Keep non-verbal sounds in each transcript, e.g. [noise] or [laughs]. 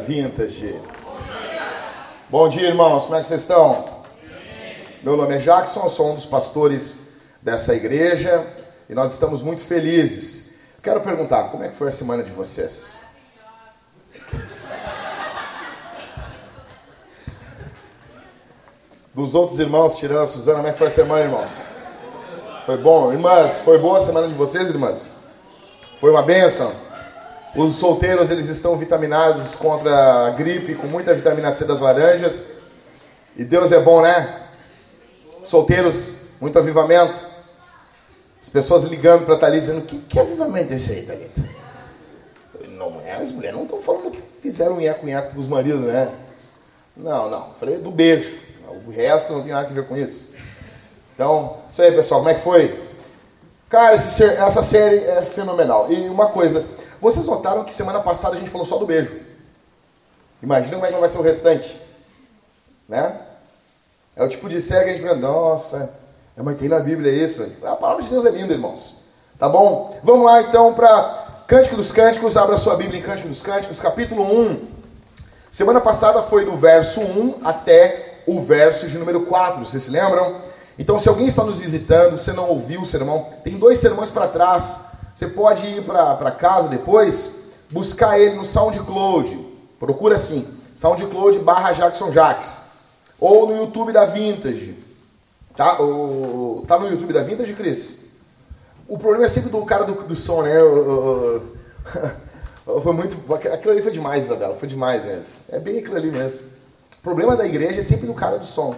Vintage. Bom dia, irmãos. Como é que vocês estão? Meu nome é Jackson, sou um dos pastores dessa igreja e nós estamos muito felizes. Quero perguntar, como é que foi a semana de vocês? Dos outros irmãos, tirando a Suzana, como é que foi a semana, irmãos? Foi bom? Irmãs, foi boa a semana de vocês, irmãs? Foi uma bênção? Os solteiros eles estão vitaminados contra a gripe, com muita vitamina C das laranjas. E Deus é bom, né? Solteiros, muito avivamento. As pessoas ligando para Thalita dizendo: Que, que avivamento é esse aí, Thalita? Não é, as mulheres não estão falando que fizeram nheco-nheco com os maridos, né? Não, não. Falei do beijo. O resto não tem nada a ver com isso. Então, isso aí, pessoal. Como é que foi? Cara, essa série é fenomenal. E uma coisa, vocês notaram que semana passada a gente falou só do beijo. Imagina como é que vai ser o restante. Né? É o tipo de série que a gente fica, nossa, é, mas tem na Bíblia isso. A palavra de Deus é linda, irmãos. Tá bom? Vamos lá então para Cântico dos Cânticos. Abra sua Bíblia em Cântico dos Cânticos, capítulo 1. Semana passada foi do verso 1 até o verso de número 4. Vocês se lembram? Então, se alguém está nos visitando, você não ouviu o sermão, tem dois sermões para trás você pode ir para casa depois, buscar ele no SoundCloud. Procura assim, SoundCloud barra Jackson Jax. Ou no YouTube da Vintage. Tá, o, tá no YouTube da Vintage, Cris? O problema é sempre do cara do, do som, né? [laughs] foi muito. Aquilo ali foi demais, Isabela. Foi demais mesmo. É bem aquilo ali mesmo. O problema da igreja é sempre do cara do som.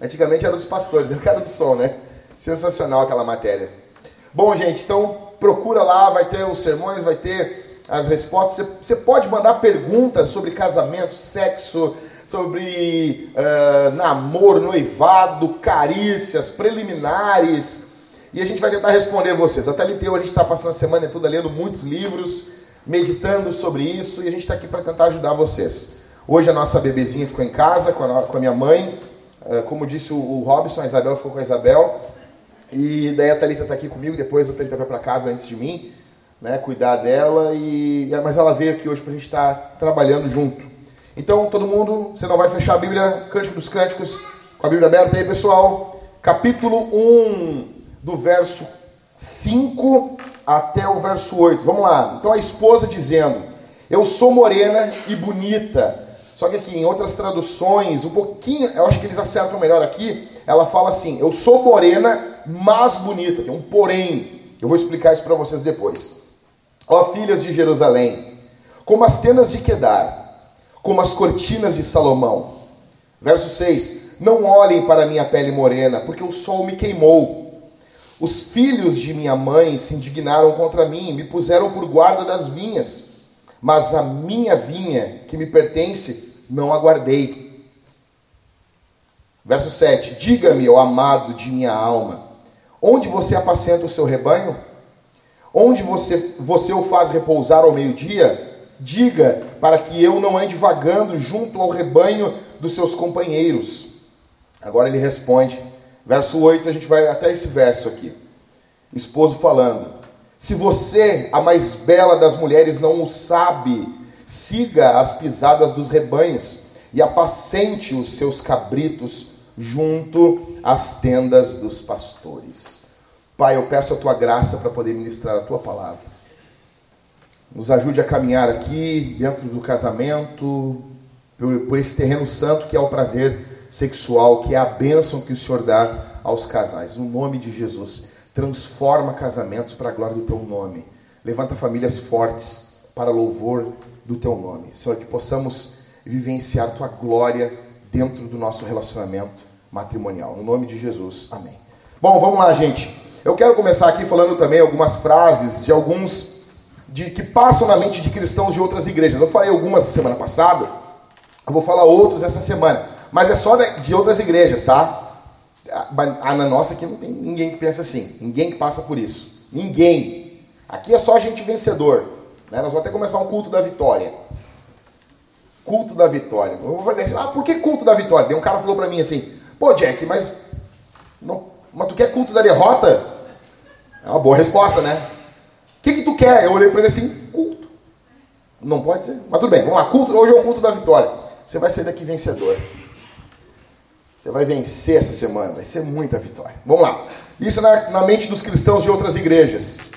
Antigamente era dos pastores, é o cara do som, né? Sensacional aquela matéria. Bom, gente, então procura lá, vai ter os sermões, vai ter as respostas. Você, pode mandar perguntas sobre casamento, sexo, sobre uh, namoro, noivado, carícias, preliminares. E a gente vai tentar responder vocês. Até ali a gente está passando a semana toda lendo muitos livros, meditando sobre isso, e a gente está aqui para tentar ajudar vocês. Hoje a nossa bebezinha ficou em casa com a, com a minha mãe. Uh, como disse o, o Robson, a Isabel ficou com a Isabel. E daí a Thalita está aqui comigo, depois a Thalita vai para casa antes de mim, né, cuidar dela, e mas ela veio aqui hoje para a gente estar tá trabalhando junto. Então, todo mundo, você não vai fechar a Bíblia, Cântico dos Cânticos, com a Bíblia aberta aí, pessoal. Capítulo 1, do verso 5 até o verso 8. Vamos lá. Então, a esposa dizendo: Eu sou morena e bonita. Só que aqui, em outras traduções, um pouquinho, eu acho que eles acertam melhor aqui. Ela fala assim: Eu sou morena mais bonita. Tem um porém. Eu vou explicar isso para vocês depois. Ó filhas de Jerusalém, como as tendas de Quedar, como as cortinas de Salomão. Verso 6: Não olhem para minha pele morena, porque o sol me queimou. Os filhos de minha mãe se indignaram contra mim, me puseram por guarda das vinhas, mas a minha vinha que me pertence não aguardei. Verso 7: Diga-me, ó amado de minha alma, Onde você apacenta o seu rebanho? Onde você, você o faz repousar ao meio-dia? Diga, para que eu não ande vagando junto ao rebanho dos seus companheiros. Agora ele responde, verso 8, a gente vai até esse verso aqui. Esposo falando: Se você, a mais bela das mulheres, não o sabe, siga as pisadas dos rebanhos e apacente os seus cabritos junto às tendas dos pastores. Pai, eu peço a tua graça para poder ministrar a tua palavra. Nos ajude a caminhar aqui dentro do casamento, por, por esse terreno santo que é o prazer sexual, que é a bênção que o Senhor dá aos casais. No nome de Jesus, transforma casamentos para a glória do teu nome. Levanta famílias fortes para louvor do teu nome. Senhor, que possamos vivenciar tua glória dentro do nosso relacionamento matrimonial. No nome de Jesus, amém. Bom, vamos lá, gente. Eu quero começar aqui falando também algumas frases de alguns de que passam na mente de cristãos de outras igrejas. Eu falei algumas semana passada, eu vou falar outros essa semana, mas é só de outras igrejas, tá? Ah, na nossa aqui não tem ninguém que pensa assim, ninguém que passa por isso, ninguém. Aqui é só gente vencedor. Né? Nós vamos até começar um culto da vitória. Culto da vitória. Ah, por que culto da vitória? Um cara falou para mim assim, Pô, Jack, mas, não, mas tu quer culto da derrota? É uma boa resposta, né? O que, que tu quer? Eu olhei para ele assim, culto. Não pode ser? Mas tudo bem, vamos lá. Culto, hoje é o culto da vitória. Você vai sair daqui vencedor. Você vai vencer essa semana, vai ser muita vitória. Vamos lá. Isso na, na mente dos cristãos de outras igrejas.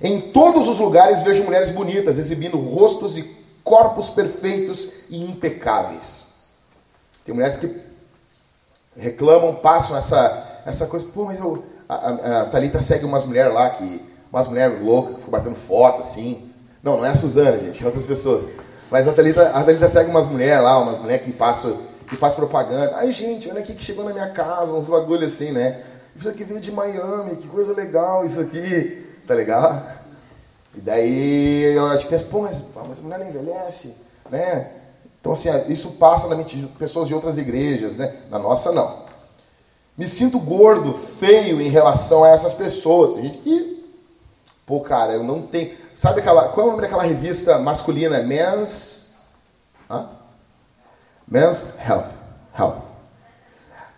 Em todos os lugares vejo mulheres bonitas, exibindo rostos e corpos perfeitos e impecáveis. Tem mulheres que reclamam, passam essa, essa coisa. Pô, mas eu, a, a, a Thalita segue umas mulheres lá, que, umas mulheres loucas, que ficam batendo foto assim. Não, não é a Suzana, gente, é outras pessoas. Mas a Thalita, a Thalita segue umas mulheres lá, umas mulheres que passam, que faz propaganda. Ai, gente, olha aqui que chegou na minha casa, uns bagulho assim, né? Isso aqui veio de Miami, que coisa legal isso aqui, tá legal? E daí eu te penso, pô, mas, mas a mulher não envelhece, né? Então, assim, isso passa na mente de pessoas de outras igrejas, né? Na nossa, não. Me sinto gordo, feio em relação a essas pessoas. E, pô, cara, eu não tenho. Sabe aquela. Qual é o nome daquela revista masculina? Men's. Hã? Men's Health. Health.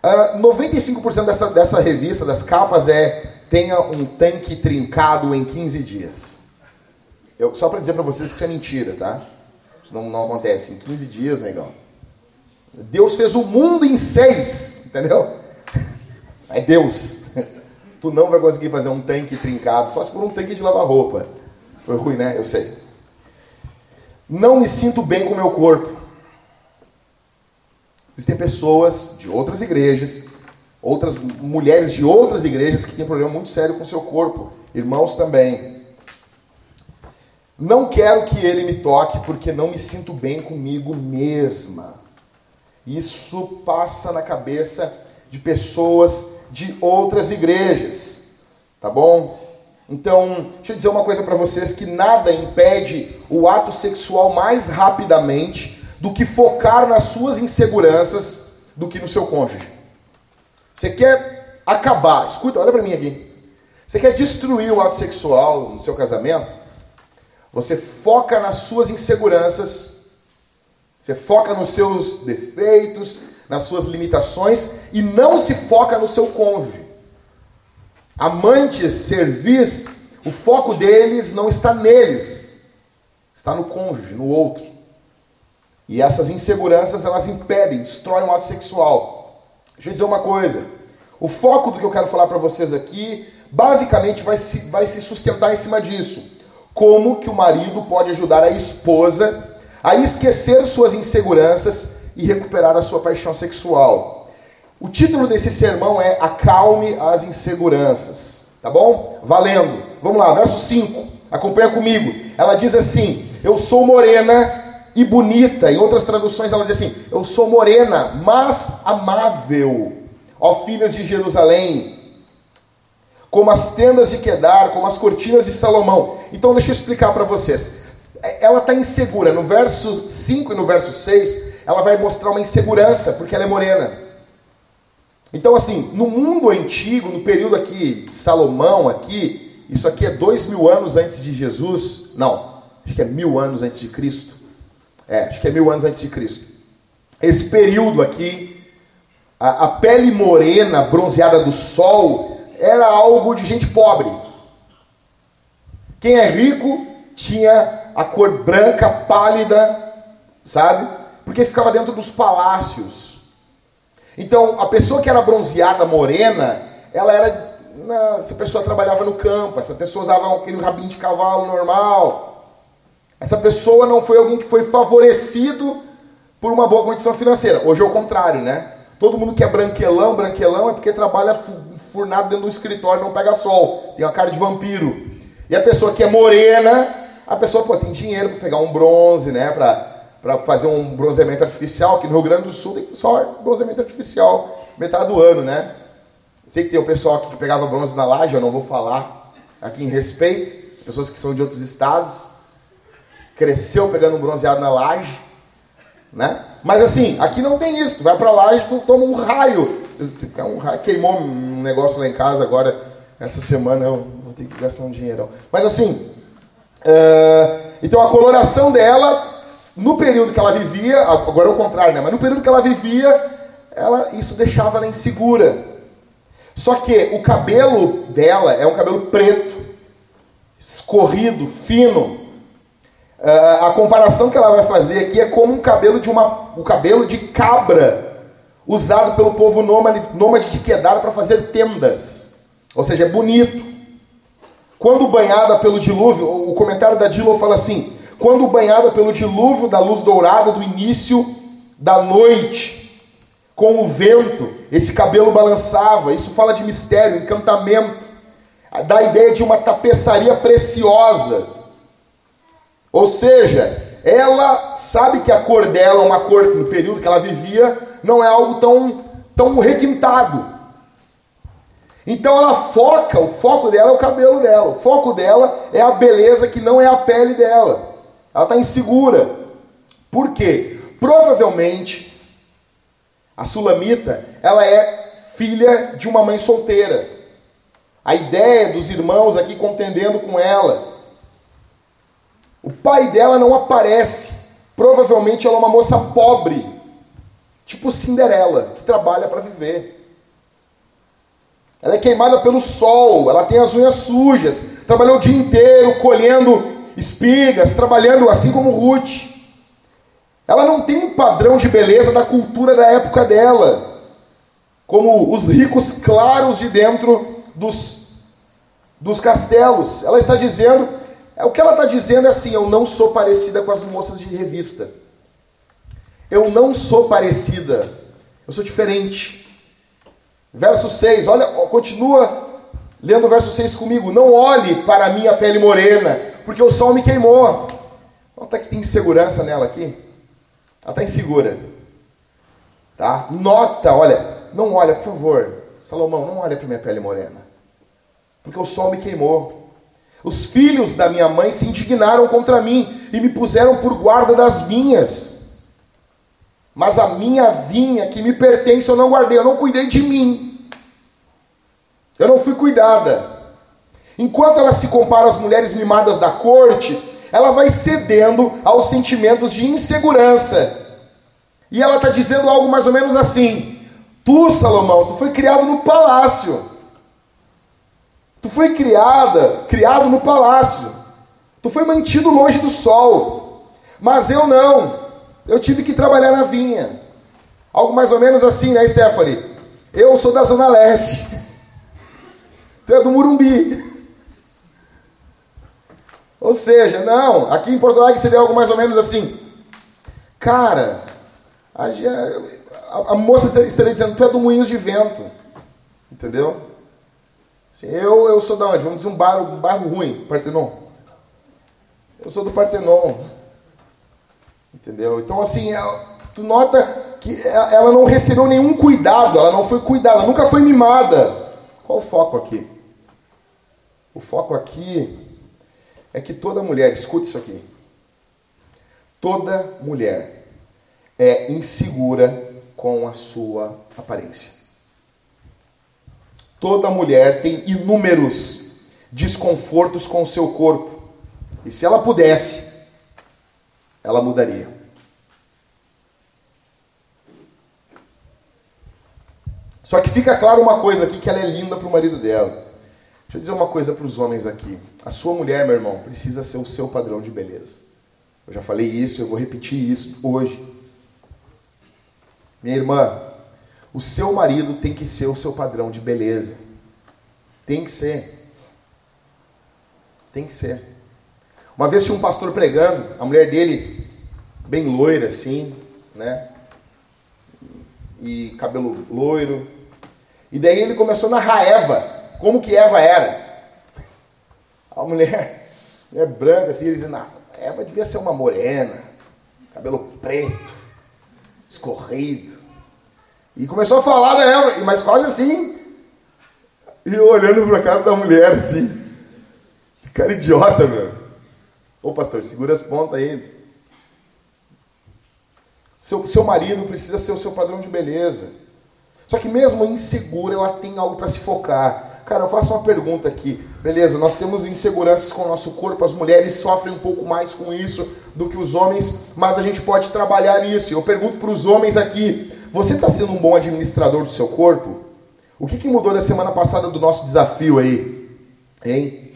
Uh, ah, 95% dessa, dessa revista, das capas, é tenha um tanque trincado em 15 dias. Eu, só para dizer para vocês que isso é mentira, tá? Isso não, não acontece. Em 15 dias, negão. Deus fez o mundo em seis, entendeu? [laughs] É Deus. [laughs] Tu não vai conseguir fazer um tanque trincado, só se for um tanque de lavar roupa. Foi ruim, né? Eu sei. Não me sinto bem com o meu corpo. Existem pessoas de outras igrejas, outras mulheres de outras igrejas que têm problema muito sério com o seu corpo. Irmãos também. Não quero que ele me toque porque não me sinto bem comigo mesma. Isso passa na cabeça de pessoas de outras igrejas, tá bom? Então, deixa eu dizer uma coisa para vocês que nada impede o ato sexual mais rapidamente do que focar nas suas inseguranças do que no seu cônjuge. Você quer acabar, escuta, olha para mim aqui. Você quer destruir o ato sexual no seu casamento? Você foca nas suas inseguranças, você foca nos seus defeitos, nas suas limitações e não se foca no seu cônjuge. Amantes, servis, o foco deles não está neles, está no cônjuge, no outro. E essas inseguranças elas impedem, destroem o ato sexual. Deixa eu dizer uma coisa: o foco do que eu quero falar para vocês aqui, basicamente vai se, vai se sustentar em cima disso como que o marido pode ajudar a esposa a esquecer suas inseguranças e recuperar a sua paixão sexual. O título desse sermão é Acalme as inseguranças, tá bom? Valendo. Vamos lá, verso 5. Acompanha comigo. Ela diz assim: Eu sou morena e bonita. Em outras traduções ela diz assim: Eu sou morena, mas amável. Ó filhas de Jerusalém, como as tendas de Quedar, como as cortinas de Salomão. Então deixa eu explicar para vocês. É, ela está insegura. No verso 5 e no verso 6, ela vai mostrar uma insegurança, porque ela é morena. Então, assim, no mundo antigo, no período aqui Salomão, aqui, isso aqui é dois mil anos antes de Jesus. Não, acho que é mil anos antes de Cristo. É, acho que é mil anos antes de Cristo. Esse período aqui, a, a pele morena, bronzeada do sol, era algo de gente pobre. Quem é rico tinha a cor branca, pálida, sabe? Porque ficava dentro dos palácios. Então, a pessoa que era bronzeada, morena, ela era. Essa pessoa trabalhava no campo, essa pessoa usava aquele rabinho de cavalo normal. Essa pessoa não foi alguém que foi favorecido por uma boa condição financeira. Hoje é o contrário, né? Todo mundo que é branquelão, branquelão é porque trabalha furnado dentro do escritório, não pega sol. Tem uma cara de vampiro. E a pessoa que é morena, a pessoa pô, tem dinheiro para pegar um bronze, né? Para fazer um bronzeamento artificial, que no Rio Grande do Sul tem só bronzeamento artificial metade do ano, né? Sei que tem o pessoal aqui que pegava bronze na laje, eu não vou falar aqui em respeito, as pessoas que são de outros estados, cresceu pegando um bronzeado na laje, né? Mas assim, aqui não tem isso, vai pra laje, tu toma um raio, um raio queimou um negócio lá em casa agora, essa semana eu vou ter que gastar um dinheirão. Mas assim, uh, então a coloração dela, no período que ela vivia, agora é o contrário, né? Mas no período que ela vivia, ela, isso deixava ela insegura. Só que o cabelo dela é um cabelo preto, escorrido, fino. Uh, a comparação que ela vai fazer aqui é como um cabelo de uma, o cabelo de cabra usado pelo povo nômade, nômade de Quedar para fazer tendas. Ou seja, é bonito. Quando banhada pelo dilúvio, o comentário da Dilo fala assim: quando banhada pelo dilúvio da luz dourada do início da noite, com o vento, esse cabelo balançava. Isso fala de mistério, encantamento, dá a ideia de uma tapeçaria preciosa ou seja, ela sabe que a cor dela, uma cor no período que ela vivia, não é algo tão, tão requintado. Então ela foca, o foco dela é o cabelo dela, o foco dela é a beleza que não é a pele dela. Ela está insegura. Por quê? Provavelmente a sulamita, ela é filha de uma mãe solteira. A ideia dos irmãos aqui contendendo com ela o pai dela não aparece. Provavelmente ela é uma moça pobre, tipo Cinderela, que trabalha para viver. Ela é queimada pelo sol, ela tem as unhas sujas, trabalhou o dia inteiro colhendo espigas, trabalhando assim como Ruth. Ela não tem um padrão de beleza da cultura da época dela, como os ricos claros de dentro dos, dos castelos. Ela está dizendo o que ela está dizendo é assim: eu não sou parecida com as moças de revista. Eu não sou parecida. Eu sou diferente. Verso 6, olha, continua lendo o verso 6 comigo. Não olhe para a minha pele morena, porque o sol me queimou. Nota que tem insegurança nela aqui. Ela está insegura. Tá? Nota, olha, não olha, por favor. Salomão, não olha para minha pele morena. Porque o sol me queimou. Os filhos da minha mãe se indignaram contra mim e me puseram por guarda das vinhas. Mas a minha vinha que me pertence eu não guardei, eu não cuidei de mim. Eu não fui cuidada. Enquanto ela se compara às mulheres mimadas da corte, ela vai cedendo aos sentimentos de insegurança. E ela está dizendo algo mais ou menos assim: Tu, Salomão, tu foi criado no palácio. Tu foi criada, criado no palácio. Tu foi mantido longe do sol. Mas eu não. Eu tive que trabalhar na vinha. Algo mais ou menos assim, né, Stephanie? Eu sou da Zona Leste. [laughs] Tu é do Murumbi. [laughs] Ou seja, não, aqui em Porto Alegre seria algo mais ou menos assim. Cara, a, a, a moça estaria dizendo, tu é do Moinhos de Vento. Entendeu? Eu, eu sou da onde? Vamos dizer um bairro, um bairro ruim, Partenon. Eu sou do Partenon. Entendeu? Então, assim, é, tu nota que é, ela não recebeu nenhum cuidado, ela não foi cuidada, nunca foi mimada. Qual o foco aqui? O foco aqui é que toda mulher, escute isso aqui. Toda mulher é insegura com a sua aparência. Toda mulher tem inúmeros desconfortos com o seu corpo. E se ela pudesse, ela mudaria. Só que fica claro uma coisa aqui que ela é linda para o marido dela. Deixa eu dizer uma coisa para os homens aqui. A sua mulher, meu irmão, precisa ser o seu padrão de beleza. Eu já falei isso, eu vou repetir isso hoje. Minha irmã, o seu marido tem que ser o seu padrão de beleza. Tem que ser. Tem que ser. Uma vez tinha um pastor pregando, a mulher dele, bem loira assim, né? E cabelo loiro. E daí ele começou a narrar Eva, como que Eva era. A mulher, mulher branca assim, ele dizendo, ah, Eva devia ser uma morena, cabelo preto, escorrido. E começou a falar dela, mas quase assim. E eu olhando pra cara da mulher, assim. Que cara idiota, meu. Ô pastor, segura as pontas aí. Seu, seu marido precisa ser o seu padrão de beleza. Só que mesmo insegura, ela tem algo para se focar. Cara, eu faço uma pergunta aqui. Beleza, nós temos inseguranças com o nosso corpo, as mulheres sofrem um pouco mais com isso do que os homens, mas a gente pode trabalhar nisso. Eu pergunto para os homens aqui: você está sendo um bom administrador do seu corpo? O que, que mudou da semana passada do nosso desafio aí? Hein?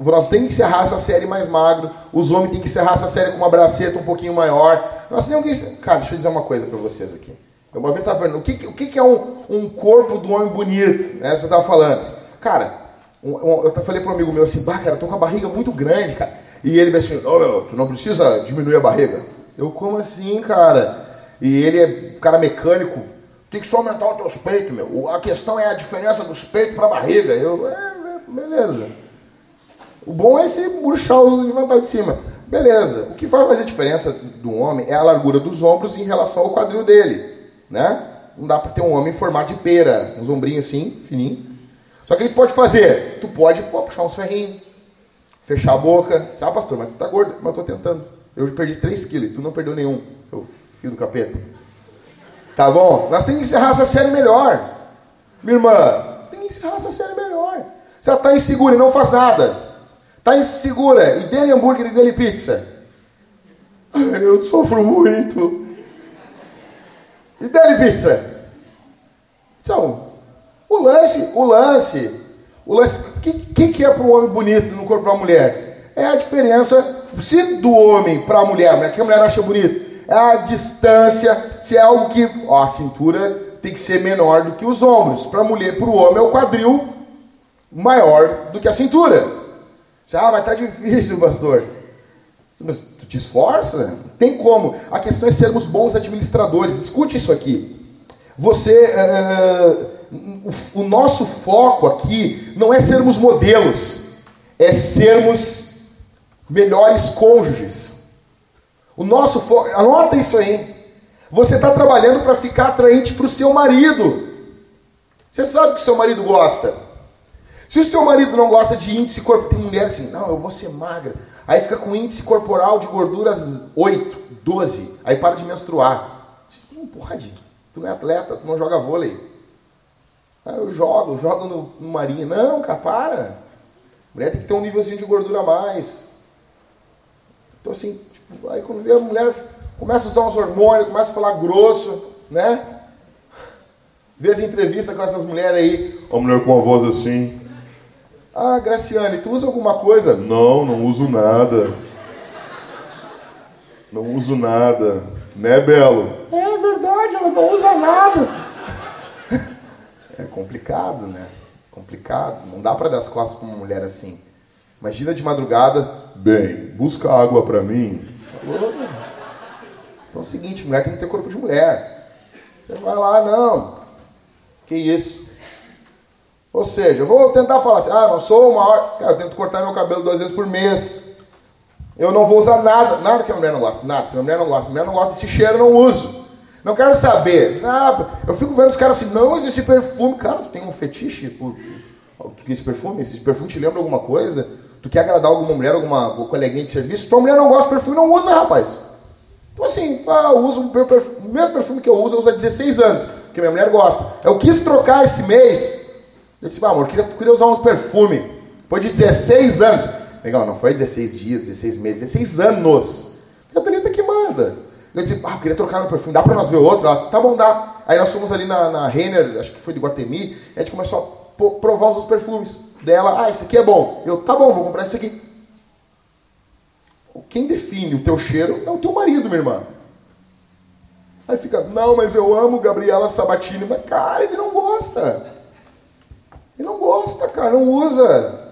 Nós temos que encerrar essa série mais magro. Os homens têm que encerrar essa série com uma braceta um pouquinho maior. Nós temos que. Cara, deixa eu dizer uma coisa para vocês aqui. Eu uma vez estava perguntando, o que, o que é um, um corpo do homem bonito? Né? Você estava falando. Cara, um, um, eu falei para um amigo meu assim, bah, cara, eu tô com a barriga muito grande, cara. E ele disse assim, oh, meu, tu não precisa diminuir a barriga. Eu, como assim, cara? E ele é um cara mecânico, tem que só aumentar os teus peitos, meu. A questão é a diferença dos peitos para a barriga. Eu, é, é, beleza. O bom é se murchar o levantar de cima. Beleza. O que vai fazer diferença do homem é a largura dos ombros em relação ao quadril dele, né? Não dá para ter um homem em formato de pera, uns ombrinhos assim, fininho. Só que o tu pode fazer? Tu pode pô, puxar uns ferrinhos, fechar a boca. Ah, pastor, mas tu tá gordo. Mas eu tô tentando. Eu perdi 3 quilos, tu não perdeu nenhum, seu filho do capeta. Tá bom? Nós temos que encerrar essa série melhor. Minha irmã, tem que encerrar essa série melhor. Se ela está insegura e não faz nada, está insegura e dê hambúrguer e dê pizza. [laughs] Eu sofro muito. E dê pizza. Então, o lance, o lance, o lance, o que, que, que é para um homem bonito no corpo uma mulher? É a diferença, se do homem para a mulher, mas que a mulher acha bonito, a distância, se é algo que ó, a cintura tem que ser menor do que os ombros. Para a mulher, para o homem é o quadril maior do que a cintura. Você, ah, mas tá difícil, pastor. Mas tu te esforça? Tem como. A questão é sermos bons administradores. Escute isso aqui. Você, uh, o, o nosso foco aqui não é sermos modelos, é sermos melhores cônjuges. O nosso foco, anota isso aí. Você está trabalhando para ficar atraente para o seu marido. Você sabe que o seu marido gosta. Se o seu marido não gosta de índice corporal, tem mulher assim, não, eu vou ser magra. Aí fica com índice corporal de gorduras 8, 12. Aí para de menstruar. Não pode. Tu não é atleta, tu não joga vôlei. Ah, eu jogo, jogo no, no marinho. Não, cara, para. Mulher tem que ter um nívelzinho de gordura a mais. Então assim, Aí quando vê a mulher começa a usar uns hormônios, começa a falar grosso, né? Vê as entrevistas com essas mulheres aí. A mulher com uma voz assim. Ah, Graciane, tu usa alguma coisa? Não, não uso nada. Não uso nada. Né, Belo? É verdade, ela não usa nada. É complicado, né? Complicado. Não dá para dar as costas para uma mulher assim. Imagina de madrugada. Bem, busca água para mim. Então é o seguinte, mulher tem que ter corpo de mulher. Você vai lá, não. Que isso? Ou seja, eu vou tentar falar assim, ah, não sou o maior. Cara, eu tento cortar meu cabelo duas vezes por mês. Eu não vou usar nada, nada que a mulher não gosta, nada. Se a mulher não gosta, a mulher não gosta desse cheiro, eu não uso. Não quero saber. Ah, eu fico vendo os caras assim, não, mas esse perfume, cara, tu tem um fetiche por esse perfume? Esse perfume te lembra alguma coisa? Tu quer agradar alguma mulher, alguma coleguinha de serviço? Tua mulher não gosta de perfume, não usa, rapaz. Então assim, ah, eu uso o, mesmo perfume que eu uso, eu uso há 16 anos, porque minha mulher gosta. Eu quis trocar esse mês. Eu disse, ah, amor, eu queria, queria usar um perfume. Depois de 16 anos. Legal, não foi 16 dias, 16 meses, 16 anos. A Thalita que manda. Eu disse, ah, eu queria trocar meu perfume, dá pra nós ver outro? Ela, tá bom, dá. Aí nós fomos ali na, na Renner, acho que foi de Guatemi, a gente começou a provar os perfumes dela, ah, esse aqui é bom. Eu, tá bom, vou comprar esse aqui. Quem define o teu cheiro é o teu marido, minha irmã. Aí fica, não, mas eu amo Gabriela Sabatini. Mas, cara, ele não gosta. Ele não gosta, cara, não usa.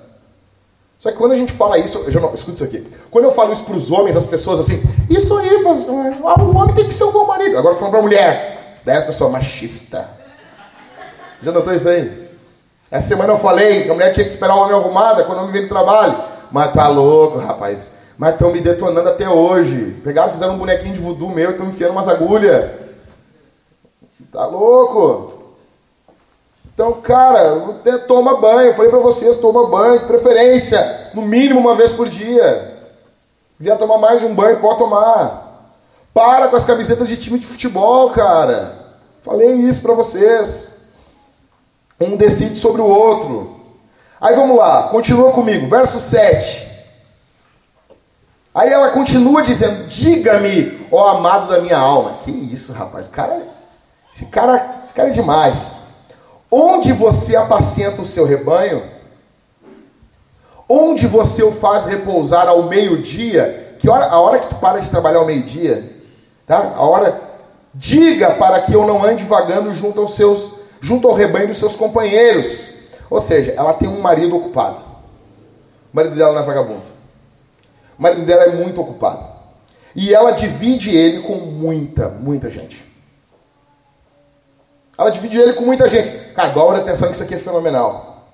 Só que quando a gente fala isso, eu já não, escuta isso aqui. Quando eu falo isso para os homens, as pessoas assim, isso aí, mas, ah, o homem tem que ser um bom marido. Agora falando para a mulher, dez pessoas machista. Já notou isso aí? Essa semana eu falei a mulher tinha que esperar o homem arrumada quando o homem veio do trabalho. Mas tá louco, rapaz. Mas estão me detonando até hoje. Pegaram, fizeram um bonequinho de voodoo meu e estão enfiando umas agulhas. Tá louco? Então, cara, toma banho. Eu falei pra vocês, toma banho, de preferência. No mínimo uma vez por dia. Se quiser tomar mais de um banho, pode tomar. Para com as camisetas de time de futebol, cara. Falei isso pra vocês. Um decide sobre o outro. Aí vamos lá, continua comigo, verso 7. Aí ela continua dizendo: Diga-me, ó amado da minha alma. Que isso, rapaz? Cara, esse cara, esse cara é demais. Onde você apacenta o seu rebanho? Onde você o faz repousar ao meio-dia, que hora, a hora que tu para de trabalhar ao meio-dia, tá? A hora diga para que eu não ande vagando junto aos seus junto ao rebanho dos seus companheiros. Ou seja, ela tem um marido ocupado. O marido dela não é vagabundo. O marido dela é muito ocupado. E ela divide ele com muita, muita gente. Ela divide ele com muita gente. Cara, dobra atenção que isso aqui é fenomenal.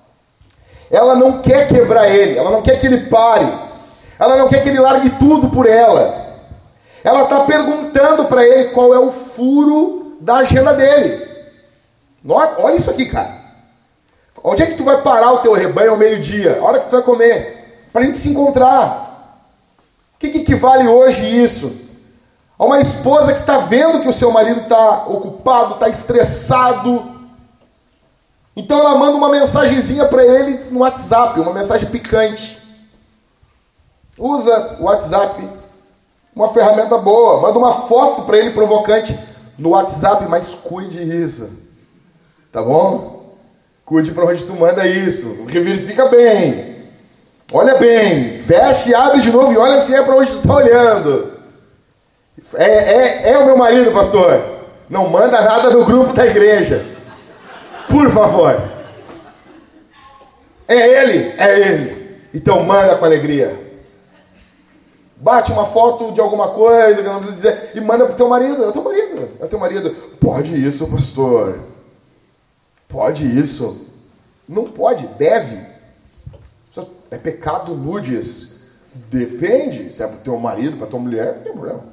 Ela não quer quebrar ele, ela não quer que ele pare, ela não quer que ele largue tudo por ela. Ela está perguntando para ele qual é o furo da agenda dele. Olha isso aqui, cara. Onde é que tu vai parar o teu rebanho ao meio-dia? A hora que tu vai comer? Para a gente se encontrar. O que, que equivale hoje isso? A uma esposa que está vendo que o seu marido está ocupado, está estressado. Então ela manda uma mensagenzinha para ele no WhatsApp, uma mensagem picante. Usa o WhatsApp, uma ferramenta boa. Manda uma foto para ele provocante no WhatsApp, mas cuide isso. Tá bom? Cuide para onde tu manda isso. Verifica bem. Olha bem. Fecha, abre de novo e olha se é para onde tu está olhando. É, é, é o meu marido, pastor. Não manda nada no grupo da igreja. Por favor. É ele? É ele. Então manda com alegria. Bate uma foto de alguma coisa que não precisa dizer e manda pro teu marido. É o teu marido. É o teu marido. Pode isso, pastor. Pode isso? Não pode, deve. É pecado nudes. Depende, se é para teu marido, para tua mulher, não tem problema.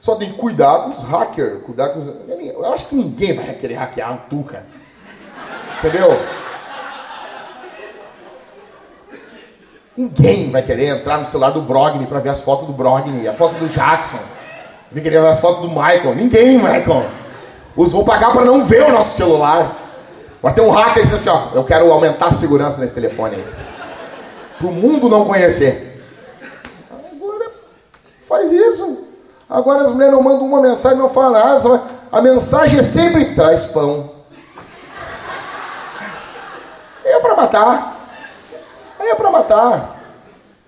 Só tem que cuidar com os hackers, cuidar com os... Eu acho que ninguém vai querer hackear tu, cara. Entendeu? Ninguém vai querer entrar no celular do Brogni para ver as fotos do Brogni, a foto do Jackson. Vai querer ver as fotos do Michael. Ninguém, Michael. Os vão pagar para não ver o nosso celular. Vai ter um hacker e diz assim, ó, eu quero aumentar a segurança nesse telefone aí. Para o mundo não conhecer. Agora faz isso. Agora as mulheres não mandam uma mensagem, não falam nada. A mensagem é sempre traz pão. É para matar. É para matar.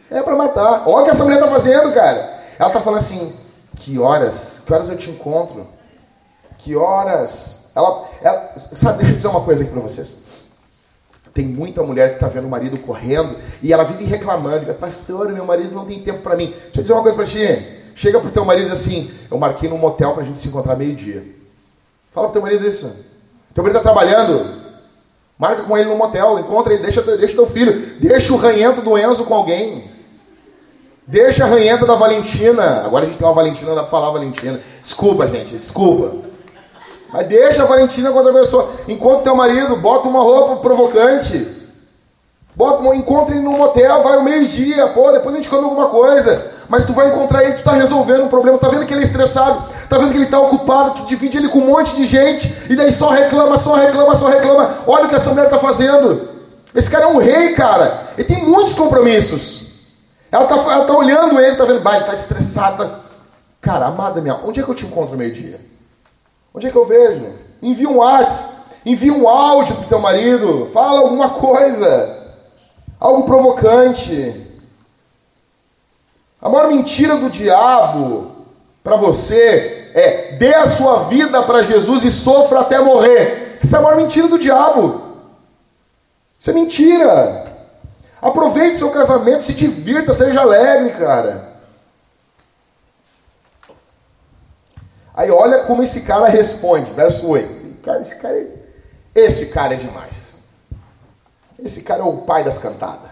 É para matar. Olha o que essa mulher está fazendo, cara. Ela está falando assim, que horas? Que horas eu te encontro? Que horas? Ela, ela, sabe, deixa eu dizer uma coisa aqui para vocês. Tem muita mulher que está vendo o marido correndo e ela vive reclamando. Pastor, meu marido não tem tempo para mim. Deixa eu dizer uma coisa para ti. Chega pro teu marido e diz assim: Eu marquei num motel para a gente se encontrar meio-dia. Fala pro teu marido isso. Teu marido está trabalhando. Marca com ele no motel, encontra ele, deixa, deixa teu filho, deixa o ranhento do Enzo com alguém. Deixa a ranhenta da Valentina. Agora a gente tem uma Valentina, dá pra falar Valentina. Desculpa, gente, desculpa. Mas deixa a Valentina com outra pessoa. Encontra teu marido, bota uma roupa provocante. Bota, encontra ele num motel, vai ao meio-dia, pô, depois a gente come alguma coisa. Mas tu vai encontrar ele, tu está resolvendo um problema, tá vendo que ele é estressado, tá vendo que ele está ocupado, tu divide ele com um monte de gente, e daí só reclama, só reclama, só reclama. Olha o que essa mulher está fazendo. Esse cara é um rei, cara. Ele tem muitos compromissos. Ela está ela tá olhando ele, tá vendo, bah, ele está estressado. Cara, amada minha, onde é que eu te encontro meio-dia? Onde é que eu vejo? Envia um WhatsApp, envia um áudio para o teu marido, fala alguma coisa, algo provocante. A maior mentira do diabo para você é dê a sua vida para Jesus e sofra até morrer. Essa é a maior mentira do diabo. Isso é mentira. Aproveite seu casamento, se divirta, seja alegre, cara. Aí olha como esse cara responde, verso 8. Cara, esse, cara é, esse cara é demais. Esse cara é o pai das cantadas.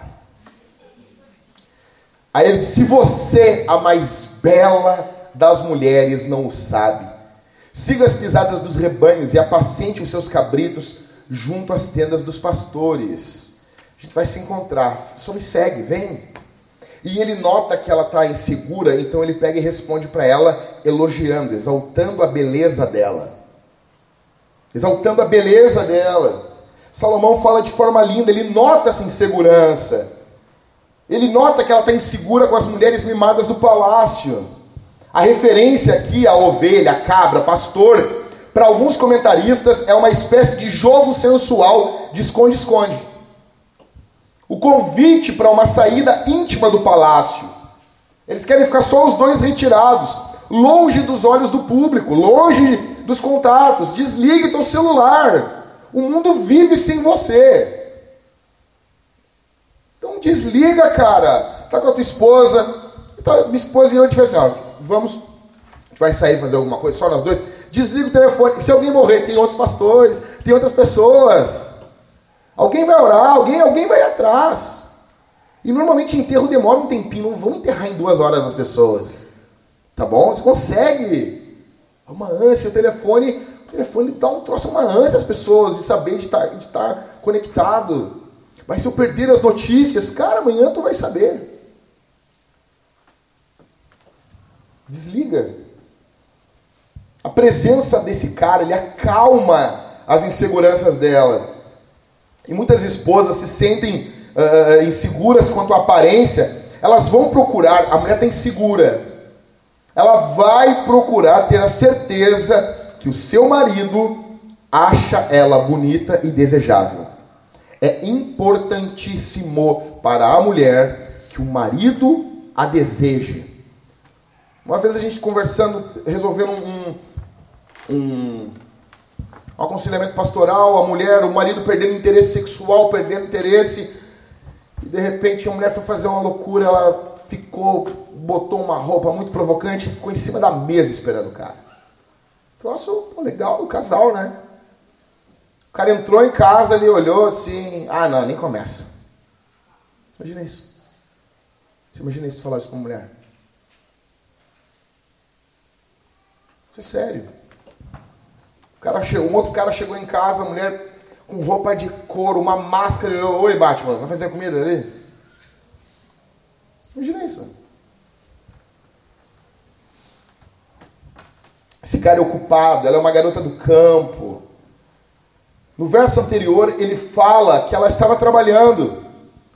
Aí ele diz: Se você, a mais bela das mulheres, não o sabe, siga as pisadas dos rebanhos e apacente os seus cabritos junto às tendas dos pastores. A gente vai se encontrar. Só me segue, vem. E ele nota que ela está insegura, então ele pega e responde para ela, elogiando, exaltando a beleza dela. Exaltando a beleza dela. Salomão fala de forma linda, ele nota essa insegurança. Ele nota que ela está insegura com as mulheres mimadas do palácio. A referência aqui à ovelha, a cabra, pastor, para alguns comentaristas é uma espécie de jogo sensual de esconde-esconde. O convite para uma saída íntima do palácio. Eles querem ficar só os dois retirados, longe dos olhos do público, longe dos contatos. Desligue teu celular. O mundo vive sem você. Então desliga, cara. Tá com a tua esposa. Então, minha esposa e eu, a assim, vamos, a gente vai sair fazer alguma coisa, só nós dois. Desliga o telefone. Se alguém morrer, tem outros pastores, tem outras pessoas. Alguém vai orar, alguém, alguém vai atrás. E normalmente enterro demora um tempinho, não vão enterrar em duas horas as pessoas. Tá bom? Você consegue. É uma ânsia, o telefone, o telefone dá um troço, uma ânsia às pessoas de saber de estar, de estar conectado. Mas se eu perder as notícias, cara, amanhã tu vai saber. Desliga. A presença desse cara, ele acalma as inseguranças dela. E muitas esposas se sentem uh, inseguras quanto à aparência, elas vão procurar, a mulher está insegura, ela vai procurar ter a certeza que o seu marido acha ela bonita e desejável. É importantíssimo para a mulher que o marido a deseje. Uma vez a gente conversando, resolvendo um, um, aconselhamento pastoral, a mulher, o marido perdendo interesse sexual, perdendo interesse, e de repente a mulher foi fazer uma loucura, ela ficou, botou uma roupa muito provocante, ficou em cima da mesa esperando o cara. Troço legal do casal, né? O cara entrou em casa, ele olhou assim, ah não, nem começa. Imagina isso. Você imagina isso falar isso para uma mulher? Isso é sério. Cara chegou, um outro cara chegou em casa, a mulher com roupa de couro, uma máscara. Ele, Oi, Batman, vai fazer comida ali? Imagina isso. Esse cara é ocupado, ela é uma garota do campo. No verso anterior, ele fala que ela estava trabalhando.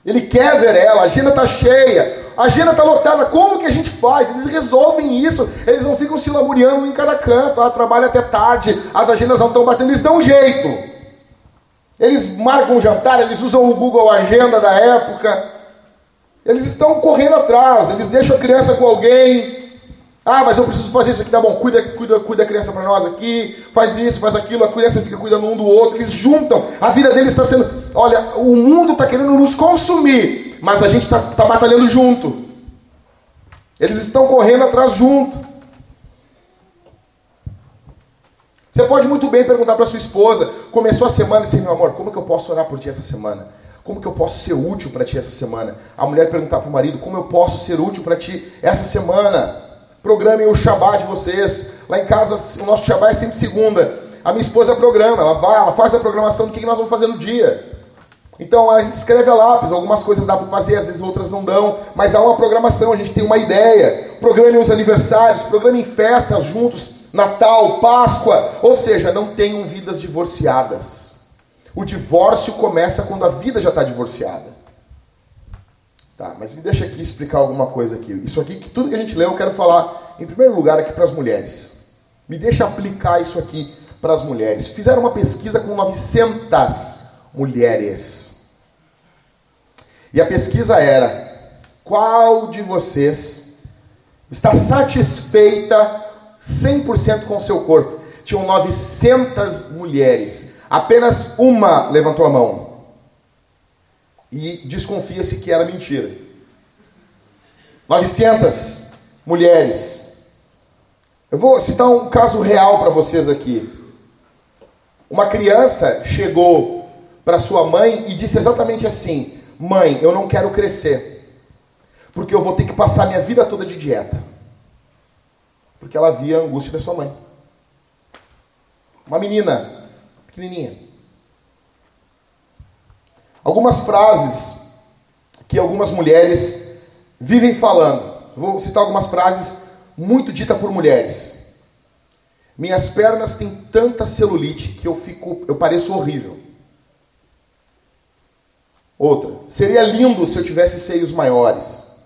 Ele quer ver ela, a agenda está cheia. A agenda está lotada, como que a gente faz? Eles resolvem isso, eles não ficam se lamuriando em cada canto, ah, trabalha até tarde, as agendas não estão batendo, eles dão um jeito. Eles marcam um jantar, eles usam o Google Agenda da época, eles estão correndo atrás, eles deixam a criança com alguém. Ah, mas eu preciso fazer isso aqui, tá bom, cuida, cuida, cuida a criança para nós aqui, faz isso, faz aquilo, a criança fica cuidando um do outro, eles juntam, a vida deles está sendo. Olha, o mundo está querendo nos consumir, mas a gente está tá batalhando junto. Eles estão correndo atrás junto. Você pode muito bem perguntar para sua esposa, começou a semana e dizer, meu amor, como que eu posso orar por ti essa semana? Como que eu posso ser útil para ti essa semana? A mulher perguntar para o marido, como eu posso ser útil para ti essa semana? Programem o Shabá de vocês. Lá em casa, o nosso Shabá é sempre segunda. A minha esposa programa, ela vai, ela faz a programação do que nós vamos fazer no dia. Então a gente escreve a lápis, algumas coisas dá para fazer, às vezes outras não dão, mas há uma programação, a gente tem uma ideia. Programe os aniversários, programe festas juntos, Natal, Páscoa, ou seja, não tenham vidas divorciadas. O divórcio começa quando a vida já está divorciada. Tá, mas me deixa aqui explicar alguma coisa aqui. Isso aqui, tudo que a gente leu, eu quero falar em primeiro lugar aqui para as mulheres. Me deixa aplicar isso aqui para as mulheres. Fizeram uma pesquisa com 900 mulheres. E a pesquisa era: qual de vocês está satisfeita 100% com o seu corpo? Tinham 900 mulheres. Apenas uma levantou a mão. E desconfia-se que era mentira. 900 mulheres. Eu vou citar um caso real para vocês aqui. Uma criança chegou para sua mãe e disse exatamente assim: Mãe, eu não quero crescer, porque eu vou ter que passar minha vida toda de dieta. Porque ela via a angústia da sua mãe. Uma menina, pequenininha. Algumas frases que algumas mulheres vivem falando. Vou citar algumas frases muito ditas por mulheres. Minhas pernas têm tanta celulite que eu fico, eu pareço horrível. Outra, seria lindo se eu tivesse seios maiores.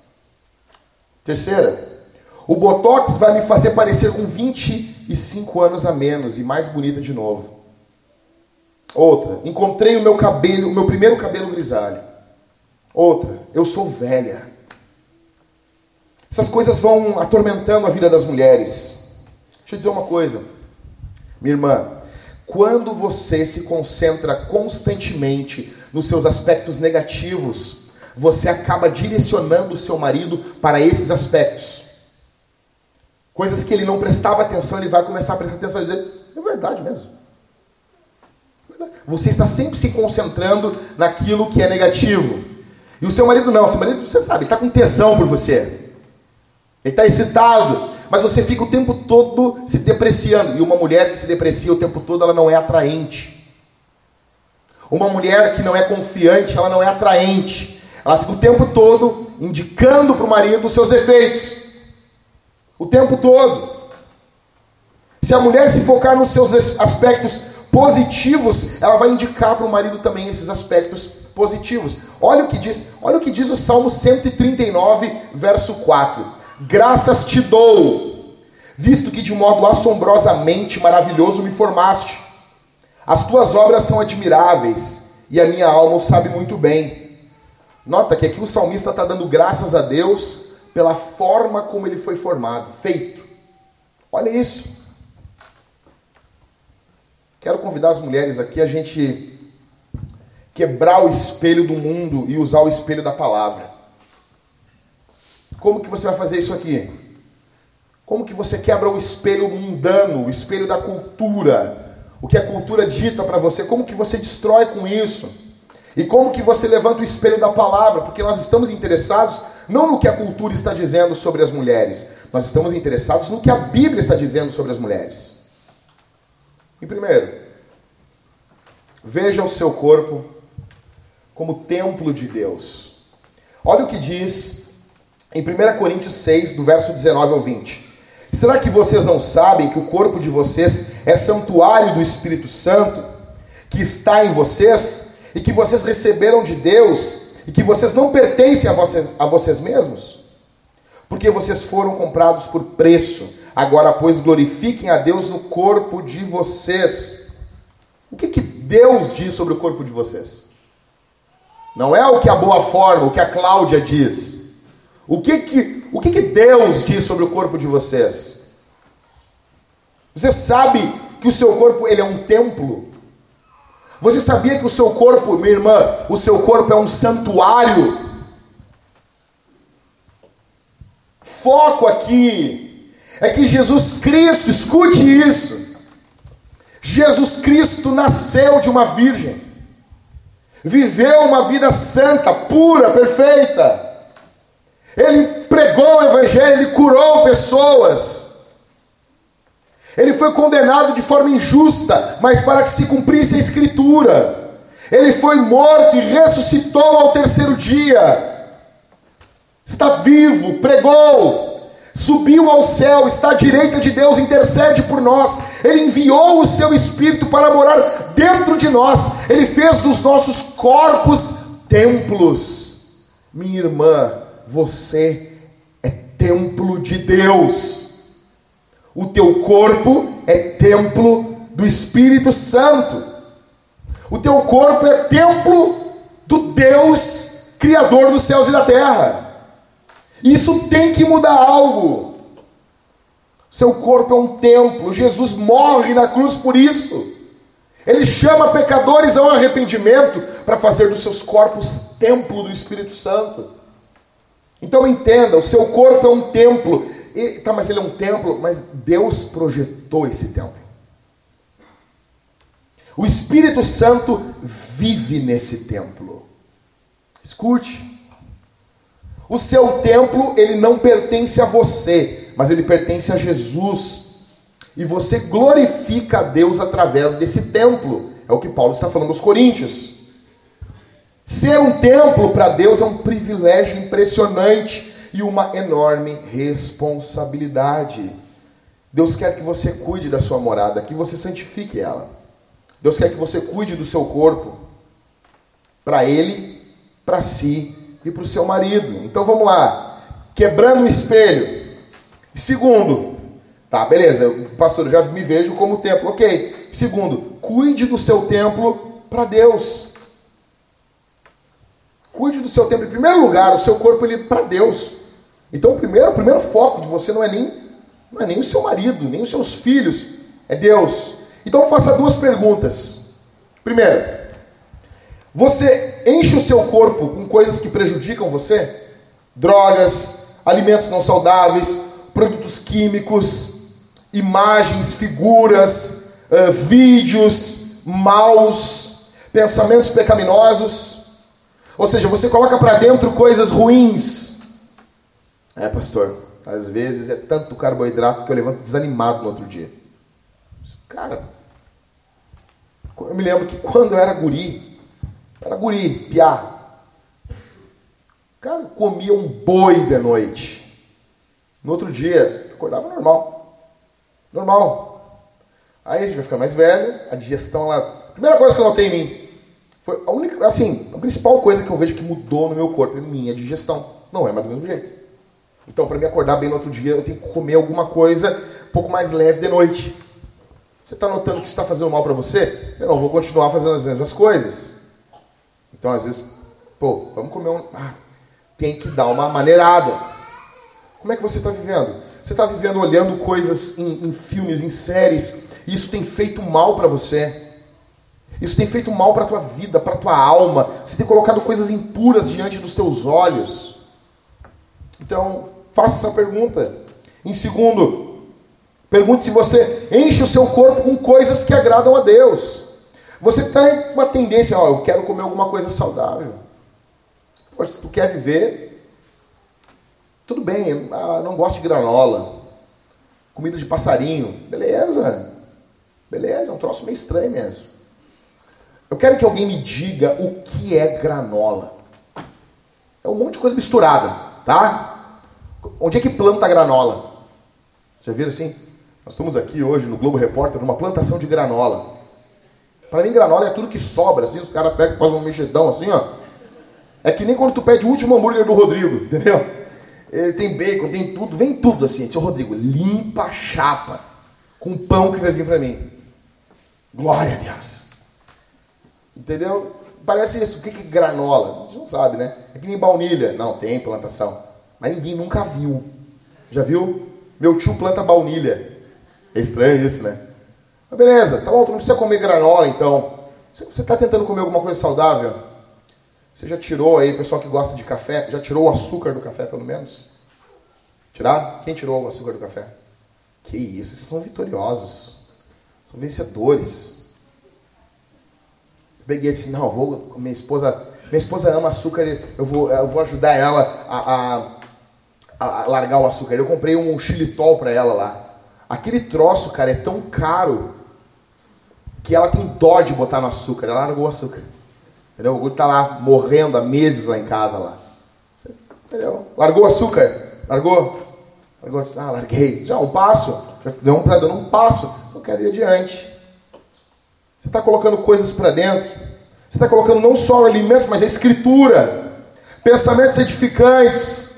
Terceira, o botox vai me fazer parecer com 25 anos a menos e mais bonita de novo. Outra, encontrei o meu cabelo, o meu primeiro cabelo grisalho. Outra, eu sou velha. Essas coisas vão atormentando a vida das mulheres. Deixa eu dizer uma coisa, minha irmã. Quando você se concentra constantemente nos seus aspectos negativos, você acaba direcionando o seu marido para esses aspectos. Coisas que ele não prestava atenção, ele vai começar a prestar atenção e dizer: é verdade mesmo. Você está sempre se concentrando naquilo que é negativo. E o seu marido não, o seu marido, você sabe, está com tesão por você. Ele está excitado, mas você fica o tempo todo se depreciando. E uma mulher que se deprecia o tempo todo, ela não é atraente. Uma mulher que não é confiante, ela não é atraente. Ela fica o tempo todo indicando para o marido os seus defeitos. O tempo todo. Se a mulher se focar nos seus aspectos positivos, ela vai indicar para o marido também esses aspectos positivos. Olha o que diz, olha o que diz o Salmo 139, verso 4. Graças te dou, visto que de modo assombrosamente maravilhoso me formaste. As tuas obras são admiráveis e a minha alma o sabe muito bem. Nota que aqui o salmista está dando graças a Deus pela forma como ele foi formado, feito. Olha isso. Quero convidar as mulheres aqui a gente quebrar o espelho do mundo e usar o espelho da palavra. Como que você vai fazer isso aqui? Como que você quebra o espelho mundano, o espelho da cultura, o que a cultura dita para você? Como que você destrói com isso? E como que você levanta o espelho da palavra? Porque nós estamos interessados não no que a cultura está dizendo sobre as mulheres, nós estamos interessados no que a Bíblia está dizendo sobre as mulheres. E primeiro, veja o seu corpo como templo de Deus. Olha o que diz em 1 Coríntios 6, do verso 19 ao 20. Será que vocês não sabem que o corpo de vocês é santuário do Espírito Santo, que está em vocês, e que vocês receberam de Deus, e que vocês não pertencem a vocês, a vocês mesmos? Porque vocês foram comprados por preço. Agora, pois, glorifiquem a Deus no corpo de vocês. O que, que Deus diz sobre o corpo de vocês? Não é o que a boa forma, o que a Cláudia diz. O que que, o que, que Deus diz sobre o corpo de vocês? Você sabe que o seu corpo ele é um templo? Você sabia que o seu corpo, minha irmã, o seu corpo é um santuário? Foco aqui é que Jesus Cristo, escute isso. Jesus Cristo nasceu de uma virgem, viveu uma vida santa, pura, perfeita. Ele pregou o Evangelho, ele curou pessoas. Ele foi condenado de forma injusta, mas para que se cumprisse a Escritura. Ele foi morto e ressuscitou ao terceiro dia. Está vivo, pregou, subiu ao céu, está à direita de Deus, intercede por nós. Ele enviou o seu Espírito para morar dentro de nós. Ele fez dos nossos corpos templos. Minha irmã, você é templo de Deus. O teu corpo é templo do Espírito Santo. O teu corpo é templo do Deus Criador dos céus e da terra. Isso tem que mudar algo. Seu corpo é um templo. Jesus morre na cruz por isso. Ele chama pecadores ao arrependimento para fazer dos seus corpos templo do Espírito Santo. Então entenda, o seu corpo é um templo. E, tá, mas ele é um templo, mas Deus projetou esse templo. O Espírito Santo vive nesse templo. Escute. O seu templo, ele não pertence a você, mas ele pertence a Jesus. E você glorifica a Deus através desse templo. É o que Paulo está falando aos Coríntios. Ser um templo para Deus é um privilégio impressionante e uma enorme responsabilidade. Deus quer que você cuide da sua morada, que você santifique ela. Deus quer que você cuide do seu corpo, para Ele, para si e para o seu marido. Então vamos lá. Quebrando o espelho. Segundo, tá, beleza, pastor, já me vejo como templo, ok. Segundo, cuide do seu templo para Deus. Cuide do seu tempo. Em primeiro lugar, o seu corpo ele para Deus. Então, o primeiro, o primeiro foco de você não é nem não é nem o seu marido, nem os seus filhos, é Deus. Então, faça duas perguntas. Primeiro, você enche o seu corpo com coisas que prejudicam você? Drogas, alimentos não saudáveis, produtos químicos, imagens, figuras, uh, vídeos maus, pensamentos pecaminosos. Ou seja, você coloca para dentro coisas ruins. É, pastor, às vezes é tanto carboidrato que eu levanto desanimado no outro dia. Cara, eu me lembro que quando eu era guri, era guri, piá. Cara, comia um boi de noite. No outro dia, acordava normal. Normal. Aí a gente vai ficar mais velho, a digestão lá. Primeira coisa que eu notei em mim, foi a única, assim, a principal coisa que eu vejo que mudou no meu corpo é minha digestão. Não é mais do mesmo jeito. Então, para me acordar bem no outro dia, eu tenho que comer alguma coisa um pouco mais leve de noite. Você está notando que está fazendo mal para você? Eu não vou continuar fazendo as mesmas coisas. Então, às vezes, pô, vamos comer um. Ah, tem que dar uma maneirada. Como é que você está vivendo? Você está vivendo olhando coisas em, em filmes, em séries, e isso tem feito mal para você. Isso tem feito mal para a tua vida, para a tua alma. Você tem colocado coisas impuras diante dos teus olhos. Então, faça essa pergunta. Em segundo, pergunte se você enche o seu corpo com coisas que agradam a Deus. Você tem uma tendência, ó, eu quero comer alguma coisa saudável. Se tu quer viver, tudo bem, ah, não gosto de granola, comida de passarinho, beleza, beleza, é um troço meio estranho mesmo. Eu quero que alguém me diga o que é granola. É um monte de coisa misturada, tá? Onde é que planta granola? Já viram assim? Nós estamos aqui hoje no Globo Repórter numa plantação de granola. Para mim, granola é tudo que sobra, assim, os caras pegam e fazem um mexidão assim, ó. É que nem quando tu pede o último hambúrguer do Rodrigo, [laughs] entendeu? Ele tem bacon, tem tudo, vem tudo assim. Seu Rodrigo, limpa a chapa com o pão que vai vir para mim. Glória a Deus. Entendeu? Parece isso. O que é granola? A gente não sabe, né? É que nem baunilha. Não, tem plantação. Mas ninguém nunca viu. Já viu? Meu tio planta baunilha. É estranho isso, né? Mas beleza, tá bom, tu não precisa comer granola então. Você está tentando comer alguma coisa saudável? Você já tirou aí, pessoal que gosta de café, já tirou o açúcar do café pelo menos? Tirar? Quem tirou o açúcar do café? Que isso, esses são vitoriosos. São vencedores peguei e disse, não, vou, minha esposa, minha esposa ama açúcar, eu vou, eu vou ajudar ela a, a, a largar o açúcar. Eu comprei um xilitol para ela lá. Aquele troço, cara, é tão caro que ela tem dó de botar no açúcar. Ela largou o açúcar. Entendeu? O Guto tá lá morrendo há meses lá em casa lá. Entendeu? Largou o açúcar. Largou? Largou ah, larguei. Já um passo. Já deu um, dando um passo. Eu quero ir adiante. Você está colocando coisas para dentro. Você está colocando não só alimentos, mas a escritura, pensamentos edificantes,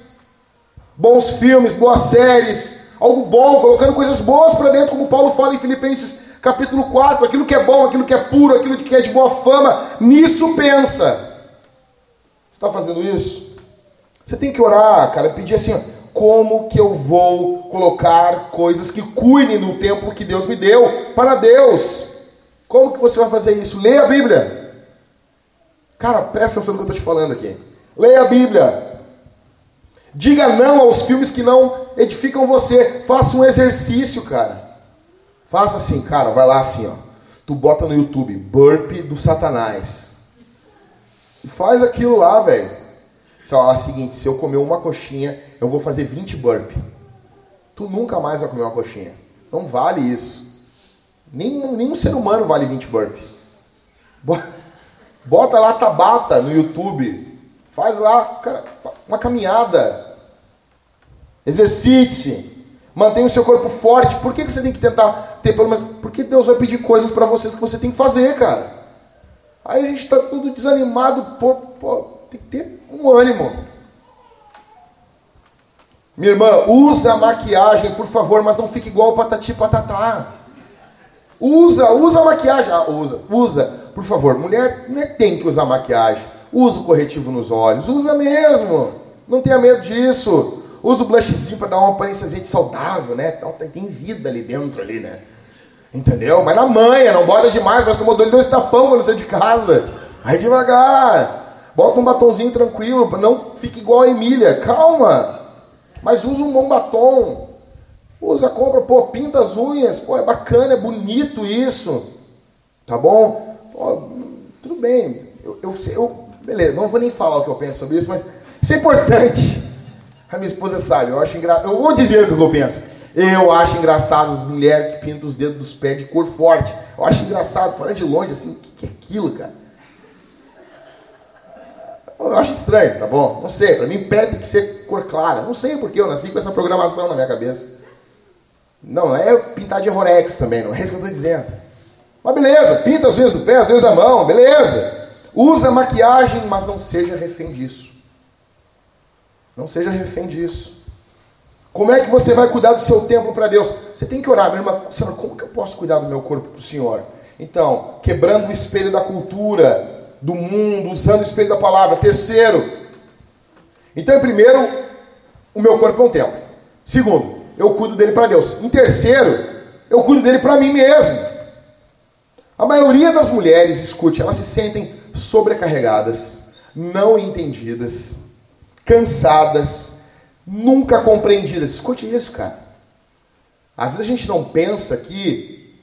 bons filmes, boas séries, algo bom, colocando coisas boas para dentro, como Paulo fala em Filipenses capítulo 4, aquilo que é bom, aquilo que é puro, aquilo que é de boa fama, nisso pensa. Você está fazendo isso? Você tem que orar, cara, pedir assim, como que eu vou colocar coisas que cuidem do tempo que Deus me deu para Deus? Como que você vai fazer isso? Leia a Bíblia. Cara, presta atenção no que eu estou te falando aqui. Leia a Bíblia. Diga não aos filmes que não edificam você. Faça um exercício, cara. Faça assim, cara, vai lá assim, ó. Tu bota no YouTube, burp do Satanás. E faz aquilo lá, velho. Só é o seguinte, se eu comer uma coxinha, eu vou fazer 20 burp. Tu nunca mais vai comer uma coxinha. Não vale isso. Nenhum, nenhum ser humano vale 20 burp. Bota lá Tabata no YouTube. Faz lá cara, uma caminhada. Exercite-se. Mantenha o seu corpo forte. Por que, você tem que tentar ter pelo menos. Porque Deus vai pedir coisas para vocês que você tem que fazer, cara. Aí a gente está tudo desanimado. Pô, pô, tem que ter um ânimo. Minha irmã, usa maquiagem, por favor, mas não fique igual o patati patatá. Usa, usa maquiagem. Ah, usa, usa. Por favor, mulher, mulher tem que usar maquiagem. Usa o corretivo nos olhos, usa mesmo. Não tenha medo disso. Usa o blushzinho para dar uma aparência de saudável, né? Então, tem vida ali dentro, ali, né? Entendeu? Mas na manha, não bota demais, nós tomou dois tapão quando você de casa. Vai devagar. Bota um batonzinho tranquilo, não fique igual a Emília. Calma. Mas usa um bom batom. Usa, compra, pô, pinta as unhas. Pô, é bacana, é bonito isso. Tá bom? Pô, tudo bem. Eu, eu, eu, beleza, não vou nem falar o que eu penso sobre isso, mas isso é importante. A minha esposa sabe, eu acho engraçado. Eu vou dizer o que eu penso. Eu acho engraçado as mulheres que pintam os dedos dos pés de cor forte. Eu acho engraçado, fora de longe, assim, o que, que é aquilo, cara? Eu acho estranho, tá bom? Não sei, para mim pé tem que ser cor clara. Não sei porque eu nasci com essa programação na minha cabeça. Não, é pintar de Rorex também, não é isso que eu estou dizendo. Mas beleza, pinta às vezes do pé, às vezes a mão, beleza. Usa maquiagem, mas não seja refém disso. Não seja refém disso. Como é que você vai cuidar do seu templo para Deus? Você tem que orar, meu irmão, Senhor, como que eu posso cuidar do meu corpo para o Senhor? Então, quebrando o espelho da cultura, do mundo, usando o espelho da palavra. Terceiro, então, primeiro, o meu corpo é um templo. Segundo, eu cuido dele para Deus. Em terceiro, eu cuido dele para mim mesmo. A maioria das mulheres, escute, elas se sentem sobrecarregadas, não entendidas, cansadas, nunca compreendidas. Escute isso, cara. Às vezes a gente não pensa que,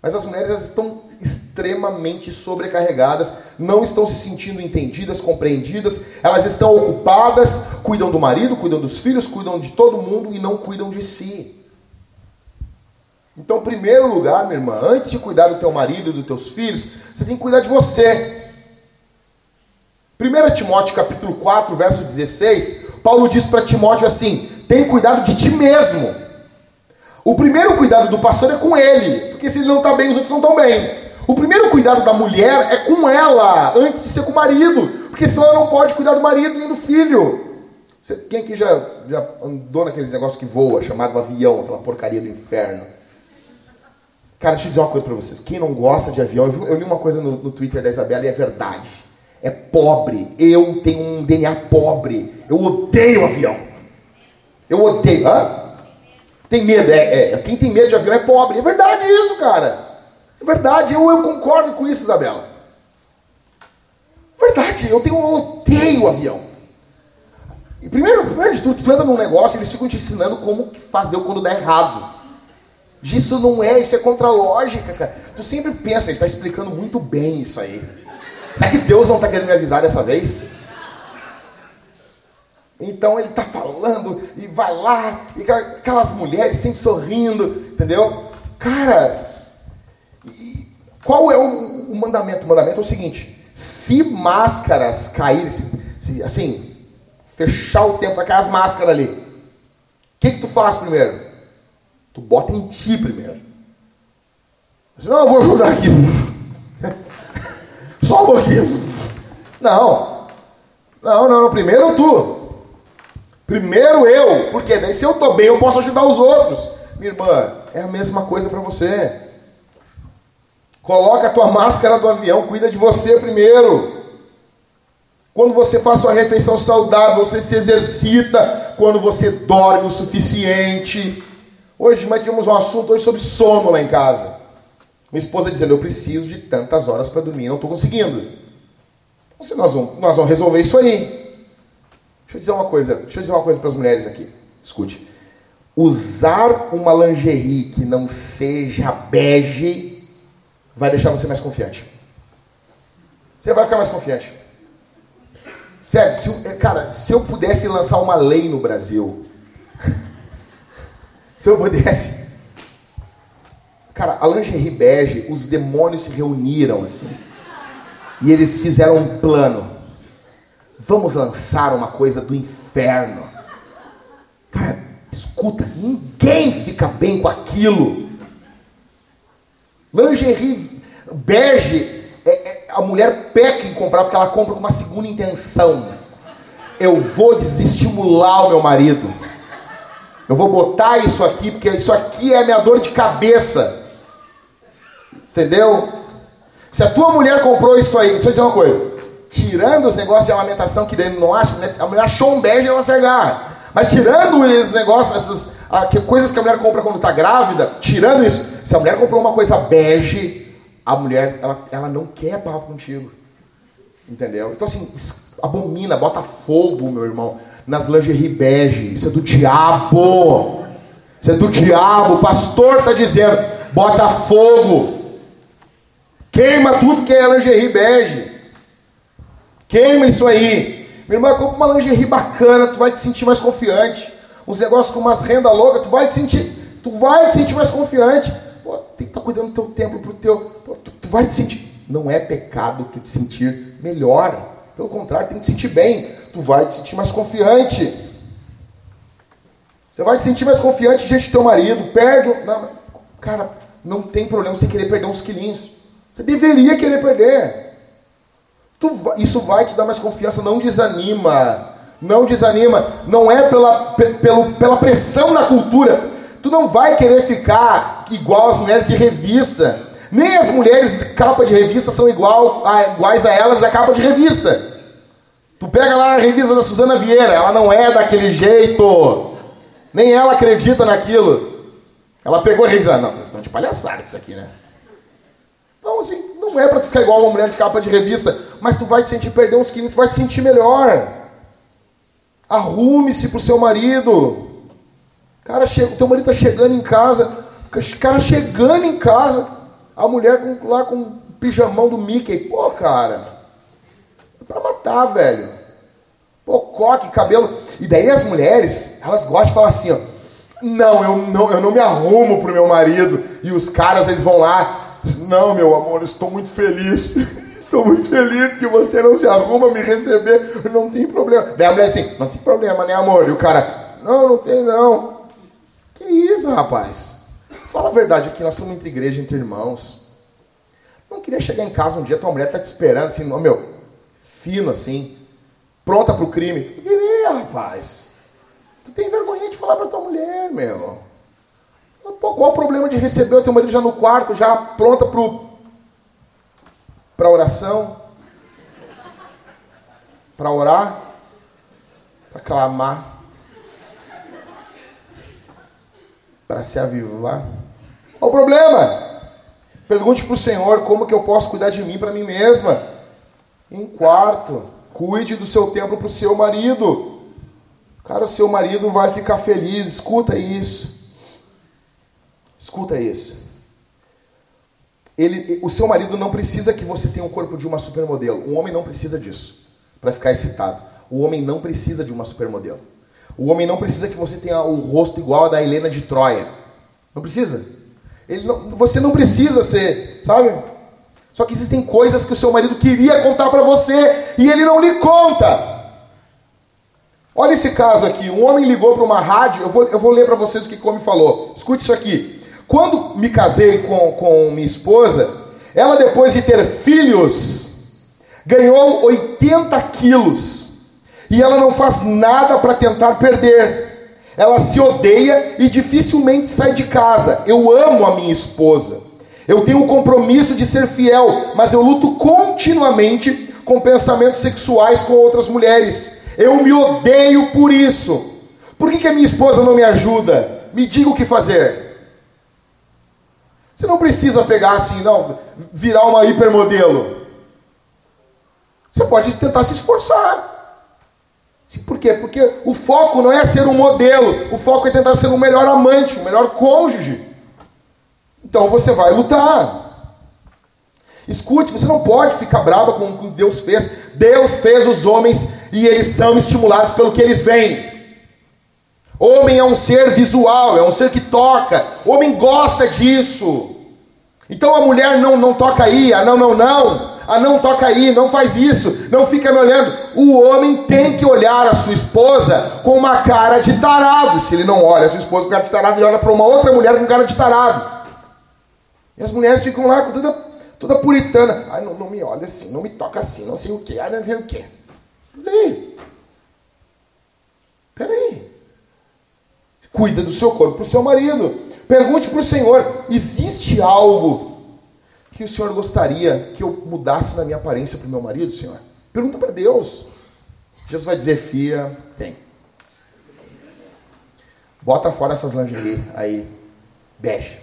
mas as mulheres estão extremamente sobrecarregadas, não estão se sentindo entendidas, compreendidas, elas estão ocupadas, cuidam do marido, cuidam dos filhos, cuidam de todo mundo e não cuidam de si. Então, em primeiro lugar, minha irmã, antes de cuidar do teu marido e dos teus filhos, você tem que cuidar de você. 1 Timóteo capítulo 4, verso 16, Paulo diz para Timóteo assim: tem cuidado de ti mesmo. O primeiro cuidado do pastor é com ele, porque se ele não está bem, os outros não estão bem. O primeiro cuidado da mulher é com ela, antes de ser com o marido, porque senão ela não pode cuidar do marido nem do filho. Você, quem aqui já, já andou naqueles negócios que voa, chamado avião, aquela porcaria do inferno? Cara, deixa eu dizer uma coisa para vocês. Quem não gosta de avião, eu, eu li uma coisa no, no Twitter da Isabela e é verdade. É pobre. Eu tenho um DNA pobre. Eu odeio avião. Eu odeio. Hã? Tem medo. É, é, quem tem medo de avião é pobre. É verdade isso, cara. É verdade, eu, eu concordo com isso, Isabela. Verdade, eu tenho eu odeio avião. E primeiro, primeiro de tudo, tu entra num negócio e eles ficam te ensinando como fazer quando dá errado. Isso não é, isso é contra a lógica, cara. Tu sempre pensa, ele está explicando muito bem isso aí. Será que Deus não está querendo me avisar dessa vez? Então ele está falando e vai lá, e aquelas mulheres sempre sorrindo, entendeu? Cara, qual é o, o mandamento? O mandamento é o seguinte: se máscaras caírem, se, se, assim, fechar o tempo, cair as máscaras ali, o que, que tu faz primeiro? Tu bota em ti primeiro. Não, eu vou ajudar aqui. [laughs] Só um pouquinho. Não. Não, não, primeiro tu. Primeiro eu. Porque daí se eu estou bem, eu posso ajudar os outros. Minha irmã, é a mesma coisa para você. Coloca a tua máscara do avião, cuida de você primeiro. Quando você faz uma refeição saudável, você se exercita. Quando você dorme o suficiente. Hoje nós tivemos um assunto hoje sobre sono lá em casa. Minha esposa dizendo, eu preciso de tantas horas para dormir, não estou conseguindo. Então, nós vamos, nós vamos resolver isso aí. Deixa eu dizer uma coisa, deixa eu dizer uma coisa para as mulheres aqui. Escute. Usar uma lingerie que não seja bege vai deixar você mais confiante. Você vai ficar mais confiante. Sério, se, é, cara, se eu pudesse lançar uma lei no Brasil, [laughs] se eu pudesse. Cara, a lingerie bege, os demônios se reuniram assim. E eles fizeram um plano. Vamos lançar uma coisa do inferno. Cara, escuta, ninguém fica bem com aquilo. Lingerie bege, é, é, a mulher peca em comprar porque ela compra com uma segunda intenção. Eu vou desestimular o meu marido. Eu vou botar isso aqui porque isso aqui é a minha dor de cabeça. Entendeu? Se a tua mulher comprou isso aí, deixa eu dizer uma coisa. tirando os negócios de amamentação que daí não acha, né? a mulher achou um bege ela se agarra. Mas tirando esses negócios, essas coisas que a mulher compra quando está grávida, tirando isso, se a mulher comprou uma coisa bege, a mulher ela, ela não quer papo contigo. Entendeu? Então assim, abomina, bota fogo, meu irmão, nas lingerie bege. Isso é do diabo. Isso é do diabo. O pastor está dizendo, bota fogo. Queima tudo que é lingerie bege. Queima isso aí. Meu irmão, compra uma lingerie bacana, tu vai te sentir mais confiante. Uns negócios com umas renda louca, tu vai te sentir, tu vai te sentir mais confiante. Pô, tem que estar tá cuidando do teu templo pro teu. Pô, tu, tu vai te sentir. Não é pecado tu te sentir melhor. Pelo contrário, tem que te sentir bem. Tu vai te sentir mais confiante. Você vai se sentir mais confiante diante do teu marido. Perde. Não, cara, não tem problema você querer perder uns quilinhos. Você deveria querer perder. Tu, isso vai te dar mais confiança, não desanima. Não desanima. Não é pela, pela, pela pressão da cultura. Tu não vai querer ficar igual as mulheres de revista. Nem as mulheres de capa de revista são igual a, iguais a elas da capa de revista. Tu pega lá a revista da Suzana Vieira, ela não é daquele jeito. Nem ela acredita naquilo. Ela pegou a revista, não, estão de palhaçada isso aqui, né? Então, assim, não é para tu ficar igual uma mulher de capa de revista, mas tu vai te sentir perder uns quilos, tu vai te sentir melhor. Arrume-se pro seu marido. Cara, chega, teu marido tá chegando em casa, cara chegando em casa, a mulher com, lá com o pijamão do Mickey. Pô, cara, é pra matar, velho. Pô, coque, cabelo. E daí as mulheres, elas gostam de falar assim, ó. Não, eu não, eu não me arrumo pro meu marido. E os caras, eles vão lá. Não, meu amor, estou muito feliz. [laughs] Estou muito feliz que você não se arruma me receber. Não tem problema. Daí a mulher assim, não tem problema, né, amor? E o cara, não, não tem não. Que isso, rapaz? Fala a verdade aqui, nós estamos entre igreja, entre irmãos. Não queria chegar em casa um dia, tua mulher tá te esperando assim, não, meu, fino assim, pronta pro crime. Tu queria, rapaz. Tu tem vergonha de falar pra tua mulher, meu. Pô, qual o problema de receber o teu marido já no quarto, já pronta pro para oração, para orar, para clamar, para se avivar. Qual o problema? Pergunte para o Senhor como que eu posso cuidar de mim para mim mesma. Em quarto, cuide do seu tempo para o seu marido. Cara, o seu marido vai ficar feliz. Escuta isso. Escuta isso ele, o seu marido não precisa que você tenha o corpo de uma supermodelo. Um homem não precisa disso para ficar excitado. O homem não precisa de uma supermodelo. O homem não precisa que você tenha o rosto igual a da Helena de Troia. Não precisa. Não, você não precisa ser, sabe? Só que existem coisas que o seu marido queria contar para você e ele não lhe conta. Olha esse caso aqui. Um homem ligou para uma rádio. Eu vou, eu vou ler para vocês o que o homem falou. Escute isso aqui. Quando me casei com, com minha esposa, ela depois de ter filhos, ganhou 80 quilos. E ela não faz nada para tentar perder. Ela se odeia e dificilmente sai de casa. Eu amo a minha esposa. Eu tenho o compromisso de ser fiel, mas eu luto continuamente com pensamentos sexuais com outras mulheres. Eu me odeio por isso. Por que, que a minha esposa não me ajuda? Me diga o que fazer. Você não precisa pegar assim, não, virar uma hipermodelo. Você pode tentar se esforçar. Por quê? Porque o foco não é ser um modelo, o foco é tentar ser um melhor amante, um melhor cônjuge. Então você vai lutar. Escute, você não pode ficar brava com o que Deus fez. Deus fez os homens e eles são estimulados pelo que eles veem. Homem é um ser visual, é um ser que toca. Homem gosta disso. Então a mulher não, não toca aí, ah não, não, não. Ah não, toca aí, não faz isso, não fica me olhando. O homem tem que olhar a sua esposa com uma cara de tarado. Se ele não olha a sua esposa com cara de tarado, ele olha para uma outra mulher com cara de tarado. E as mulheres ficam lá com toda, toda puritana. Ai, não, não me olha assim, não me toca assim, não sei o que, ai, não sei o que. Peraí. Peraí. Cuida do seu corpo para o seu marido. Pergunte para o Senhor: existe algo que o Senhor gostaria que eu mudasse na minha aparência para o meu marido, Senhor? Pergunta para Deus. Jesus vai dizer, fia, tem. Bota fora essas lingerie aí, bege.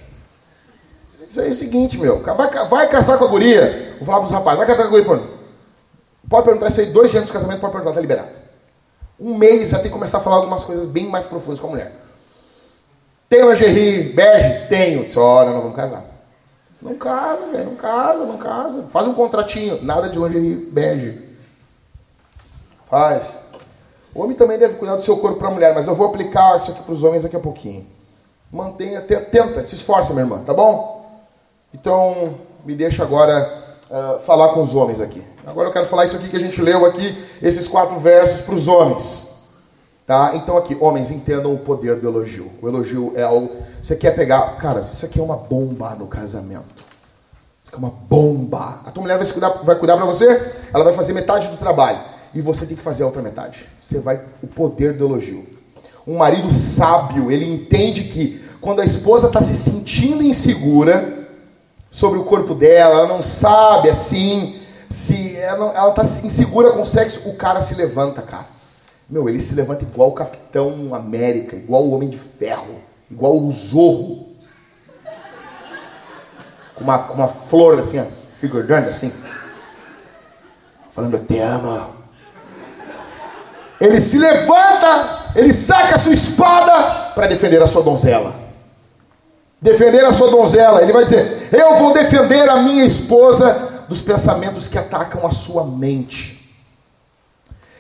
Isso aí é o seguinte, meu. Vai, vai casar com a guria. Vou falar pros rapazes, vai casar com a guria. Pronto. Pode perguntar isso aí, dois dias de casamento, pode perguntar, tá liberado. Um mês já tem que começar a falar algumas coisas bem mais profundas com a mulher. Tem lingerie bege? Tenho. Disse, olha, não vamos casar. Não casa, velho, não casa, não casa. Faz um contratinho, nada de lingerie bege. Faz. O homem também deve cuidar do seu corpo para a mulher, mas eu vou aplicar isso aqui para os homens daqui a pouquinho. Mantenha, tenta, se esforça, minha irmã, tá bom? Então, me deixa agora uh, falar com os homens aqui. Agora eu quero falar isso aqui que a gente leu aqui, esses quatro versos para os homens. Tá? Então aqui, homens, entendam o poder do elogio. O elogio é algo. Você quer pegar. Cara, isso aqui é uma bomba no casamento. Isso aqui é uma bomba. A tua mulher vai, cuidar, vai cuidar para você, ela vai fazer metade do trabalho. E você tem que fazer a outra metade. Você vai. O poder do elogio. Um marido sábio, ele entende que quando a esposa está se sentindo insegura sobre o corpo dela, ela não sabe assim, se ela está insegura com o sexo, o cara se levanta, cara. Meu, ele se levanta igual o Capitão América, igual o Homem de Ferro, igual o Zorro. Com uma, com uma flor assim, ó, figurando assim. Falando, eu te amo. Ele se levanta, ele saca a sua espada para defender a sua donzela. Defender a sua donzela. Ele vai dizer: Eu vou defender a minha esposa dos pensamentos que atacam a sua mente.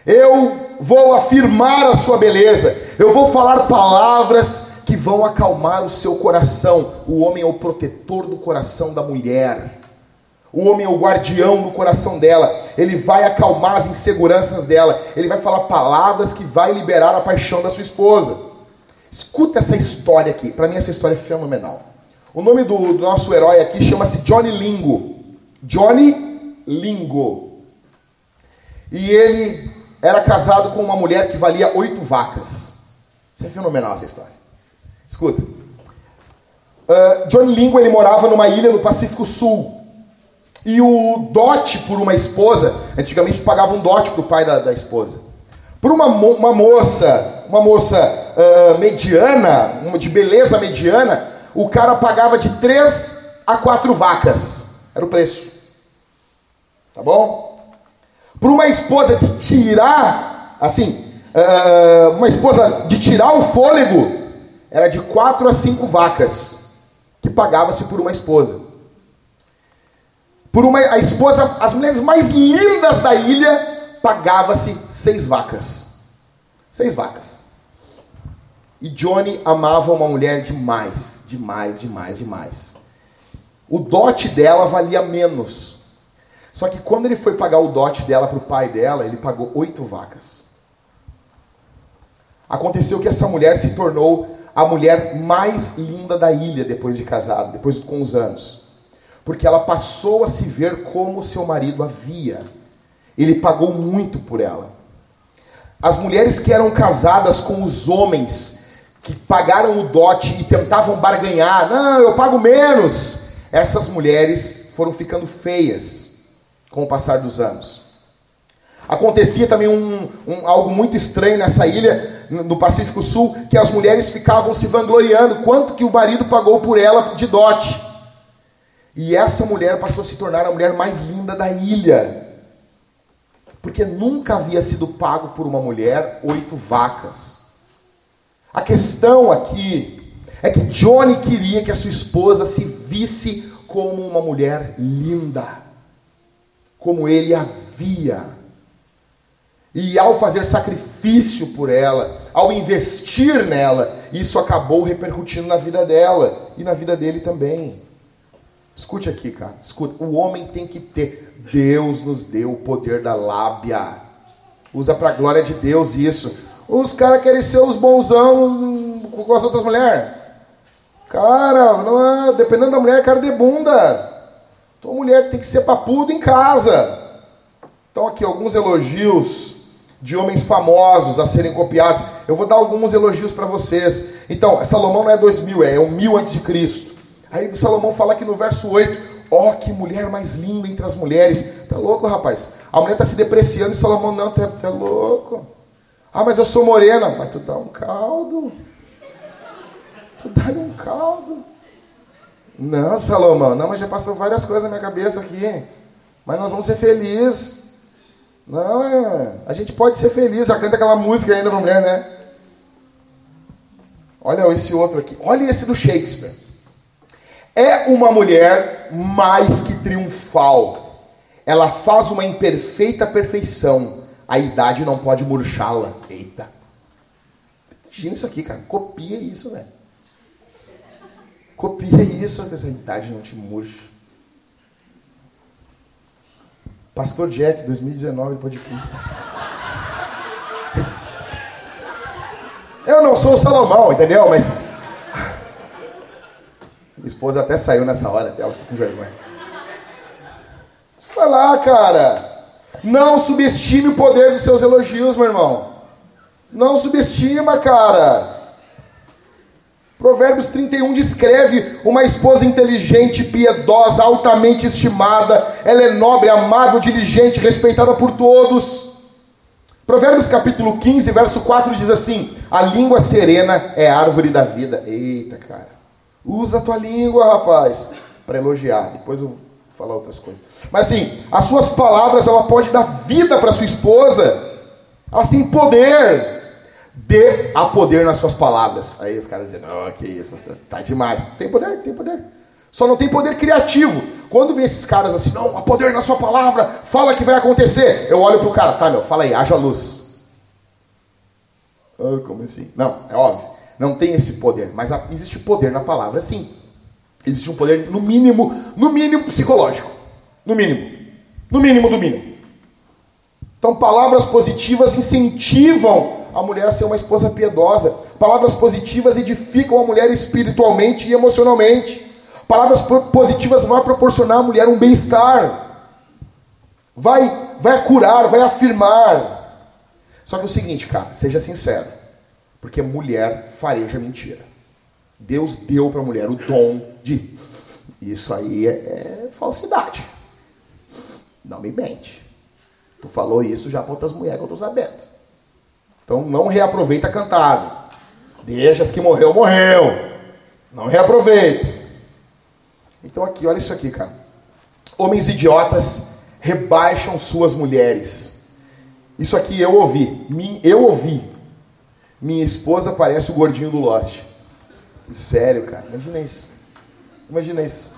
Eu vou afirmar a sua beleza. Eu vou falar palavras vão acalmar o seu coração. O homem é o protetor do coração da mulher. O homem é o guardião do coração dela. Ele vai acalmar as inseguranças dela. Ele vai falar palavras que vai liberar a paixão da sua esposa. Escuta essa história aqui. Para mim essa história é fenomenal. O nome do, do nosso herói aqui chama-se Johnny Lingo. Johnny Lingo. E ele era casado com uma mulher que valia oito vacas. Isso é fenomenal essa história. Escuta. Uh, John Lingo ele morava numa ilha no Pacífico Sul. E o dote por uma esposa, antigamente pagava um dote para o pai da, da, esposa. Por uma, uma moça, uma moça uh, mediana, uma de beleza mediana, o cara pagava de três a quatro vacas. Era o preço. Tá bom? Para uma esposa de tirar, assim, uh, uma esposa de tirar o fôlego, era de quatro a cinco vacas que pagava-se por uma esposa. Por uma a esposa, as mulheres mais lindas da ilha, pagava-se seis vacas. Seis vacas. E Johnny amava uma mulher demais, demais, demais, demais. O dote dela valia menos só que quando ele foi pagar o dote dela para o pai dela, ele pagou oito vacas. Aconteceu que essa mulher se tornou a mulher mais linda da ilha depois de casado, depois com os anos. Porque ela passou a se ver como seu marido havia. Ele pagou muito por ela. As mulheres que eram casadas com os homens que pagaram o dote e tentavam barganhar, não, eu pago menos. Essas mulheres foram ficando feias com o passar dos anos. Acontecia também um, um, algo muito estranho nessa ilha, no Pacífico Sul, que as mulheres ficavam se vangloriando quanto que o marido pagou por ela de dote. E essa mulher passou a se tornar a mulher mais linda da ilha. Porque nunca havia sido pago por uma mulher oito vacas. A questão aqui é que Johnny queria que a sua esposa se visse como uma mulher linda como ele havia. E ao fazer sacrifício por ela, ao investir nela, isso acabou repercutindo na vida dela e na vida dele também. Escute aqui, cara. Escute. O homem tem que ter. Deus nos deu o poder da lábia. Usa para a glória de Deus isso. Os caras querem ser os bonzão com as outras mulheres. Cara, não é, dependendo da mulher, cara de bunda. Então a mulher tem que ser papudo em casa. Então aqui alguns elogios de homens famosos a serem copiados. Eu vou dar alguns elogios para vocês. Então, Salomão não é 2000, é um mil antes de Cristo. Aí Salomão fala que no verso 8, Ó, oh, que mulher mais linda entre as mulheres. Tá louco, rapaz? A mulher tá se depreciando e Salomão, não, tá, tá louco. Ah, mas eu sou morena. Mas tu dá um caldo. Tu dá um caldo. Não, Salomão, não, mas já passou várias coisas na minha cabeça aqui. Mas nós vamos ser felizes. Não, é. A gente pode ser feliz, já canta aquela música ainda pra mulher, né? Olha esse outro aqui. Olha esse do Shakespeare. É uma mulher mais que triunfal. Ela faz uma imperfeita perfeição. A idade não pode murchá-la. Eita. Imagina isso aqui, cara. Copia isso, velho. Copia isso, essa idade não te murcha. Pastor Jack, 2019, podcast. Eu não sou o Salomão, entendeu? Mas. Minha esposa até saiu nessa hora, até ela ficou com vergonha. Vai lá, cara. Não subestime o poder dos seus elogios, meu irmão. Não subestima, cara. Provérbios 31 descreve uma esposa inteligente, piedosa, altamente estimada. Ela é nobre, amável, diligente, respeitada por todos. Provérbios capítulo 15, verso 4 diz assim: A língua serena é árvore da vida. Eita, cara. Usa a tua língua, rapaz, para elogiar. Depois eu vou falar outras coisas. Mas assim, as suas palavras, ela pode dar vida para sua esposa. Elas têm poder. Dê a poder nas suas palavras. Aí os caras dizem, oh, que isso, pastor, tá demais. Tem poder, tem poder. Só não tem poder criativo. Quando vem esses caras assim, não, há poder na sua palavra, fala que vai acontecer. Eu olho pro cara, tá, meu, fala aí, haja luz. Ah, como assim? Não, é óbvio. Não tem esse poder, mas existe poder na palavra, sim. Existe um poder, no mínimo, no mínimo psicológico. No mínimo. No mínimo do mínimo. Então, palavras positivas incentivam a mulher ser uma esposa piedosa. Palavras positivas edificam a mulher espiritualmente e emocionalmente. Palavras positivas vão proporcionar à mulher um bem-estar. Vai, vai curar, vai afirmar. Só que é o seguinte, cara, seja sincero. Porque mulher fareja mentira. Deus deu para a mulher o dom de. Isso aí é, é falsidade. Não me mente. Tu falou isso já para outras mulheres que eu estou sabendo. Então não reaproveita cantado. Deixa as que morreu, morreu. Não reaproveita. Então aqui, olha isso aqui, cara. Homens idiotas rebaixam suas mulheres. Isso aqui eu ouvi. Eu ouvi. Minha esposa parece o gordinho do Lost. Sério, cara. Imagina isso. Imagina isso.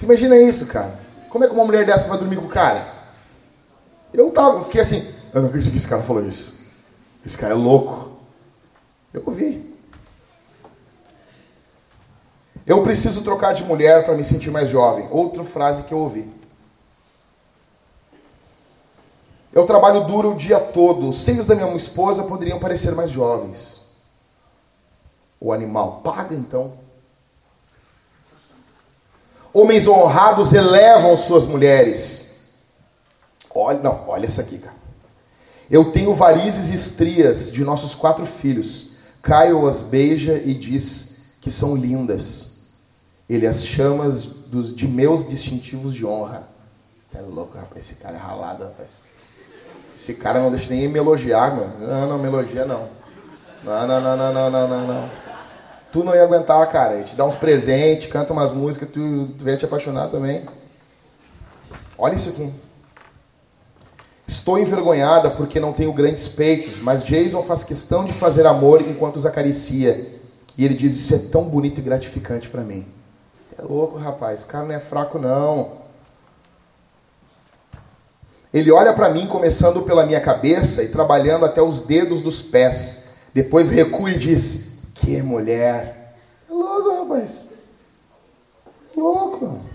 Imagina isso, cara. Como é que uma mulher dessa vai dormir com o cara? Eu tava, eu fiquei assim, eu não acredito que esse cara falou isso. Esse cara é louco. Eu ouvi. Eu preciso trocar de mulher para me sentir mais jovem. Outra frase que eu ouvi. Eu trabalho duro o dia todo. Os seios da minha esposa poderiam parecer mais jovens. O animal paga então. Homens honrados elevam suas mulheres. Olha, não, olha essa aqui, cara. Eu tenho varizes e estrias de nossos quatro filhos. Caio as beija e diz que são lindas. Ele as chama dos, de meus distintivos de honra. Você é louco, rapaz. Esse cara é ralado, rapaz. Esse cara não deixa nem me elogiar, mano. Não, não me elogia, não. Não, não, não, não, não, não, não. Tu não ia aguentar, cara. Ele te dá uns presentes, canta umas músicas, tu, tu te apaixonar também. Olha isso aqui. Estou envergonhada porque não tenho grandes peitos, mas Jason faz questão de fazer amor enquanto os acaricia. E ele diz: Isso é tão bonito e gratificante para mim. É louco, rapaz. Esse cara não é fraco, não. Ele olha para mim, começando pela minha cabeça e trabalhando até os dedos dos pés. Depois recua e diz: Que mulher. É louco, rapaz. É louco.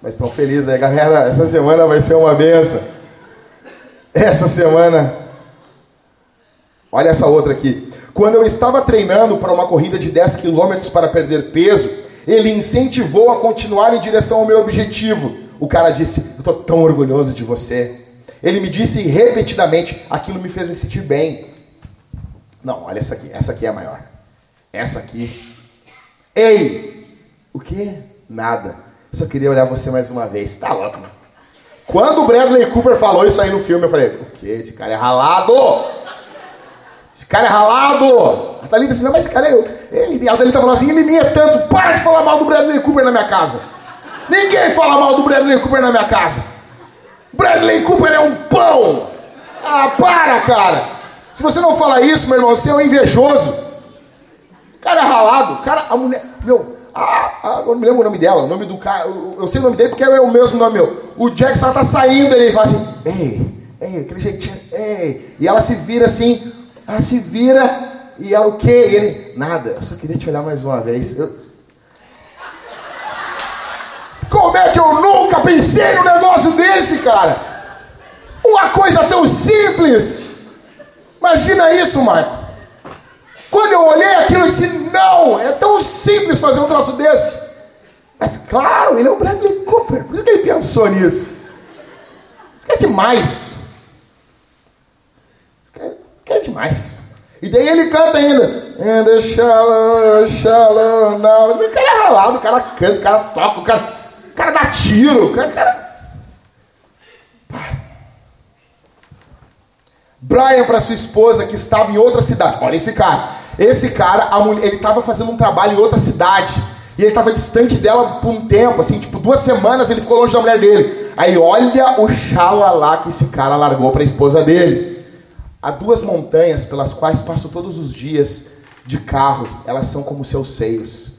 Mas estão felizes aí, galera. Essa semana vai ser uma benção. Essa semana. Olha essa outra aqui. Quando eu estava treinando para uma corrida de 10 quilômetros para perder peso, ele incentivou a continuar em direção ao meu objetivo. O cara disse: Eu estou tão orgulhoso de você. Ele me disse repetidamente: Aquilo me fez me sentir bem. Não, olha essa aqui. Essa aqui é a maior. Essa aqui. Ei, O quê? Nada. Só queria olhar você mais uma vez. Tá louco, mano. Quando o Bradley Cooper falou isso aí no filme, eu falei, o quê? Esse cara é ralado! Esse cara é ralado! A Thalita disse, não, mas esse cara é... Ele, a Thalita falou assim, ele nem é tanto. Para de falar mal do Bradley Cooper na minha casa. Ninguém fala mal do Bradley Cooper na minha casa. Bradley Cooper é um pão. Ah, para, cara. Se você não falar isso, meu irmão, você é um invejoso. O cara é ralado. O cara, a mulher, meu, eu não me lembro o nome dela, o nome do cara, eu sei o nome dele porque é o mesmo nome meu. O Jackson tá saindo, ele fala assim, ei, ei, aquele jeitinho, ei. E ela se vira assim, ela se vira e ela o quê? E ele, nada, eu só queria te olhar mais uma vez. Eu... Como é que eu nunca pensei num negócio desse, cara? Uma coisa tão simples. Imagina isso, Marco. Quando eu olhei aquilo, eu disse: não, é tão simples fazer um troço desse. É claro, ele é o Bradley Cooper, por isso que ele pensou nisso. Isso que é demais. Isso que é, que é demais. E daí ele canta ainda. And shallow now. O cara é ralado, o cara canta, o cara toca, o cara, o cara dá tiro, o cara. O cara... Brian para sua esposa que estava em outra cidade. Olha esse cara. Esse cara, mulher, ele estava fazendo um trabalho em outra cidade. E ele estava distante dela por um tempo, assim, tipo duas semanas ele ficou longe da mulher dele. Aí olha o xalalá que esse cara largou para a esposa dele. Há duas montanhas pelas quais passo todos os dias de carro, elas são como seus seios.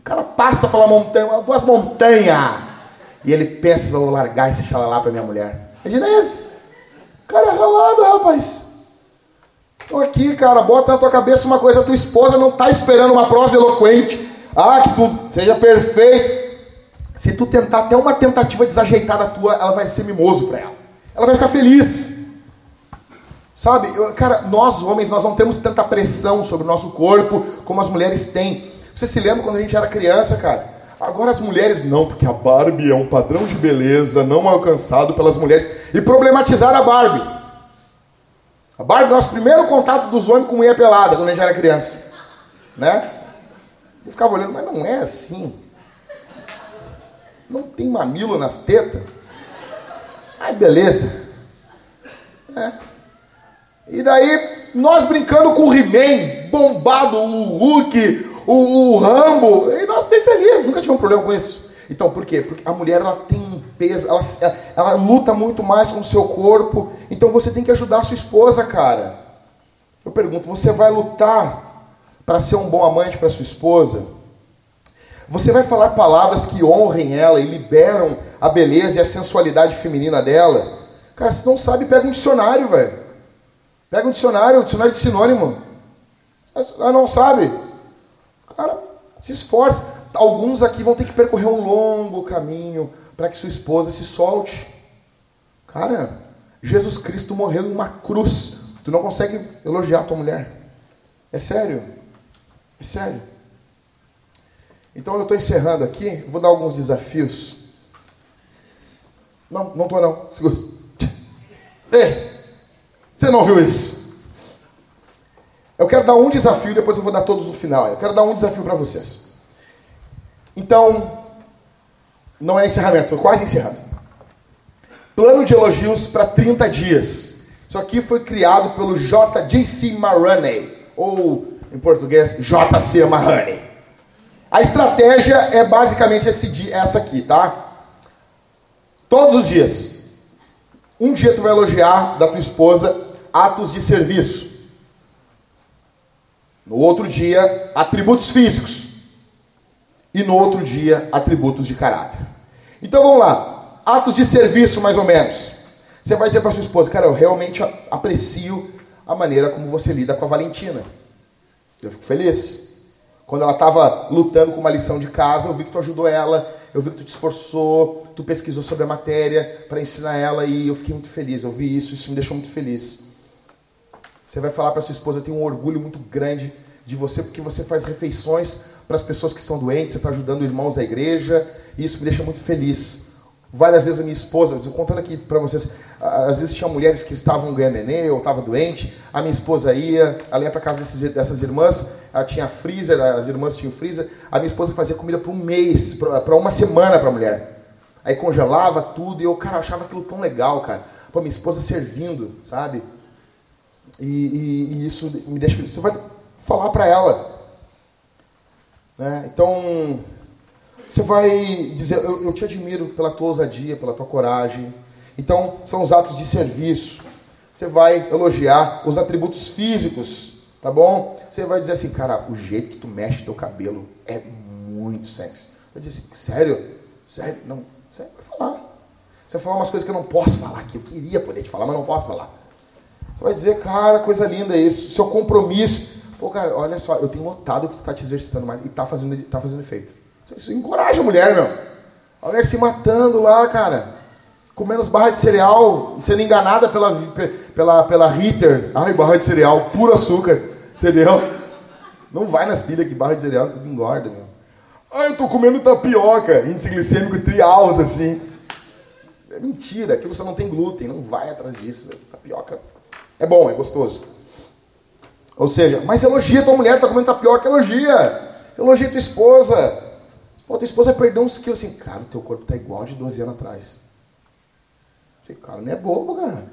O cara passa pela montanha, duas montanhas, e ele pensa, vou largar esse xalalá para minha mulher. Imagina isso. Cara, é ralado, rapaz. Então aqui, cara, bota na tua cabeça uma coisa, a tua esposa não está esperando uma prosa eloquente. Ah, que tu seja perfeito. Se tu tentar até uma tentativa desajeitada tua, ela vai ser mimoso para ela. Ela vai ficar feliz. Sabe, eu, cara, nós homens, nós não temos tanta pressão sobre o nosso corpo como as mulheres têm. Você se lembra quando a gente era criança, cara? Agora as mulheres não, porque a Barbie é um padrão de beleza não alcançado pelas mulheres. E problematizar a Barbie. A Barbie, nosso primeiro contato dos homens com mulher pelada, quando a gente era criança. Né? Eu ficava olhando, mas não é assim. Não tem mamilo nas tetas. Ai, beleza. É. E daí, nós brincando com o He-Man, bombado, o Hulk, o, o Rambo, e nós felizes, nunca tivemos problema com isso. Então, por quê? Porque a mulher ela tem um peso, ela, ela luta muito mais com o seu corpo, então você tem que ajudar a sua esposa, cara. Eu pergunto, você vai lutar para ser um bom amante para sua esposa? Você vai falar palavras que honrem ela e liberam a beleza e a sensualidade feminina dela? Cara, se não sabe, pega um dicionário, velho. Pega um dicionário, um dicionário de sinônimo. Ela não sabe. Cara, se esforce. Alguns aqui vão ter que percorrer um longo caminho para que sua esposa se solte. Cara, Jesus Cristo morreu em uma cruz. Tu não consegue elogiar tua mulher. É sério. É sério. Então eu estou encerrando aqui. Vou dar alguns desafios. Não, não estou não. Segura. Ei, você não viu isso? Eu quero dar um desafio, depois eu vou dar todos no final. Eu quero dar um desafio para vocês. Então, não é encerramento, foi quase encerrado. Plano de elogios para 30 dias. Isso aqui foi criado pelo J.J.C. Maroney, ou em português, J.C. Maroney. A estratégia é basicamente esse, essa aqui, tá? Todos os dias. Um dia tu vai elogiar da tua esposa atos de serviço. No outro dia, atributos físicos. E no outro dia, atributos de caráter. Então vamos lá. Atos de serviço, mais ou menos. Você vai dizer para sua esposa, cara, eu realmente aprecio a maneira como você lida com a Valentina. Eu fico feliz. Quando ela estava lutando com uma lição de casa, eu vi que tu ajudou ela, eu vi que tu te esforçou, tu pesquisou sobre a matéria para ensinar ela e eu fiquei muito feliz. Eu vi isso, isso me deixou muito feliz. Você vai falar para sua esposa: Eu tenho um orgulho muito grande de você, porque você faz refeições para as pessoas que estão doentes, você está ajudando irmãos da igreja, e isso me deixa muito feliz. Várias vezes a minha esposa, estou contando aqui para vocês, às vezes tinha mulheres que estavam ganhando nenê ou estavam doente, a minha esposa ia, ela ia para casa desses, dessas irmãs, ela tinha freezer, as irmãs tinham freezer, a minha esposa fazia comida para um mês, para uma semana para a mulher. Aí congelava tudo e eu, cara, achava aquilo tão legal, cara. Pô, minha esposa servindo, sabe? E, e, e isso me deixa feliz. Você vai falar para ela. Né? Então, você vai dizer, eu, eu te admiro pela tua ousadia, pela tua coragem. Então, são os atos de serviço. Você vai elogiar os atributos físicos, tá bom? Você vai dizer assim, cara, o jeito que tu mexe teu cabelo é muito sexy. Vai dizer assim, sério? Sério? Não, você vai falar. Você vai falar umas coisas que eu não posso falar, que eu queria poder te falar, mas não posso falar. Você vai dizer, cara, coisa linda isso. Seu compromisso. Pô, cara, olha só, eu tenho notado que tu está te exercitando mais e está fazendo, tá fazendo efeito. Isso encoraja a mulher, meu. A mulher se matando lá, cara. Comendo as barras de cereal, sendo enganada pela, pela, pela Ritter. Ai, barra de cereal, puro açúcar. Entendeu? Não vai nas pilhas que barra de cereal tudo engorda, meu. Ai, eu tô comendo tapioca. Índice glicêmico tri alto, assim. É mentira, aquilo você não tem glúten, não vai atrás disso. Tapioca é bom, é gostoso. Ou seja, mas elogia tua mulher, tá comendo tapioca, elogia. Elogia tua esposa. Pô, tua esposa perdeu uns quilos assim, cara, teu corpo tá igual de 12 anos atrás. Esse cara não é bobo, cara.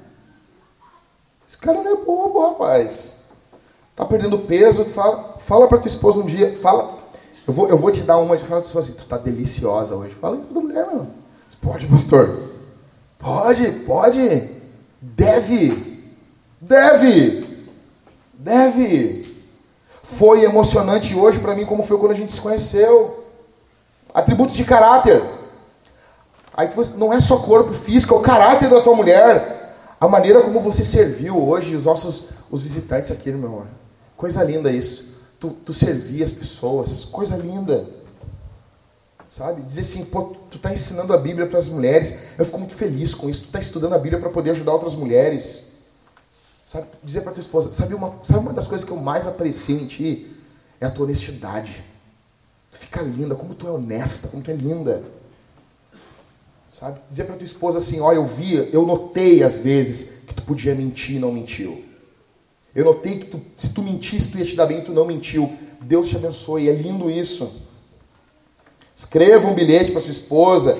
Esse cara não é bobo, rapaz. Tá perdendo peso, fala, fala pra tua esposa um dia, fala. Eu vou, eu vou te dar uma de fala assim, tu tá deliciosa hoje. Fala isso pra mulher, mano. Pode, pastor. Pode, pode. Deve. Deve. Deve. Foi emocionante hoje para mim como foi quando a gente se conheceu. Atributos de caráter. Aí não é só corpo físico, é o caráter da tua mulher. A maneira como você serviu hoje os nossos os visitantes aqui, meu amor. Coisa linda isso. Tu, tu servia as pessoas. Coisa linda. Sabe? Dizer assim, pô, tu tá ensinando a Bíblia para as mulheres. Eu fico muito feliz com isso. Tu tá estudando a Bíblia para poder ajudar outras mulheres. Sabe? Dizer para tua esposa, sabe uma, sabe uma das coisas que eu mais aprecio em ti? É a tua honestidade. Tu fica linda, como tu é honesta, como tu é linda. Sabe? Dizer para tua esposa assim, ó, eu vi, eu notei às vezes que tu podia mentir e não mentiu. Eu notei que tu, se tu mentisse, tu ia te dar bem, tu não mentiu. Deus te abençoe, é lindo isso. Escreva um bilhete para sua esposa.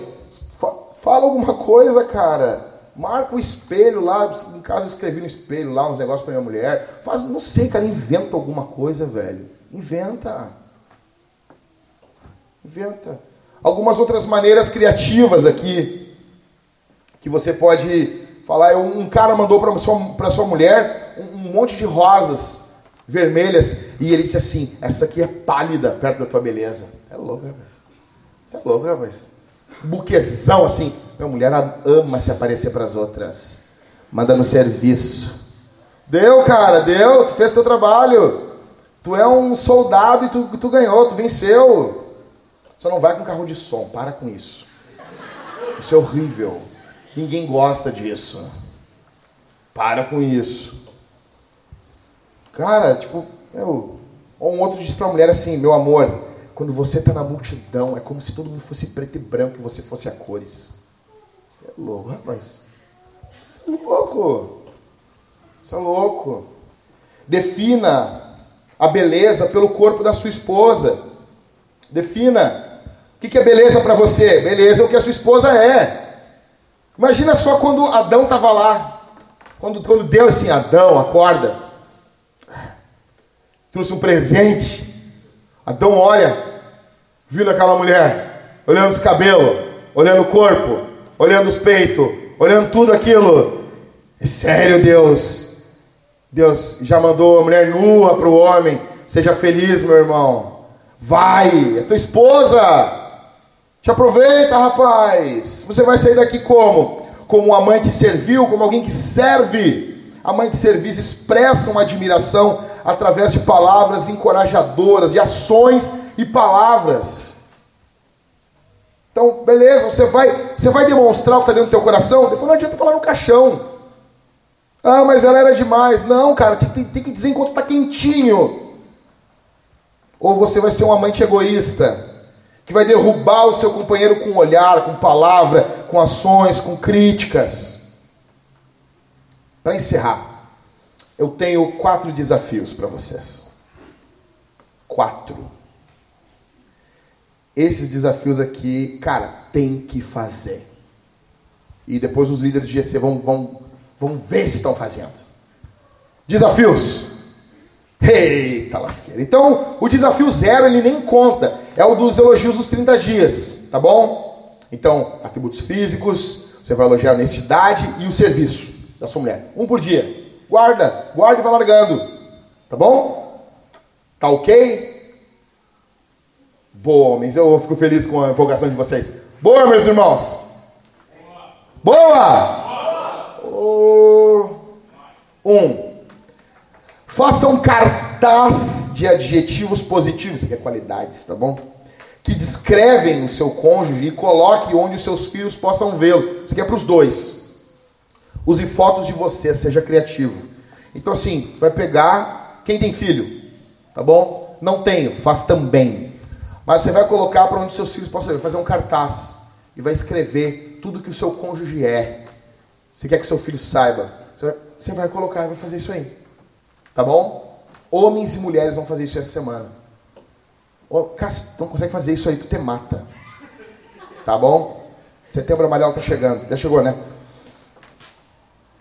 Fala alguma coisa, cara. Marca o espelho lá. Em casa eu escrevi no espelho lá uns negócios para minha mulher. Faz, não sei, cara, inventa alguma coisa, velho. Inventa. Inventa. Algumas outras maneiras criativas aqui que você pode falar. Um cara mandou para sua, sua mulher um, um monte de rosas vermelhas e ele disse assim: Essa aqui é pálida perto da tua beleza. É louco, rapaz. Você é louco, rapaz. Buquezão assim. Minha mulher ama se aparecer para as outras. Manda no serviço. Deu, cara, deu. Tu fez teu trabalho. Tu é um soldado e tu, tu ganhou, tu venceu. Só não vai com carro de som, para com isso. Isso é horrível. Ninguém gosta disso. Para com isso. Cara, tipo, eu. Ou um outro diz pra mulher assim, meu amor, quando você está na multidão, é como se todo mundo fosse preto e branco e você fosse a cores. Você é louco, rapaz. Você é louco. Você é louco. Defina a beleza pelo corpo da sua esposa. Defina. O que é beleza para você? Beleza é o que a sua esposa é. Imagina só quando Adão estava lá. Quando, quando Deus assim, Adão, acorda. Trouxe um presente. Adão olha, viu aquela mulher, olhando os cabelos, olhando o corpo, olhando os peitos, olhando tudo aquilo. É sério, Deus. Deus já mandou a mulher nua para o homem. Seja feliz, meu irmão. Vai, é tua esposa. Te aproveita, rapaz. Você vai sair daqui como? Como um amante servil, como alguém que serve. Amante de serviço expressa uma admiração através de palavras encorajadoras, de ações e palavras. Então, beleza, você vai, você vai demonstrar o que está dentro do teu coração, depois não adianta falar no caixão. Ah, mas ela era demais. Não, cara, tem, tem que dizer enquanto está quentinho. Ou você vai ser um amante egoísta que vai derrubar o seu companheiro com olhar, com palavra, com ações, com críticas. Para encerrar, eu tenho quatro desafios para vocês. Quatro. Esses desafios aqui, cara, tem que fazer. E depois os líderes de GC vão, vão, vão ver se estão fazendo. Desafios. Eita lasqueira. Então, o desafio zero ele nem conta. É o dos elogios dos 30 dias, tá bom? Então, atributos físicos, você vai elogiar a honestidade e o serviço da sua mulher. Um por dia. Guarda, guarda e vai largando. Tá bom? Tá ok? Boa, homens. Eu fico feliz com a empolgação de vocês. Boa, meus irmãos. Boa! Boa. Um. Faça um cartaz de adjetivos positivos, aqui é qualidades, tá bom? Que descrevem o seu cônjuge e coloque onde os seus filhos possam vê-los. Isso aqui é para os dois. Use fotos de você, seja criativo. Então assim, vai pegar quem tem filho, tá bom? Não tenho, faz também. Mas você vai colocar para onde seus filhos possam fazer um cartaz e vai escrever tudo que o seu cônjuge é. Você quer que seu filho saiba? Você vai colocar e vai fazer isso aí. Tá bom? Homens e mulheres vão fazer isso essa semana. Cara, não consegue fazer isso aí, tu te mata. Tá bom? Setembro amarelo tá chegando. Já chegou, né?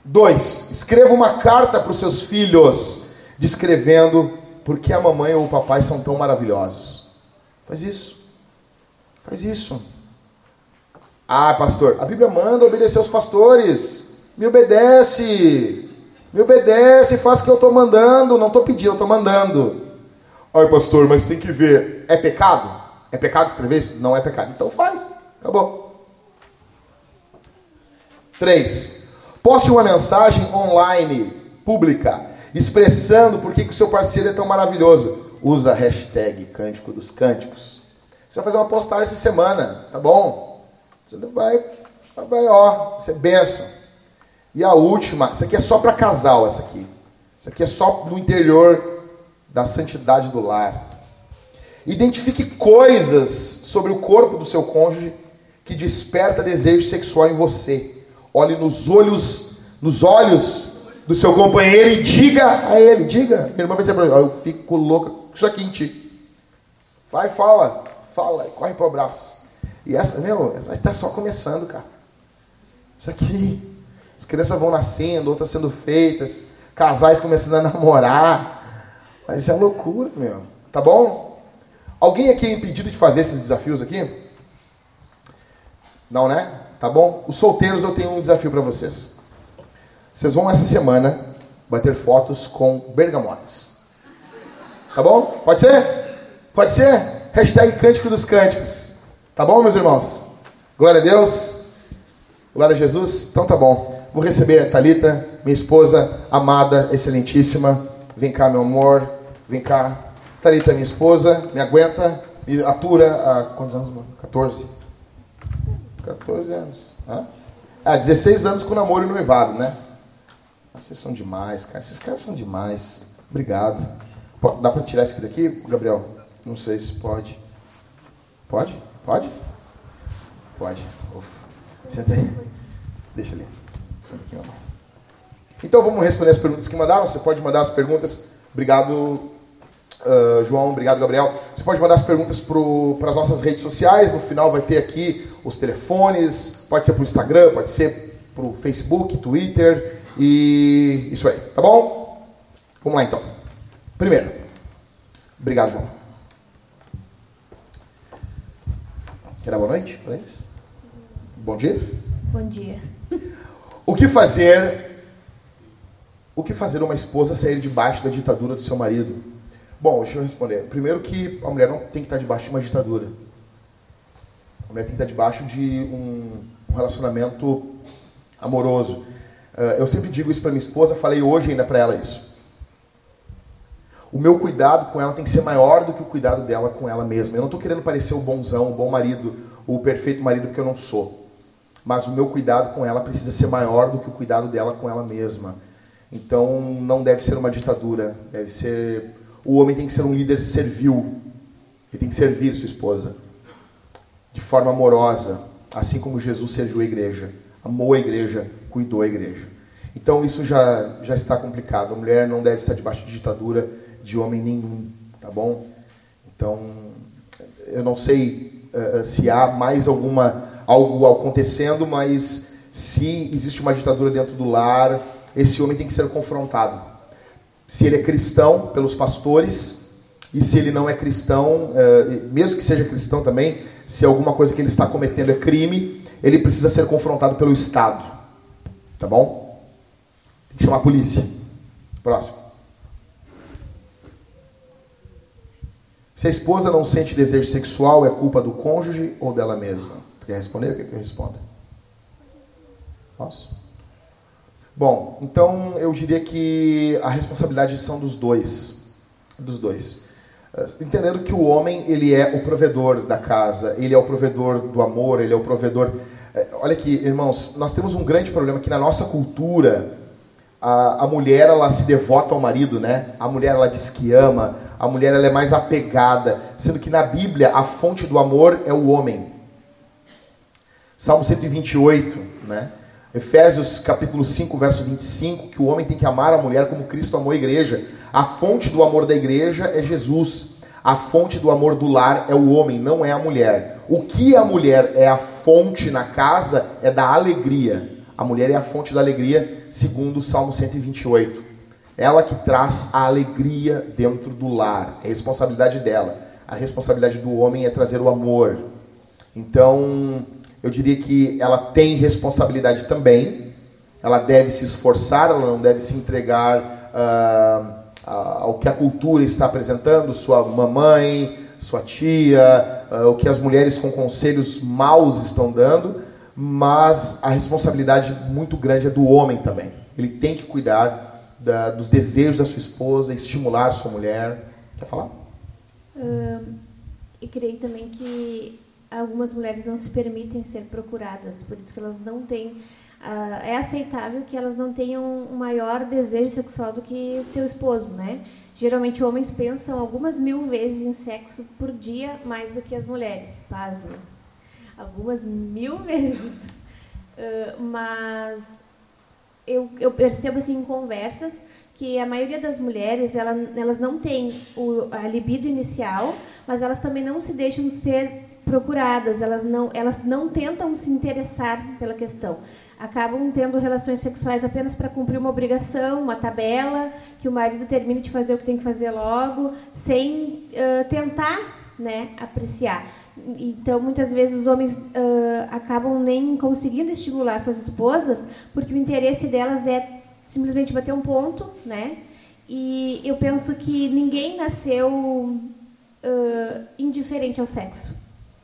Dois, escreva uma carta para os seus filhos, descrevendo por que a mamãe ou o papai são tão maravilhosos. Faz isso. Faz isso. Ah, pastor, a Bíblia manda obedecer aos pastores. Me obedece. Me obedece, faz o que eu estou mandando. Não estou pedindo, eu estou mandando. Ai, pastor, mas tem que ver. É pecado? É pecado escrever isso? Não é pecado. Então faz. Acabou. Três. Poste uma mensagem online, pública, expressando por que o seu parceiro é tão maravilhoso. Usa a hashtag Cântico dos Cânticos. Você vai fazer uma postagem essa semana, tá bom? Você vai, vai ó, você é benção. E a última, isso aqui é só para casal, essa aqui. Isso aqui é só no interior da santidade do lar. Identifique coisas sobre o corpo do seu cônjuge que desperta desejo sexual em você. Olhe nos olhos, nos olhos do seu companheiro e diga a ele, diga. Minha irmã vai dizer para eu fico louca isso aqui em ti. Vai, fala, fala, corre para o braço. E essa, meu, essa está só começando, cara. Isso aqui as crianças vão nascendo, outras sendo feitas, casais começando a namorar. Mas é loucura, meu. Tá bom? Alguém aqui é impedido de fazer esses desafios aqui? Não, né? Tá bom? Os solteiros eu tenho um desafio para vocês. Vocês vão essa semana bater fotos com bergamotas. Tá bom? Pode ser? Pode ser? Hashtag Cântico dos Cânticos. Tá bom, meus irmãos? Glória a Deus. Glória a Jesus. Então tá bom. Vou receber a Thalita, minha esposa amada, excelentíssima. Vem cá, meu amor. Vem cá. Thalita, minha esposa, me aguenta, me atura há quantos anos, mano? 14? 14 anos. Hã? Ah, 16 anos com namoro e noivado, né? Vocês são demais, cara. Esses caras são demais. Obrigado. Dá pra tirar isso aqui daqui, Gabriel? Não sei se pode. Pode? Pode? Pode. Ufa. Senta aí. Deixa ali. Então vamos responder as perguntas que mandaram. Você pode mandar as perguntas. Obrigado, uh, João. Obrigado, Gabriel. Você pode mandar as perguntas para as nossas redes sociais. No final vai ter aqui os telefones. Pode ser para o Instagram, pode ser para o Facebook, Twitter e isso aí. Tá bom? Vamos lá então. Primeiro. Obrigado, João. Quer dar boa noite para eles? Bom dia? Bom dia. O que fazer? O que fazer uma esposa sair debaixo da ditadura do seu marido? Bom, deixa eu responder. Primeiro que a mulher não tem que estar debaixo de uma ditadura. Mulher tem que estar debaixo de um, um relacionamento amoroso. Uh, eu sempre digo isso para minha esposa, falei hoje ainda para ela isso. O meu cuidado com ela tem que ser maior do que o cuidado dela com ela mesma. Eu não estou querendo parecer o bonzão, o bom marido, o perfeito marido, porque eu não sou mas o meu cuidado com ela precisa ser maior do que o cuidado dela com ela mesma. Então não deve ser uma ditadura, deve ser o homem tem que ser um líder servil. Ele tem que servir sua esposa de forma amorosa. assim como Jesus serviu a igreja, amou a igreja, cuidou a igreja. Então isso já, já está complicado. A mulher não deve estar debaixo de ditadura de homem nenhum, tá bom? Então, eu não sei uh, se há mais alguma algo acontecendo, mas se existe uma ditadura dentro do lar, esse homem tem que ser confrontado. Se ele é cristão, pelos pastores, e se ele não é cristão, uh, mesmo que seja cristão também, se alguma coisa que ele está cometendo é crime, ele precisa ser confrontado pelo Estado. Tá bom? Tem que chamar a polícia. Próximo. Se a esposa não sente desejo sexual, é culpa do cônjuge ou dela mesma? Tu quer responder? O que eu respondo? Posso? Bom, então eu diria que a responsabilidade são dos dois. Dos dois. Entendendo que o homem, ele é o provedor da casa, ele é o provedor do amor, ele é o provedor... É, olha aqui, irmãos, nós temos um grande problema que na nossa cultura, a, a mulher, ela se devota ao marido, né? A mulher, ela diz que ama, a mulher, ela é mais apegada, sendo que na Bíblia, a fonte do amor é o homem. Salmo 128, né? Efésios capítulo 5, verso 25, que o homem tem que amar a mulher como Cristo amou a igreja. A fonte do amor da igreja é Jesus. A fonte do amor do lar é o homem, não é a mulher. O que a mulher é a fonte na casa é da alegria. A mulher é a fonte da alegria, segundo o Salmo 128. Ela que traz a alegria dentro do lar, é responsabilidade dela. A responsabilidade do homem é trazer o amor. Então, eu diria que ela tem responsabilidade também. Ela deve se esforçar, ela não deve se entregar. Uh, ao que a cultura está apresentando, sua mamãe, sua tia, o que as mulheres com conselhos maus estão dando, mas a responsabilidade muito grande é do homem também. Ele tem que cuidar da, dos desejos da sua esposa, estimular sua mulher. Quer falar? Eu creio também que algumas mulheres não se permitem ser procuradas, por isso que elas não têm uh, é aceitável que elas não tenham um maior desejo sexual do que seu esposo, né? Geralmente homens pensam algumas mil vezes em sexo por dia mais do que as mulheres, pasmem. Algumas mil [laughs] vezes. Uh, mas eu, eu percebo assim em conversas que a maioria das mulheres ela, elas não têm o, a libido inicial, mas elas também não se deixam ser procuradas, elas não, elas não tentam se interessar pela questão acabam tendo relações sexuais apenas para cumprir uma obrigação, uma tabela, que o marido termine de fazer o que tem que fazer logo, sem uh, tentar né, apreciar. Então, muitas vezes os homens uh, acabam nem conseguindo estimular suas esposas, porque o interesse delas é simplesmente bater um ponto, né? E eu penso que ninguém nasceu uh, indiferente ao sexo.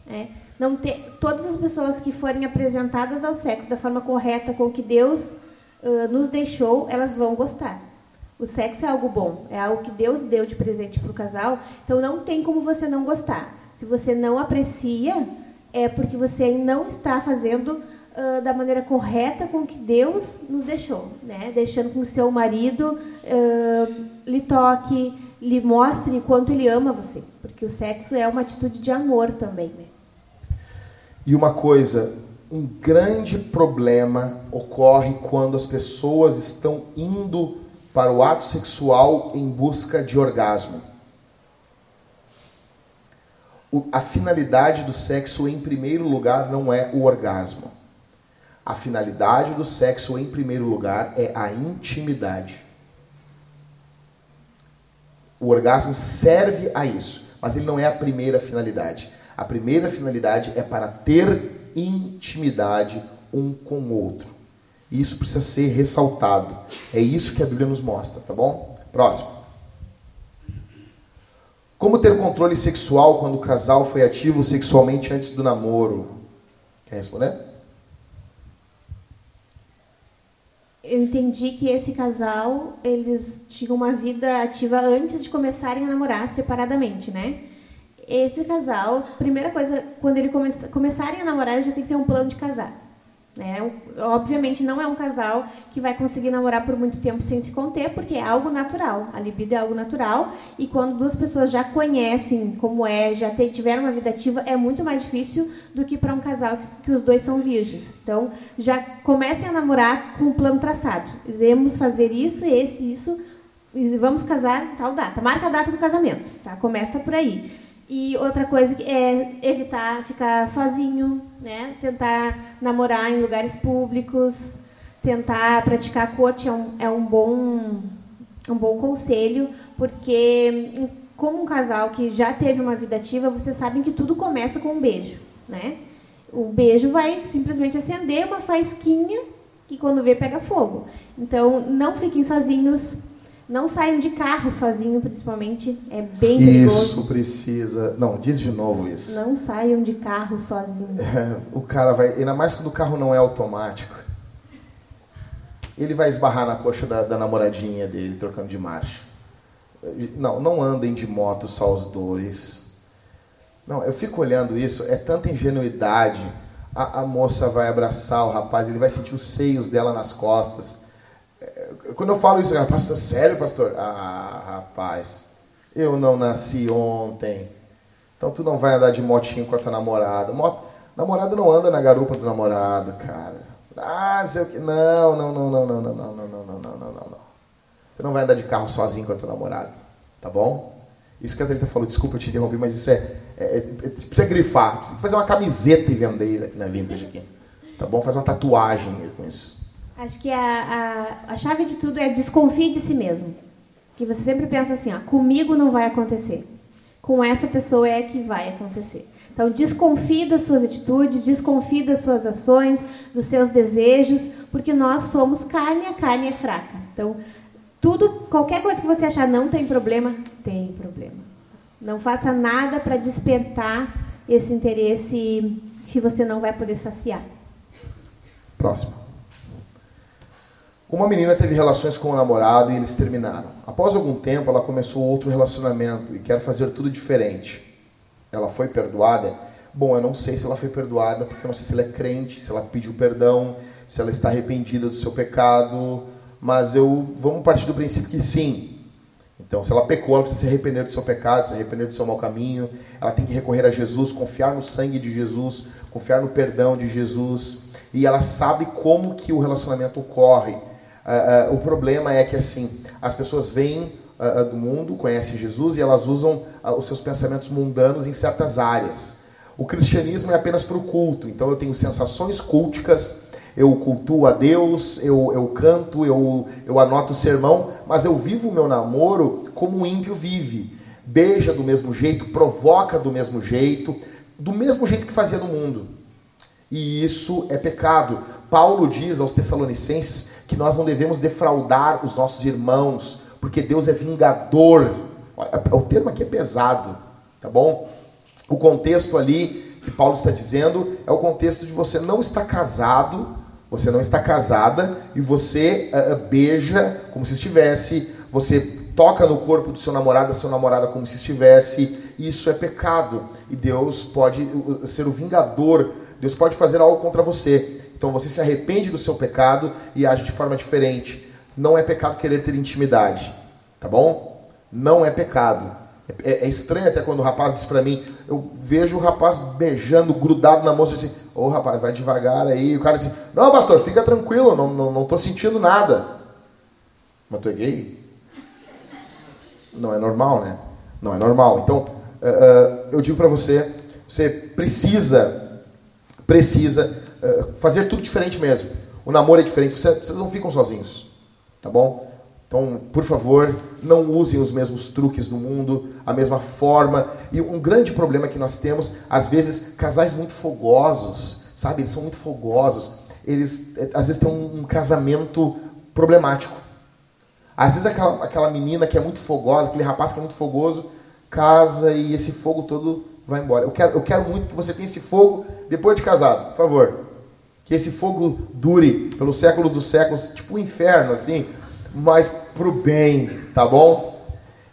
Né? Não ter, todas as pessoas que forem apresentadas ao sexo da forma correta com que Deus uh, nos deixou, elas vão gostar. O sexo é algo bom, é algo que Deus deu de presente para o casal, então não tem como você não gostar. Se você não aprecia, é porque você não está fazendo uh, da maneira correta com que Deus nos deixou, né? Deixando com que seu marido uh, lhe toque, lhe mostre quanto ele ama você, porque o sexo é uma atitude de amor também, né? E uma coisa, um grande problema ocorre quando as pessoas estão indo para o ato sexual em busca de orgasmo. O, a finalidade do sexo, em primeiro lugar, não é o orgasmo. A finalidade do sexo, em primeiro lugar, é a intimidade. O orgasmo serve a isso, mas ele não é a primeira finalidade. A primeira finalidade é para ter intimidade um com o outro. Isso precisa ser ressaltado. É isso que a Bíblia nos mostra, tá bom? Próximo. Como ter controle sexual quando o casal foi ativo sexualmente antes do namoro? Quer responder? Eu entendi que esse casal, eles tinham uma vida ativa antes de começarem a namorar separadamente, né? Esse casal, primeira coisa, quando eles come começarem a namorar, já tem que ter um plano de casar. Né? Obviamente não é um casal que vai conseguir namorar por muito tempo sem se conter, porque é algo natural. A libido é algo natural e quando duas pessoas já conhecem como é, já tiveram uma vida ativa, é muito mais difícil do que para um casal que, que, os dois são virgens. Então já comecem a namorar com um plano traçado. Iremos fazer isso, esse, isso, e vamos casar tal data. Marca a data do casamento, tá? Começa por aí. E outra coisa é evitar ficar sozinho, né? Tentar namorar em lugares públicos, tentar praticar coach é um, é um bom um bom conselho, porque como um casal que já teve uma vida ativa, vocês sabem que tudo começa com um beijo, né? O beijo vai simplesmente acender uma faísquinha que quando vê pega fogo. Então, não fiquem sozinhos, não saiam de carro sozinho, principalmente. É bem perigoso. Isso precisa. Não, diz de novo isso. Não saiam de carro sozinho. É, o cara vai. Ainda mais quando o carro não é automático. Ele vai esbarrar na coxa da, da namoradinha dele, trocando de marcha. Não, não andem de moto só os dois. Não, eu fico olhando isso, é tanta ingenuidade. A, a moça vai abraçar o rapaz, ele vai sentir os seios dela nas costas quando eu falo isso, ah, pastor, sério, pastor? Ah, rapaz, eu não nasci ontem. Então tu não vai andar de motinho com a tua namorada. Mot... Namorada não anda na garupa do namorado, cara. Ah, sei o que. Não, não, não, não, não, não, não, não, não, não, não, não, não. Tu não vai andar de carro sozinho com a tua namorada. Tá bom? Isso que a Thalita falou, desculpa eu te interromper, mas isso é, é, é, é precisa grifar. Precisa fazer uma camiseta e vender aqui na Vintage aqui. Tá bom? Faz uma tatuagem com isso. Acho que a, a, a chave de tudo é desconfie de si mesmo. Que você sempre pensa assim, ó, comigo não vai acontecer. Com essa pessoa é que vai acontecer. Então, desconfie das suas atitudes, desconfie das suas ações, dos seus desejos, porque nós somos carne, a carne é fraca. Então, tudo, qualquer coisa que você achar não tem problema, tem problema. Não faça nada para despertar esse interesse que você não vai poder saciar. Próximo. Uma menina teve relações com o namorado e eles terminaram. Após algum tempo, ela começou outro relacionamento e quer fazer tudo diferente. Ela foi perdoada? Bom, eu não sei se ela foi perdoada, porque eu não sei se ela é crente, se ela pediu perdão, se ela está arrependida do seu pecado, mas eu vamos partir do princípio que sim. Então, se ela pecou, ela precisa se arrepender do seu pecado, se arrepender do seu mau caminho. Ela tem que recorrer a Jesus, confiar no sangue de Jesus, confiar no perdão de Jesus. E ela sabe como que o relacionamento ocorre Uh, uh, o problema é que assim as pessoas vêm uh, do mundo, conhecem Jesus e elas usam os seus pensamentos mundanos em certas áreas. O cristianismo é apenas para o culto, então eu tenho sensações culticas, eu cultuo a Deus, eu, eu canto, eu, eu anoto o sermão, mas eu vivo o meu namoro como o ímpio vive. Beija do mesmo jeito, provoca do mesmo jeito, do mesmo jeito que fazia no mundo. E isso é pecado. Paulo diz aos Tessalonicenses que nós não devemos defraudar os nossos irmãos, porque Deus é vingador. O termo aqui é pesado, tá bom? O contexto ali que Paulo está dizendo é o contexto de você não estar casado, você não está casada e você uh, beija como se estivesse, você toca no corpo do seu namorado, da sua namorada como se estivesse. Isso é pecado e Deus pode ser o vingador Deus pode fazer algo contra você. Então você se arrepende do seu pecado e age de forma diferente. Não é pecado querer ter intimidade, tá bom? Não é pecado. É, é estranho até quando o rapaz diz para mim, eu vejo o rapaz beijando, grudado na moça, assim, ô oh, rapaz, vai devagar aí. O cara diz, não, pastor, fica tranquilo, não, não, não tô sentindo nada. Mas tu é gay? Não é normal, né? Não é normal. Então, uh, uh, eu digo para você, você precisa precisa fazer tudo diferente mesmo. O namoro é diferente, vocês, não ficam sozinhos, tá bom? Então, por favor, não usem os mesmos truques do mundo, a mesma forma. E um grande problema que nós temos, às vezes, casais muito fogosos, sabe? Eles são muito fogosos. Eles, eh, às vezes, têm um, um casamento problemático. Às vezes, aquela, aquela menina que é muito fogosa, aquele rapaz que é muito fogoso, casa e esse fogo todo vai embora. Eu quero, eu quero muito que você tenha esse fogo depois de casado, por favor. Que esse fogo dure pelos séculos dos séculos, tipo um inferno, assim, mas pro bem, tá bom?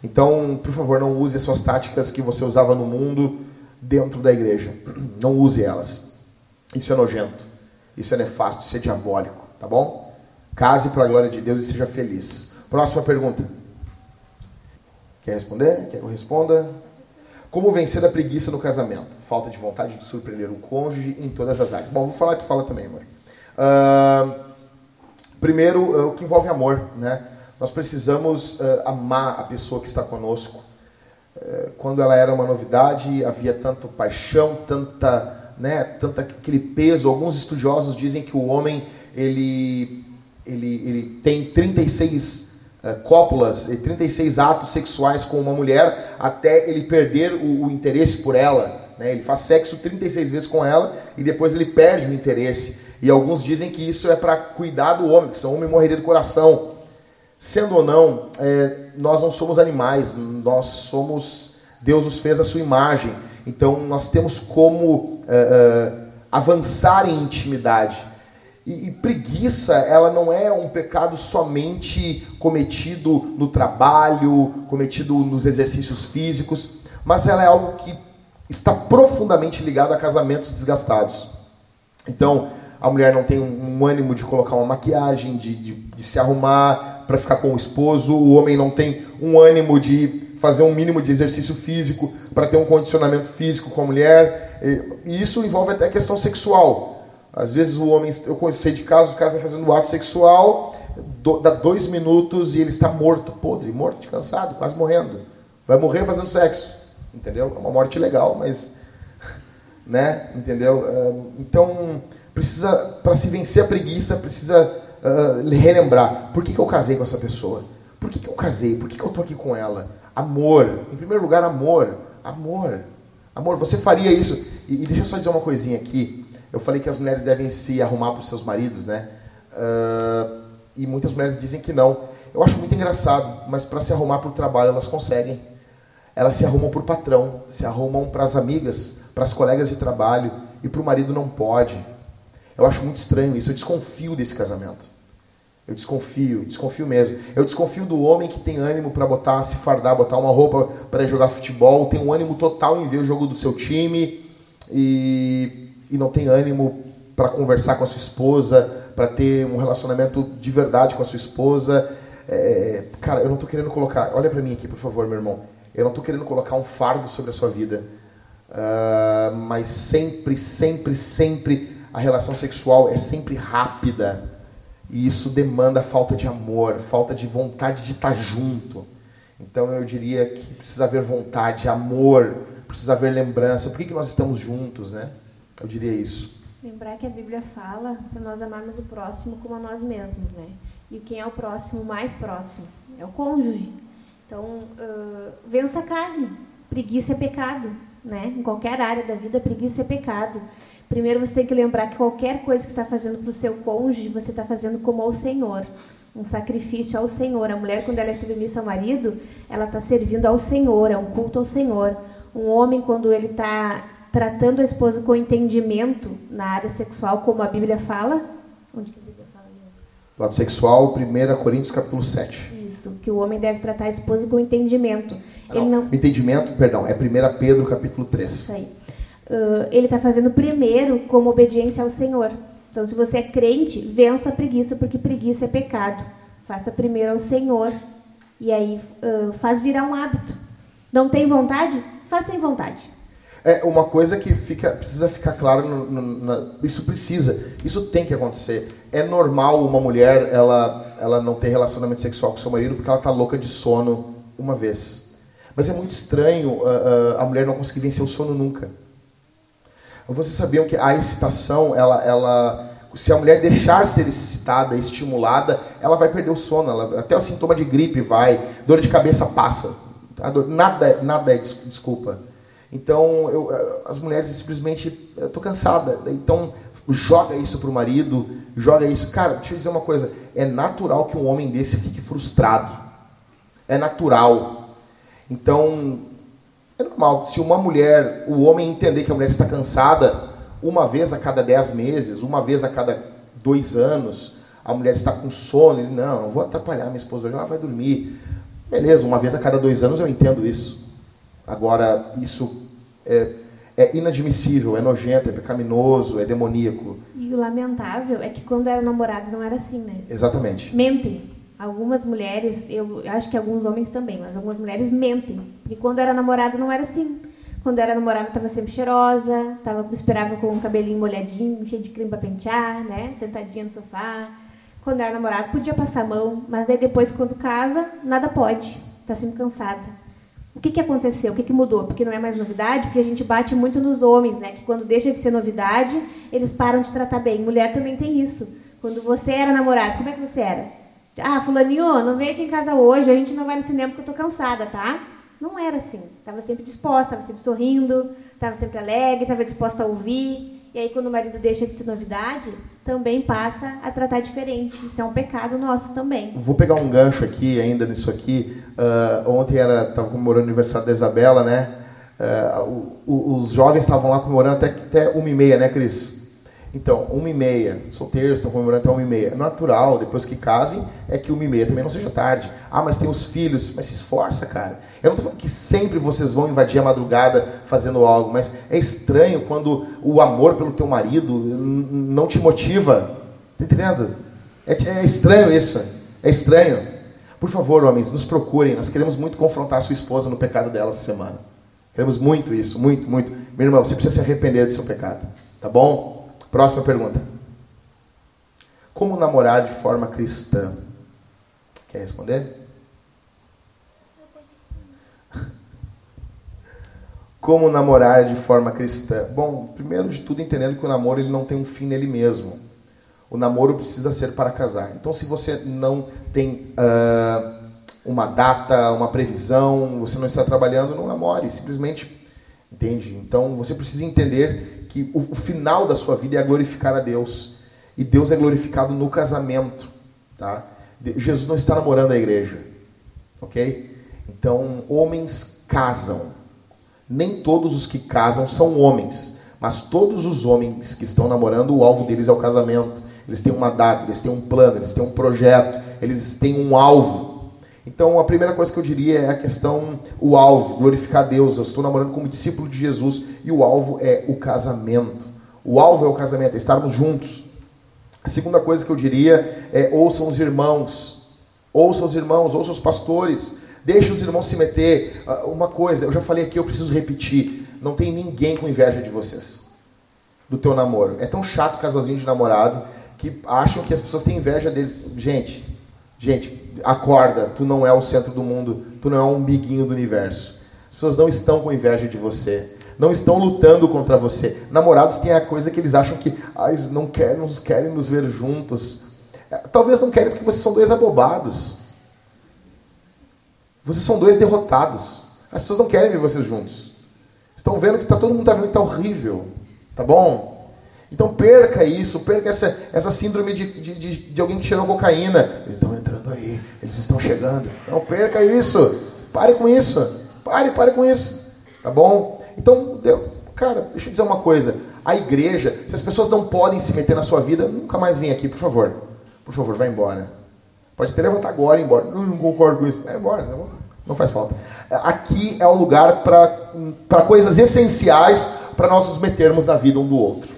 Então, por favor, não use as suas táticas que você usava no mundo dentro da igreja. [clears throat] Não use elas. Isso é nojento. Isso é nefasto, isso é diabólico, tá bom? Case para a glória de Deus e seja feliz. Próxima pergunta. Quer responder? Quer que eu responda? Como vencer a preguiça no casamento? Falta de vontade de surpreender o cônjuge em todas as áreas. Bom, vou falar que fala também, amor. Uh, primeiro, uh, o que envolve amor, né? Nós precisamos uh, amar a pessoa que está conosco. Eh, quando ela era uma novidade, havia tanto paixão, tanta, né, tanta aquele peso. Alguns estudiosos dizem que o homem ele, ele, ele tem 36 uh, cópulas e 36 atos sexuais com uma mulher até ele perder o, o interesse por ela. Né? Ele faz sexo 36 vezes com ela e depois ele perde o interesse. E alguns dizem que isso é para cuidar do homem, que se o homem morreria do coração. Sendo ou não, é, nós não somos animais, nós somos. Deus nos fez a sua imagem. Então nós temos como é, é, avançar em intimidade. E, e, preguiça, ela não é um pecado somente cometido no trabalho, cometido nos exercícios físicos, mas ela é algo que está profundamente ligado a casamentos desgastados. Então, a mulher não tem um, um ânimo de colocar uma maquiagem, de, de, de se arrumar para ficar com o esposo, o homem não tem um ânimo de fazer um mínimo de exercício físico para ter um condicionamento físico com a mulher. E isso envolve até a questão sexual. Às vezes o homem, eu sei de casos, o cara está fazendo um ato sexual, do, dá dois minutos e ele está morto, podre, morto, cansado, quase morrendo. Vai morrer fazendo sexo, entendeu? É uma morte legal, mas, [laughs] né, entendeu? Então, precisa, para se vencer a preguiça, precisa uh, relembrar, por que, que eu casei com essa pessoa? Por que, que eu casei? Por que, que eu estou aqui com ela? Amor, em primeiro lugar, amor, amor, amor, você faria isso? E, e deixa eu só dizer uma coisinha aqui, eu falei que as mulheres devem se arrumar para os seus maridos, né? Uh, e muitas mulheres dizem que não. Eu acho muito engraçado, mas para se arrumar para o trabalho elas conseguem. Elas se arrumam para o patrão, se arrumam para as amigas, para as colegas de trabalho, e para o marido não pode. Eu acho muito estranho isso, eu desconfio desse casamento. Eu desconfio, desconfio mesmo. Eu desconfio do homem que tem ânimo para botar, se fardar, botar uma roupa para jogar futebol, tem um ânimo total em ver o jogo do seu time e e não tem ânimo para conversar com a sua esposa, para ter um relacionamento de verdade com a sua esposa. É, cara, eu não estou querendo colocar. Olha para mim aqui, por favor, meu irmão. Eu não estou querendo colocar um fardo sobre a sua vida. Uh, mas sempre, sempre, sempre a relação sexual é sempre rápida. E isso demanda falta de amor, falta de vontade de estar junto. Então eu diria que precisa haver vontade, amor, precisa haver lembrança. Por que, que nós estamos juntos, né? Eu diria isso. Lembrar que a Bíblia fala para nós amarmos o próximo como a nós mesmos, né? E quem é o próximo mais próximo? É o cônjuge. Então, uh, vença a carne. Preguiça é pecado, né? Em qualquer área da vida, preguiça é pecado. Primeiro você tem que lembrar que qualquer coisa que está fazendo para o seu cônjuge, você está fazendo como ao Senhor. Um sacrifício ao Senhor. A mulher, quando ela é submissa ao marido, ela está servindo ao Senhor, é um culto ao Senhor. Um homem, quando ele está tratando a esposa com entendimento na área sexual, como a Bíblia fala. Onde que a Bíblia fala mesmo? Lado sexual, 1 Coríntios capítulo 7. Isso, que o homem deve tratar a esposa com entendimento. Ah, não, ele não... Entendimento, perdão, é 1 Pedro capítulo 3. Isso aí. Uh, ele está fazendo primeiro como obediência ao Senhor. Então, se você é crente, vença a preguiça, porque preguiça é pecado. Faça primeiro ao Senhor. E aí uh, faz virar um hábito. Não tem vontade? Faça sem vontade. É uma coisa que fica, precisa ficar claro, no, no, isso precisa, isso tem que acontecer. É normal uma mulher ela, ela não ter relacionamento sexual com seu marido porque ela está louca de sono uma vez. Mas é muito estranho uh, uh, a mulher não conseguir vencer o sono nunca. Vocês sabiam que a excitação, ela, ela, se a mulher deixar ser excitada, estimulada, ela vai perder o sono. Ela, até o sintoma de gripe vai, dor de cabeça passa. Dor, nada, nada é desculpa. Então, eu, eh, as mulheres simplesmente, eu tô cansada. Então, joga isso pro marido, joga isso. Cara, deixa eu dizer uma coisa. É natural que um homem desse fique frustrado. É natural. Então, é normal. Se uma mulher, o homem entender que a mulher está cansada, uma vez a cada dez meses, uma vez a cada dois anos, a mulher está com sono, ele, não, não vou atrapalhar minha esposa ela vai dormir. Beleza, uma vez a cada dois anos eu entendo isso. Agora, isso é, é inadmissível, é nojento, é pecaminoso, é demoníaco. E o lamentável é que quando era namorado não era assim, né? Exatamente. Mentem. Algumas mulheres, eu acho que alguns homens também, mas algumas mulheres mentem. E quando era namorado não era assim. Quando era namorada estava sempre cheirosa, tava, esperava com o cabelinho molhadinho, cheio de creme para pentear, né? Sentadinha no sofá. Quando era namorado podia passar a mão, mas aí depois quando casa, nada pode. Está sempre cansada. O que, que aconteceu? O que, que mudou? Porque não é mais novidade, porque a gente bate muito nos homens, né? Que quando deixa de ser novidade, eles param de tratar bem. Mulher também tem isso. Quando você era namorado, como é que você era? Ah, fulaninho, não vem aqui em casa hoje, a gente não vai no cinema porque eu tô cansada, tá? Não era assim. Estava sempre disposta, estava sempre sorrindo, estava sempre alegre, estava disposta a ouvir. E aí, quando o marido deixa de ser novidade, também passa a tratar diferente. Isso é um pecado nosso também. Vou pegar um gancho aqui, ainda nisso aqui. Uh, ontem era estava comemorando o aniversário da Isabela, né? Uh, o, o, os jovens estavam lá comemorando até, até uma e meia, né, Cris? Então, uma e meia, solteiros estão comemorando até uma e meia. Natural, depois que casem, é que uma e meia também não seja tarde. Ah, mas tem os filhos. Mas se esforça, cara. Eu não estou falando que sempre vocês vão invadir a madrugada fazendo algo, mas é estranho quando o amor pelo teu marido não te motiva. Está entendendo? É, é estranho isso. É estranho. Por favor, homens, nos procurem. Nós queremos muito confrontar a sua esposa no pecado dela essa semana. Queremos muito isso, muito, muito. Meu irmão, você precisa se arrepender do seu pecado. Tá bom? Próxima pergunta. Como namorar de forma cristã? Quer responder? Como namorar de forma cristã? Bom, primeiro de tudo entendendo que o namoro ele não tem um fim nele mesmo. O namoro precisa ser para casar. Então, se você não tem uh, uma data, uma previsão, você não está trabalhando, não namore. Simplesmente, entende? Então, você precisa entender que o, o final da sua vida é glorificar a Deus. E Deus é glorificado no casamento, tá? Jesus não está namorando a igreja, ok? Então, homens casam nem todos os que casam são homens, mas todos os homens que estão namorando, o alvo deles é o casamento. Eles têm uma data, eles têm um plano, eles têm um projeto, eles têm um alvo. Então, a primeira coisa que eu diria é a questão, o alvo, glorificar Deus. Eu estou namorando como discípulo de Jesus e o alvo é o casamento. O alvo é o casamento, é estarmos juntos. A segunda coisa que eu diria é ouçam os irmãos, ouçam os irmãos, ouçam os pastores. Deixa os irmãos se meter. Ah, uma coisa, eu já falei aqui, eu preciso repetir. Não tem ninguém com inveja de vocês. Do teu namoro. É tão chato casalzinho de namorado que acham que as pessoas têm inveja deles. Gente, gente, acorda. Tu não é o centro do mundo. Tu não é o umbiguinho do universo. As pessoas não estão com inveja de você. Não estão lutando contra você. Namorados têm a coisa que eles acham que ah, eles não querem, não querem nos ver juntos. É, talvez não querem porque vocês são dois abobados. Vocês são dois derrotados. As pessoas não querem ver vocês juntos. Estão vendo que tá, todo mundo está vendo que está horrível. Tá bom? Então perca isso, perca essa, essa síndrome de, de, de, de alguém que cheirou cocaína. Eles estão entrando aí, eles estão chegando. Não perca isso. Pare com isso. Pare, pare com isso. Tá bom? Então, cara, deixa eu dizer uma coisa. A igreja, se as pessoas não podem se meter na sua vida, nunca mais vem aqui, por favor. Por favor, vá embora. Pode até levantar agora e ir embora. Não, não concordo com isso. Vai embora, não, não faz falta. Aqui é o lugar para coisas essenciais para nós nos metermos na vida um do outro.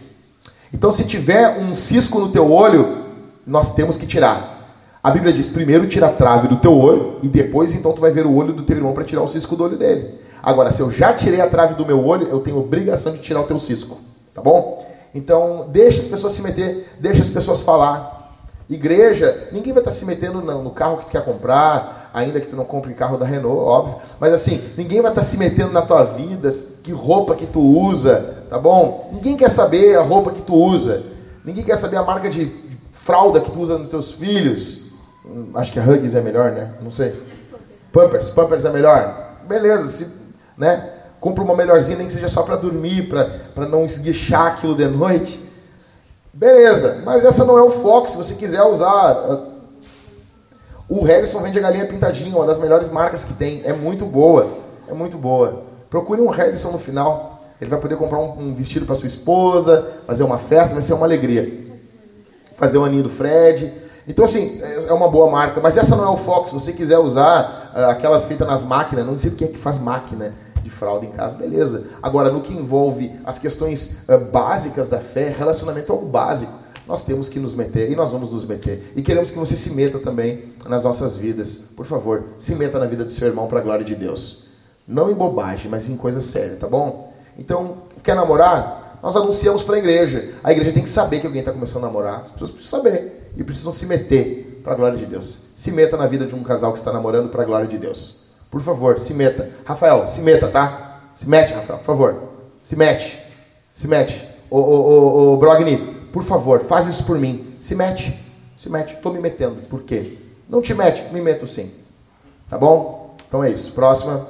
Então, se tiver um cisco no teu olho, nós temos que tirar. A Bíblia diz: primeiro tira a trave do teu olho e depois então tu vai ver o olho do teu irmão para tirar o cisco do olho dele. Agora, se eu já tirei a trave do meu olho, eu tenho obrigação de tirar o teu cisco, tá bom? Então, deixa as pessoas se meter, deixa as pessoas falar. Igreja, ninguém vai estar se metendo no carro que tu quer comprar, ainda que tu não compre carro da Renault, óbvio. Mas assim, ninguém vai estar se metendo na tua vida, que roupa que tu usa, tá bom? Ninguém quer saber a roupa que tu usa. Ninguém quer saber a marca de fralda que tu usa nos teus filhos. Hum, acho que a Huggies é melhor, né? Não sei. Pampers, Pampers é melhor. Beleza, se, né? Compra uma melhorzinha, nem que seja só para dormir, para não esguichar aquilo de noite. Beleza, mas essa não é o foco. Se você quiser usar. O Harrison vende a galinha pintadinha, uma das melhores marcas que tem. É muito boa. É muito boa. Procure um Harrison no final. Ele vai poder comprar um, um vestido para sua esposa, fazer uma festa, vai ser uma alegria. Fazer o aninho do Fred. Então, assim, é, é uma boa marca. Mas essa não é o foco. Se você quiser usar uh, aquelas feitas nas máquinas, não sei o que é que faz máquina. de fralda em casa, beleza. Agora, no que envolve as questões uh, básicas da fé, relacionamento é algo básico. Nós temos que nos meter e nós vamos nos meter. E queremos que você se meta também nas nossas vidas. Por favor, se meta na vida do seu irmão para a glória de Deus. Não em bobagem, mas em coisa séria, tá bom? Então, quer namorar? Nós anunciamos para a igreja. A igreja tem que saber que alguém está começando a namorar. As pessoas precisam saber e precisam se meter para a glória de Deus. Se meta na vida de um casal que está namorando para a glória de Deus. Por favor, se meta. Rafael, se meta, tá? Se mete, Rafael, por favor. Se mete. Se mete. Ô, ô, ô, ô Brogni, por favor, faz isso por mim. Se mete. Se mete. Estou me metendo. Por quê? Não te mete, me meto sim. Tá bom? Então é isso. Próxima.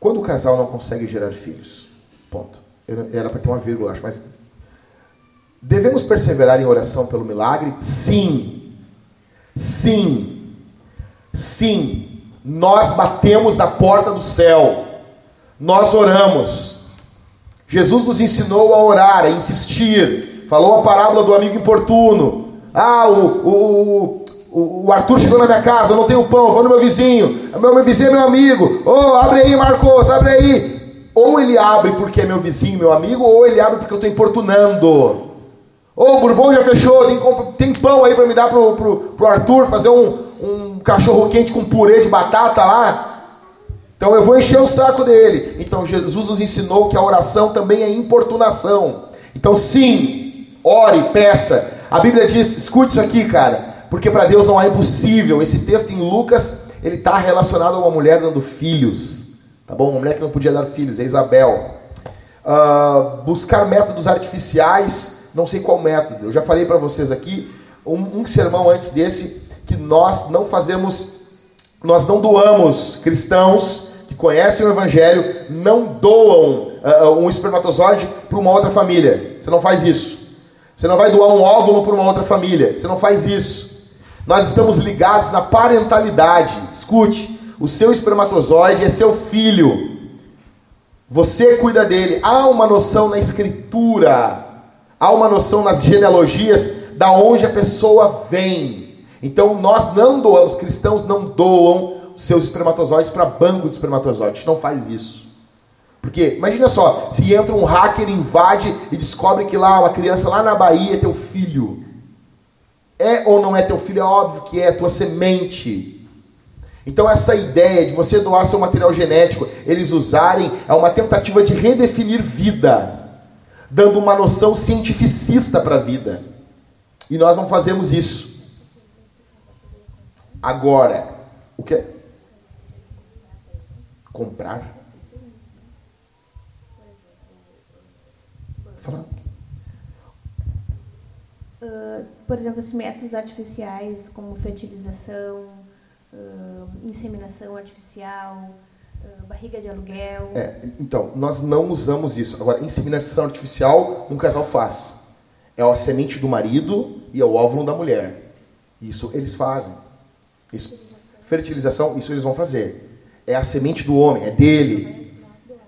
Quando o casal não consegue gerar filhos. Ponto. Era para ter uma vírgula, acho, mas. Devemos perseverar em oração pelo milagre? Sim. Sim. Sim, nós batemos na porta do céu, nós oramos. Jesus nos ensinou a orar, a insistir. Falou a parábola do amigo importuno. Ah, o, o, o, o Arthur chegou na minha casa, eu não tenho pão, vou no meu vizinho. Meu, meu vizinho é meu amigo. Oh, abre aí, Marcos, abre aí. Ou ele abre porque é meu vizinho, meu amigo, ou ele abre porque eu estou importunando. Ô, oh, o Bourbon já fechou, tem, tem pão aí para me dar pro, pro, pro Arthur fazer um, um cachorro quente com purê de batata lá. Então eu vou encher o saco dele. Então Jesus nos ensinou que a oração também é importunação. Então sim, ore, peça. A Bíblia diz, escute isso aqui, cara, porque para Deus não é impossível. Esse texto em Lucas, ele está relacionado a uma mulher dando filhos, tá bom? Uma mulher que não podia dar filhos, é Isabel. Uh, buscar métodos artificiais, não sei qual método. Eu já falei para vocês aqui um, um sermão antes desse que nós não fazemos, nós não doamos cristãos que conhecem o Evangelho, não doam uh, um espermatozoide para uma outra família. Você não faz isso. Você não vai doar um óvulo para uma outra família. Você não faz isso. Nós estamos ligados na parentalidade. Escute, o seu espermatozoide é seu filho. Você cuida dele. Há uma noção na escritura, há uma noção nas genealogias da onde a pessoa vem. Então nós não doamos, os cristãos não doam seus espermatozoides para banco de espermatozoides. Não faz isso. Porque, imagina só, se entra um hacker, invade e descobre que lá uma criança lá na Bahia é teu filho. É ou não é teu filho? É óbvio que é, tua semente. Então essa ideia de você doar seu material genético, eles usarem, é uma tentativa de redefinir vida, dando uma noção cientificista para a vida. E nós não fazemos isso. Agora, o que? Comprar? Uh, por exemplo, os métodos artificiais como fertilização, uh, inseminação artificial, uh, barriga de aluguel. É, então, nós não usamos isso. Agora, inseminação artificial um casal faz. É a semente do marido e é o óvulo da mulher. Isso eles fazem. Isso. Fertilização, isso eles vão fazer. É a semente do homem, é dele.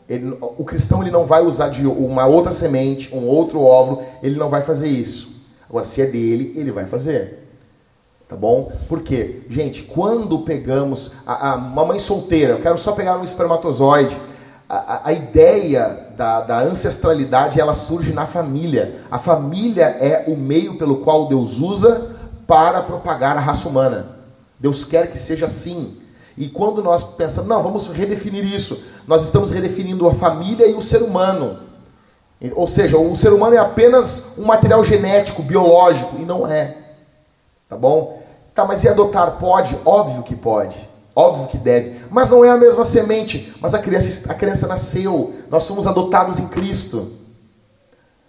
Ele, o cristão ele não vai usar de uma outra semente, um outro óvulo, ele não vai fazer isso. Agora, se é dele, ele vai fazer. Tá bom? Por quê? Gente, quando pegamos a, a uma mãe solteira, eu quero só pegar um espermatozoide, a, a, a ideia da, da, ancestralidade ela surge na família. A família é o meio pelo qual Deus usa para propagar a raça humana. Deus quer que seja assim. E quando nós pensamos, não, vamos redefinir isso, nós estamos redefinindo a família e o ser humano. Ou seja, o ser humano é apenas um material genético, biológico, e não é. Tá bom? Tá, mas e adotar? Pode? Óbvio que pode. Óbvio que deve. Mas não é a mesma semente. Mas a criança, a criança nasceu. Nós somos adotados em Cristo.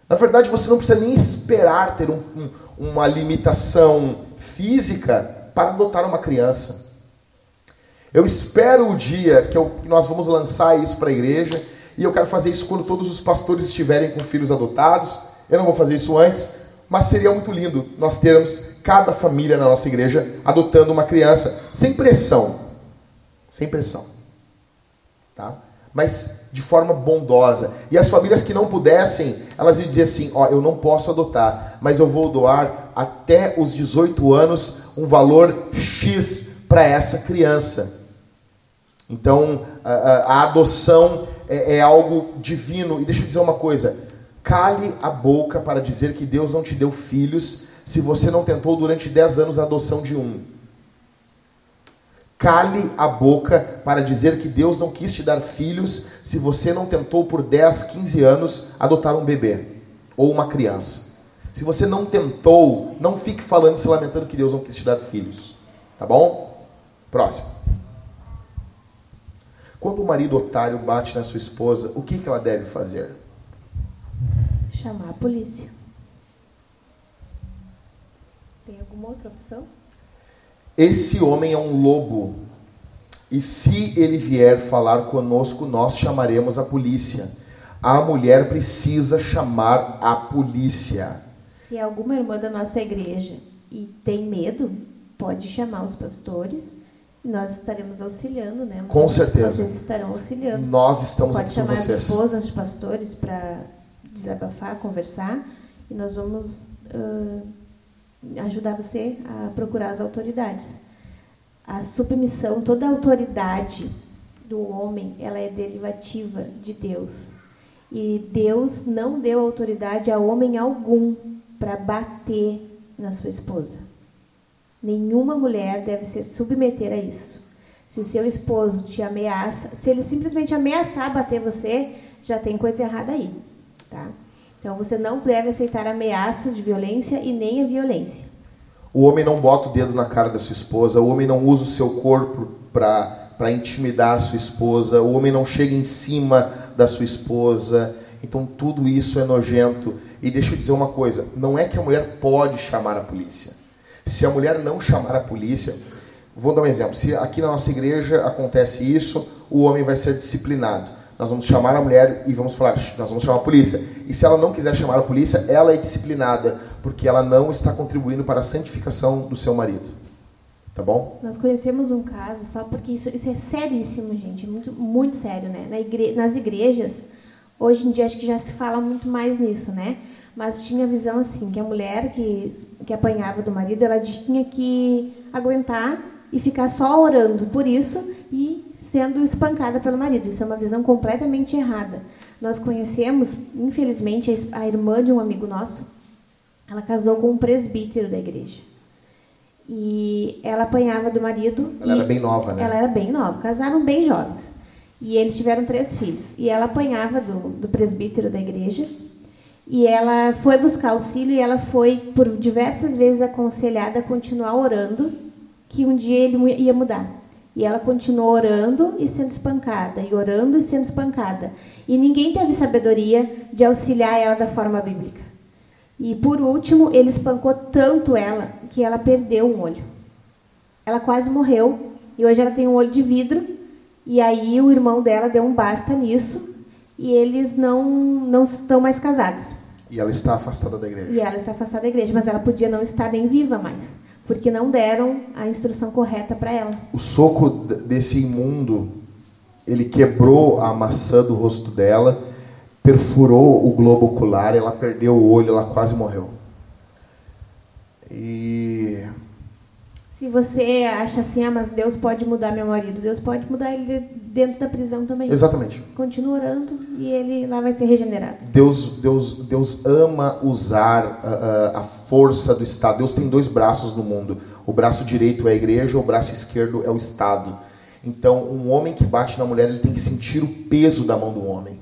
Na verdade, você não precisa nem esperar ter um, um, uma limitação física para adotar uma criança. Eu espero o dia que, eu, que nós vamos lançar isso para a igreja e eu quero fazer isso quando todos os pastores estiverem com filhos adotados. Eu não vou fazer isso antes, mas seria muito lindo nós termos cada família na nossa igreja adotando uma criança sem pressão. Sem pressão. Tá? Mas de forma bondosa. E as famílias que não pudessem, elas iam dizer assim: Ó, eu não posso adotar, mas eu vou doar até os 18 anos um valor X para essa criança. Então, a, adoção é, é algo divino. E deixa eu dizer uma coisa: cale a boca para dizer que Deus não te deu filhos se você não tentou durante 10 anos a adoção de um. Cale a boca para dizer que Deus não quis te dar filhos se você não tentou por 10, 15 anos adotar um bebê ou uma criança. Se você não tentou, não fique falando e se lamentando que Deus não quis te dar filhos. Tá bom? Próximo. Quando o marido otário bate na sua esposa, o que, que ela deve fazer? Chamar a polícia. Tem alguma outra opção? Esse homem é um lobo. E se ele vier falar conosco, nós chamaremos a polícia. A mulher precisa chamar a polícia. Se alguma irmã da nossa igreja e tem medo, pode chamar os pastores nós estaremos auxiliando, né? Com certeza. Vocês estarão auxiliando. Nós estamos Pode aqui com chamar vocês. as esposas de pastores para desabafar, conversar, e nós vamos uh, ajudar você a procurar as autoridades. A submissão, toda a autoridade do homem, ela é derivativa de Deus. E Deus não deu autoridade a homem algum para bater na sua esposa. Nenhuma mulher deve se submeter a isso. Se o seu esposo te ameaça, se ele simplesmente ameaçar bater você, já tem coisa errada aí, tá? Então você não deve aceitar ameaças de violência e nem a violência. O homem não bota o dedo na cara da sua esposa, o homem não usa o seu corpo para intimidar a sua esposa, o homem não chega em cima da sua esposa. Então tudo isso é nojento. E deixa eu dizer uma coisa: não é que a mulher pode chamar a polícia. Se a mulher não chamar a polícia, vou dar um exemplo. Se aqui na nossa igreja acontece isso, o homem vai ser disciplinado. Nós vamos chamar a mulher e vamos falar, nós vamos chamar a polícia. E se ela não quiser chamar a polícia, ela é disciplinada, porque ela não está contribuindo para a santificação do seu marido. Tá bom? Nós conhecemos um caso, só porque isso, isso é seríssimo, gente, muito, muito sério, né? Na igre, nas igrejas, hoje em dia acho que já se fala muito mais nisso, né? Mas tinha a visão assim, que a mulher que, que apanhava do marido, ela tinha que aguentar e ficar só orando por isso e sendo espancada pelo marido. Isso é uma visão completamente errada. Nós conhecemos, infelizmente, a irmã de um amigo nosso. Ela casou com um presbítero da igreja. E ela apanhava do marido. Ela era bem nova, né? Ela era bem nova. Casaram bem jovens. E eles tiveram três filhos. E ela apanhava do, do presbítero da igreja e ela foi buscar auxílio e ela foi por diversas vezes aconselhada a continuar orando, que um dia ele ia mudar. E ela continuou orando e sendo espancada, e orando e sendo espancada. E ninguém teve sabedoria de auxiliar ela da forma bíblica. E por último, ele espancou tanto ela que ela perdeu um olho. Ela quase morreu e hoje ela tem um olho de vidro. E aí o irmão dela deu um basta nisso e eles não não estão mais casados. E ela está afastada da igreja. E ela está afastada da igreja, mas ela podia não estar nem viva mais, porque não deram a instrução correta para ela. O soco desse imundo, ele quebrou a maçã do rosto dela, perfurou o globo ocular, ela perdeu o olho, ela quase morreu. E se você acha assim, ah, mas Deus pode mudar meu marido, Deus pode mudar ele dentro da prisão também. Exatamente. Continua orando e ele lá vai ser regenerado. Deus, Deus, Deus ama usar a, a, força do Estado. Deus tem dois braços no mundo. O braço direito é a igreja, o braço esquerdo é o Estado. Então, um homem que bate na mulher, ele tem que sentir o peso da mão do homem.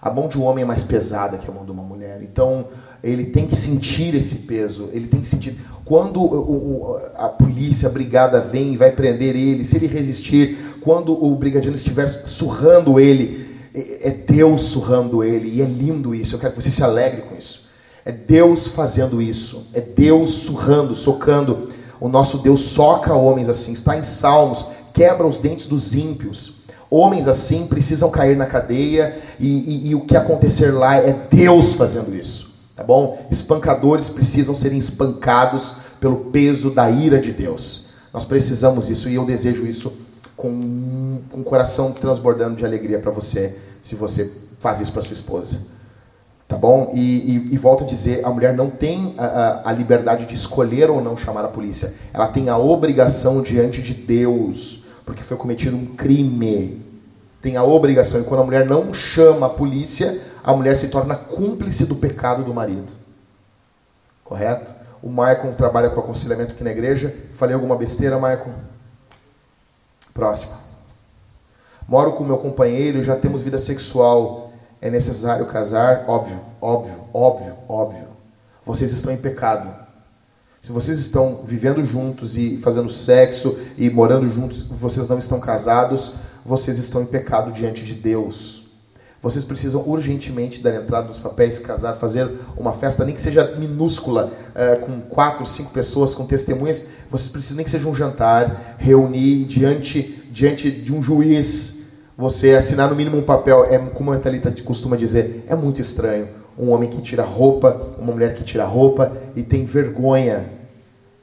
A mão de um homem é mais pesada que a mão de uma mulher. Então, ele tem que sentir esse peso. Ele tem que sentir. Quando a polícia, a brigada vem e vai prender ele, se ele resistir, quando o brigadiano estiver surrando ele, é, é Deus surrando ele, e é lindo isso. Eu quero que você se alegre com isso. É Deus fazendo isso, é Deus surrando, socando. O nosso Deus soca homens assim, está em Salmos, quebra os dentes dos ímpios. Homens assim precisam cair na cadeia, e, e, e o que acontecer lá é Deus fazendo isso tá bom? Espancadores precisam serem espancados pelo peso da ira de Deus. Nós precisamos disso e eu desejo isso com, o coração transbordando de alegria para você, se você faz isso para sua esposa. Tá bom? E, e, e, volto a dizer, a mulher não tem a, a, a, liberdade de escolher ou não chamar a polícia. Ela tem a obrigação diante de Deus, porque foi cometido um crime. Tem a obrigação, e quando a mulher não chama a polícia, a mulher se torna cúmplice do pecado do marido. Correto? O Maicon trabalha com aconselhamento aqui na igreja. Falei alguma besteira, Maicon? Próximo. Moro com meu companheiro, já temos vida sexual. É necessário casar? Óbvio, óbvio, óbvio, óbvio. Vocês estão em pecado. Se vocês estão vivendo juntos e fazendo sexo e morando juntos, vocês não estão casados, vocês estão em pecado diante de Deus. Vocês precisam urgentemente dar entrada nos papéis, casar, fazer uma festa, nem que seja minúscula, uh, com quatro, cinco pessoas, com testemunhas. Vocês precisam nem que seja um jantar, reunir diante, diante de um juiz, você assinar no mínimo um papel. É como a Thalita costuma dizer, é muito estranho. Um homem que tira roupa, uma mulher que tira roupa e tem vergonha,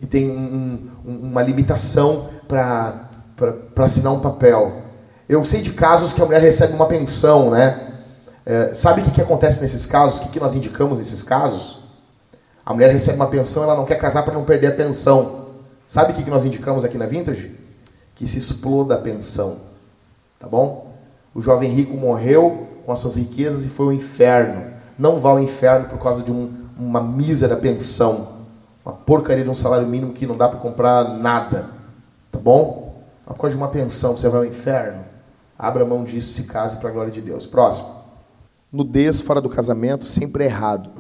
e tem um, um, uma limitação para assinar um papel. Eu sei de casos que a mulher recebe uma pensão, né? É, sabe o que, que acontece nesses casos? O que, que nós indicamos nesses casos? A mulher recebe uma pensão, ela não quer casar para não perder a pensão. Sabe o que, que nós indicamos aqui na Vintage? Que se exploda a pensão. Tá bom? O jovem rico morreu com as suas riquezas e foi ao inferno. Não vá ao inferno por causa de um, uma mísera pensão. Uma porcaria de um salário mínimo que não dá para comprar nada. Tá bom? Por causa de uma pensão, você vai ao inferno. Abra mão disso, se case para a glória de Deus. Próximo. Nudez fora do casamento sempre é errado.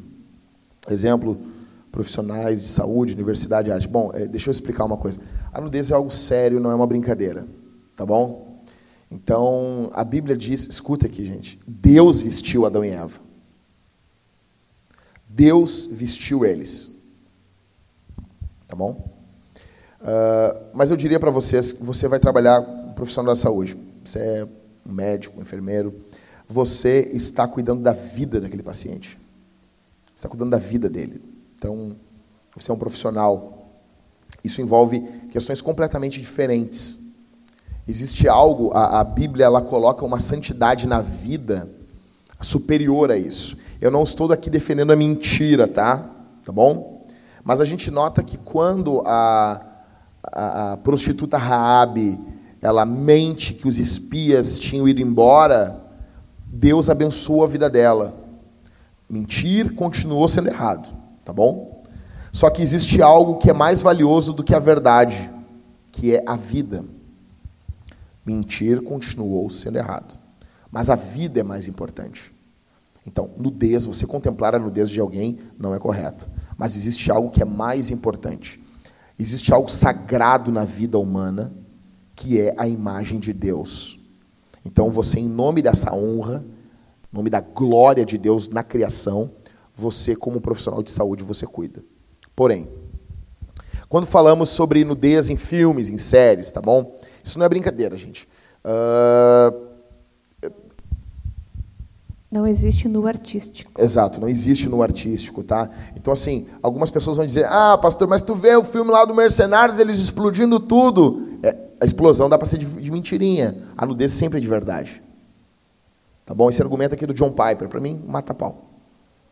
[clears throat] Exemplo, profissionais de saúde, universidade, arte. Bom, é, deixa eu explicar uma coisa. A nudez é algo sério, não é uma brincadeira. Tá bom? Então, a Bíblia diz, escuta aqui, gente. Deus vestiu Adão e Eva. Deus vestiu eles. Tá bom? Uh, mas eu diria para vocês você vai trabalhar um profissional da saúde. Você é um médico, um enfermeiro você está cuidando da vida daquele paciente. Você está cuidando da vida dele. Então, você é um profissional. Isso envolve questões completamente diferentes. Existe algo, a, a Bíblia ela coloca uma santidade na vida superior a isso. Eu não estou aqui defendendo a mentira, tá? Tá bom? Mas a gente nota que quando a, a, a prostituta Raabe ela mente que os espias tinham ido embora, Deus abençoou a vida dela. Mentir continuou sendo errado, tá bom? Só que existe algo que é mais valioso do que a verdade, que é a vida. Mentir continuou sendo errado, mas a vida é mais importante. Então, nudez, você contemplar a nudez de alguém não é correto. Mas existe algo que é mais importante. Existe algo sagrado na vida humana, que é a imagem de Deus. Então você, em nome dessa honra, em nome da glória de Deus na criação, você, como profissional de saúde, você cuida. Porém, quando falamos sobre nudez em filmes, em séries, tá bom? Isso não é brincadeira, gente. Uh... Não existe no artístico. Exato, não existe no artístico, tá? Então, assim, algumas pessoas vão dizer: Ah, pastor, mas tu vê o filme lá do Mercenários, eles explodindo tudo. A explosão dá para ser de, de, mentirinha. A nudez sempre é de verdade. Tá bom? Esse argumento aqui do John Piper, para mim, mata pau.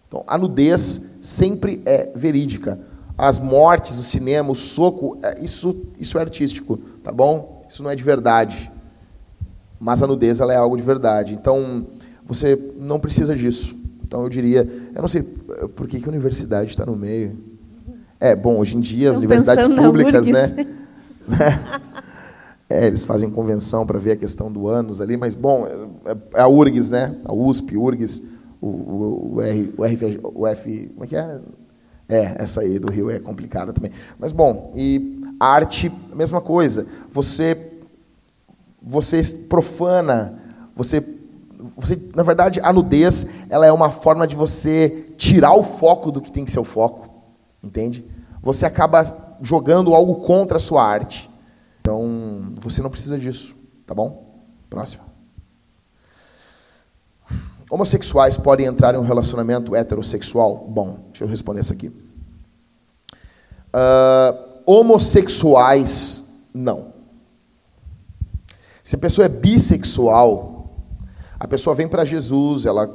Então, a nudez sempre é verídica. As mortes, o cinema, o soco, é, isso, isso é artístico, tá bom? Isso não é de verdade. Mas a nudez ela é algo de verdade. Então, você não precisa disso. Então, eu diria, eu não sei por que, que a universidade está no meio. É, bom, hoje em dia as universidades públicas, né? [laughs] É, eles fazem convenção para ver a questão do ânus ali, mas, bom, é, é a URGS, né? A USP, URGS, o, o, o, R, o, RF, o F... Como é que é? É, essa aí do Rio é complicada também. Mas, bom, e a arte, mesma coisa. Você, você profana, você, você... Na verdade, a nudez, ela é uma forma de você tirar o foco do que tem que ser o foco. Entende? Você acaba jogando algo contra a sua arte. Então, você não precisa disso, tá bom? Próximo. Homossexuais podem entrar em um relacionamento heterossexual? Bom, deixa eu responder essa aqui. Uh, homossexuais, não. Se a pessoa é bissexual, a pessoa vem para Jesus, ela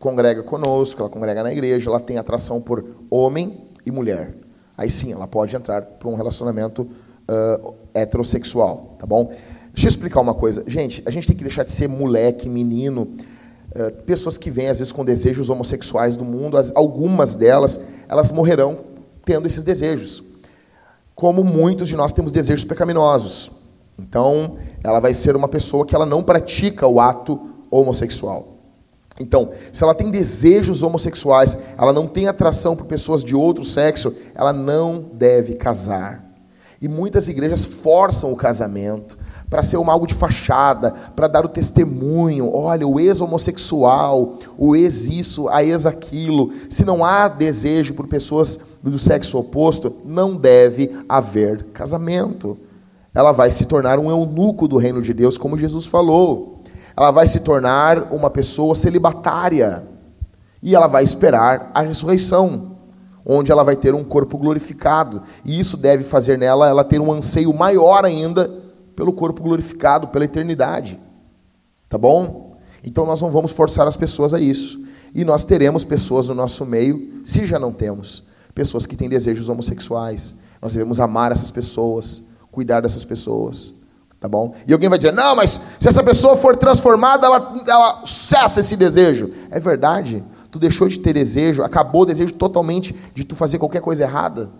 congrega conosco, ela congrega na igreja, ela tem atração por homem e mulher. Aí sim, ela pode entrar para um relacionamento uh, heterossexual, tá bom? Deixa eu explicar uma coisa. Gente, a gente tem que deixar de ser moleque, menino, uh, pessoas que vêm às vezes com desejos homossexuais do mundo, as, algumas delas, elas morrerão tendo esses desejos. Como muitos de nós temos desejos pecaminosos. Então, ela vai ser uma pessoa que ela não pratica o ato homossexual. Então, se ela tem desejos homossexuais, ela não tem atração por pessoas de outro sexo, ela não deve casar. E muitas igrejas forçam o casamento para ser uma algo de fachada, para dar o testemunho. Olha, o ex-homossexual, o ex-isso, a ex-aquilo. Se não há desejo por pessoas do sexo oposto, não deve haver casamento. Ela vai se tornar um eunuco do reino de Deus, como Jesus falou ela vai se tornar uma pessoa celibatária. E ela vai esperar a ressurreição, onde ela vai ter um corpo glorificado. E isso deve fazer nela ela ter um anseio maior ainda pelo corpo glorificado, pela eternidade. Tá bom? Então nós não vamos forçar as pessoas a isso. E nós teremos pessoas no nosso meio, se já não temos, pessoas que têm desejos homossexuais. Nós devemos amar essas pessoas, cuidar dessas pessoas. Tá bom? E alguém vai dizer, não, mas se essa pessoa for transformada, ela, ela cessa esse desejo. É verdade. Tu deixou de ter desejo, acabou o desejo totalmente de tu fazer qualquer coisa errada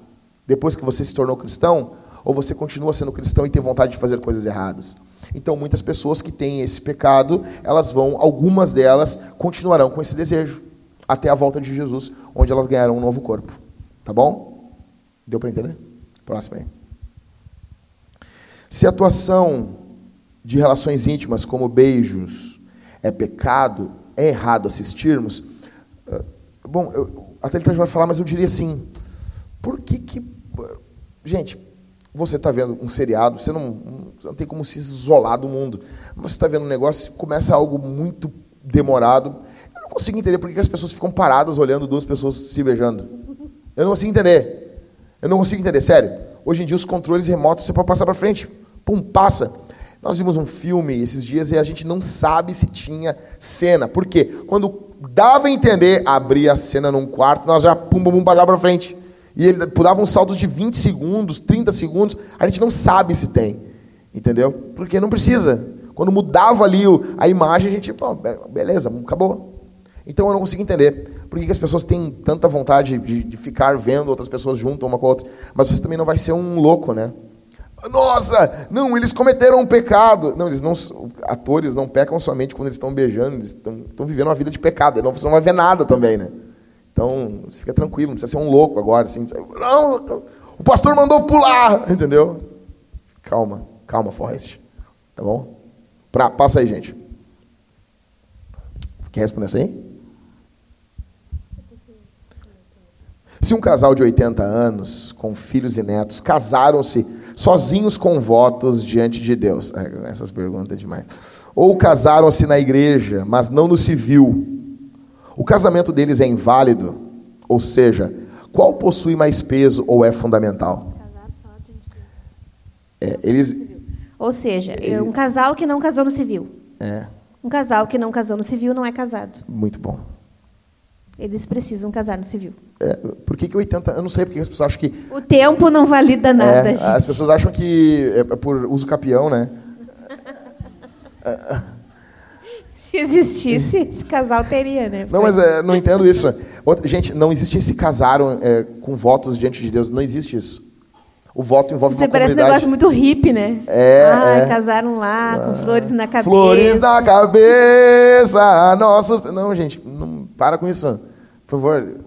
depois que você se tornou cristão? Ou você continua sendo cristão e tem vontade de fazer coisas erradas? Então, muitas pessoas que têm esse pecado, elas vão, algumas delas, continuarão com esse desejo até a volta de Jesus, onde elas ganharão um novo corpo. Tá bom? Deu para entender? Próximo aí. Se a atuação de relações íntimas, como beijos, é pecado, é errado assistirmos. Ah, bom, eu, a Thalita vai falar, mas eu diria assim: por que que. Gente, você está vendo um seriado, você não, você não tem como se isolar do mundo. Mas você está vendo um negócio, começa algo muito demorado. Eu não consigo entender por que as pessoas ficam paradas olhando duas pessoas se beijando. Eu não consigo entender. Eu não consigo entender, sério. Hoje em dia os controles remotos você pode passar para frente. Pum, passa. Nós vimos um filme esses dias e a gente não sabe se tinha cena. Por quê? Quando dava a entender, abria a cena num quarto, nós já pum, pum, pum, passava para frente. E ele dava uns saltos de 20 segundos, 30 segundos, a gente não sabe se tem. Entendeu? Porque não precisa. Quando mudava ali a imagem, a gente, pô, beleza, acabou. Então eu não consigo entender por que as pessoas têm tanta vontade de, de ficar vendo outras pessoas junto uma com a outra. Mas você também não vai ser um louco, né? Nossa, não, eles cometeram um pecado. Não, eles não, atores não pecam somente quando eles estão beijando, eles estão, vivendo uma vida de pecado. Não, você não vai ver nada também, né? Então, fica tranquilo, não precisa ser um louco agora. Assim, não, o pastor mandou pular, [laughs] entendeu? Calma, calma, Forrest. Tá bom? Pra, passa aí, gente. Quer responder essa aí? Se um casal de 80 anos, com filhos e netos, casaram-se sozinhos com votos diante de Deus? É, essas perguntas é demais. Ou casaram-se na igreja, mas não no civil? O casamento deles é inválido? Ou seja, qual possui mais peso ou é fundamental? É, eles. Ou seja, um casal que não casou no civil. É. Um casal que não casou no civil não é casado. Muito bom. Eles precisam casar no civil. É, por que, que 80 Eu não sei porque as pessoas acham que. O tempo não valida nada. É, as pessoas acham que é por uso capião, né? [laughs] Se existisse, esse casal teria, né? Não, mas é, não entendo isso. Outra, gente, não existe esse casaram é, com votos diante de Deus. Não existe isso. O voto envolve Você uma parece comunidade. um negócio muito hippie, né? É, ah, é. casaram lá, ah, com flores na cabeça. Flores na cabeça, nossos... Não, gente, não, para com isso. Por favor.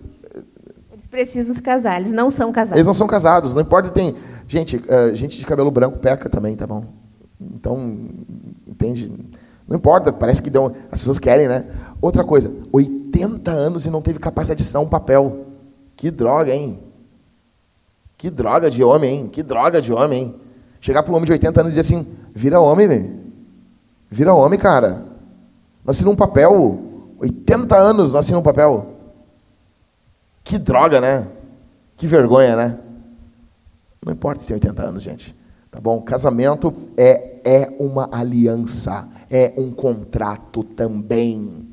Eles precisam se casar, eles não são casados. Eles não são casados, não importa, tem... Gente, uh, gente de cabelo branco peca também, tá bom? Então, entende? Não importa, parece que dão... As pessoas querem, né? Outra coisa, 80 anos e não teve capacidade de assinar um papel. Que droga, hein? Que droga de homem, hein? Que droga de homem, hein? Chegar para um homem de 80 anos e dizer assim: vira homem, velho. Vira homem, cara. Nasci num papel. 80 anos nasci num papel. Que droga, né? Que vergonha, né? Não importa se tem 80 anos, gente. Tá bom? Casamento é, é uma aliança, é um contrato também.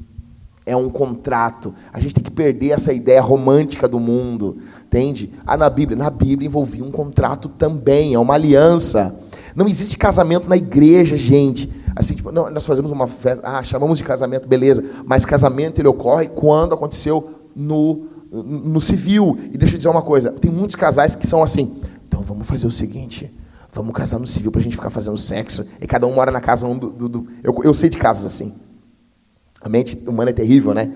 É um contrato. A gente tem que perder essa ideia romântica do mundo. Entende? Ah, na Bíblia, na Bíblia envolvia um contrato também, é uma aliança. Não existe casamento na igreja, gente. Assim, tipo, não, nós fazemos uma festa, ah, chamamos de casamento, beleza. Mas casamento ele ocorre quando aconteceu no, no civil. E deixa eu dizer uma coisa: tem muitos casais que são assim. Então vamos fazer o seguinte: vamos casar no civil para a gente ficar fazendo sexo. E cada um mora na casa um do. do, do... Eu, eu sei de casos assim. A mente humana é terrível, né?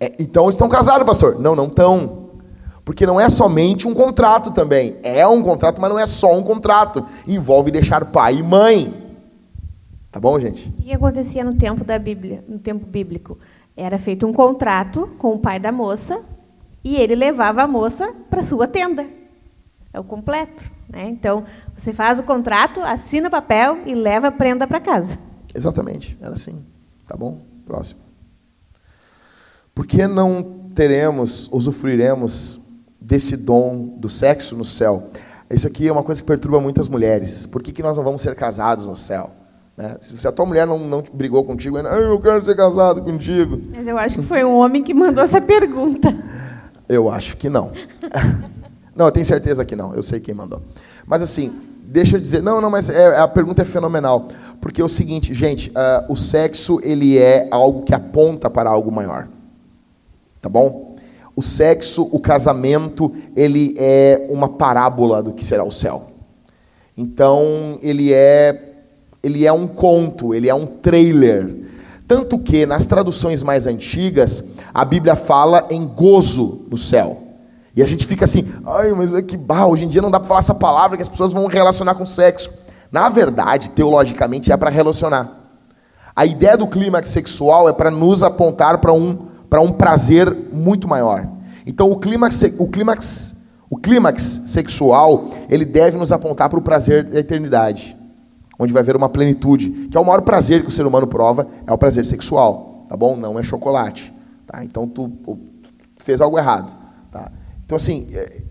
É, então estão casados, pastor? Não, não estão. Porque não é somente um contrato também. É um contrato, mas não é só um contrato. Envolve deixar pai e mãe. Tá bom, gente? O que acontecia no tempo da Bíblia, no tempo bíblico? Era feito um contrato com o pai da moça e ele levava a moça para sua tenda. É o completo. Né? Então, você faz o contrato, assina o papel e leva a prenda para casa. Exatamente, era assim. Tá bom? Próximo. Por que não teremos, usufruiremos desse dom do sexo no céu? Isso aqui é uma coisa que perturba muitas mulheres. Por que, que nós não vamos ser casados no céu? Né? Se a tua mulher não, não brigou contigo, ah, eu quero ser casado contigo. Mas eu acho que foi um homem que mandou essa pergunta. Eu acho que não. [laughs] não, eu tenho certeza que não. Eu sei quem mandou. Mas assim, deixa eu dizer, não, não, mas é, a pergunta é fenomenal, porque é o seguinte, gente, uh, o sexo ele é algo que aponta para algo maior, tá bom? O sexo, o casamento, ele é uma parábola do que será o céu. Então ele é ele é um conto, ele é um trailer. Tanto que nas traduções mais antigas, a Bíblia fala em gozo no céu. E a gente fica assim, ai, mas é que bah, hoje em dia não dá para falar essa palavra que as pessoas vão relacionar com sexo. Na verdade, teologicamente, é para relacionar. A ideia do clímax sexual é para nos apontar para um, para um prazer muito maior. Então, o clímax, o clímax, o clímax sexual, ele deve nos apontar para o prazer da eternidade onde vai haver uma plenitude, que é o maior prazer que o ser humano prova, é o prazer sexual, tá bom? Não é chocolate, tá? Então tu, tu fez algo errado, tá? Então assim, é,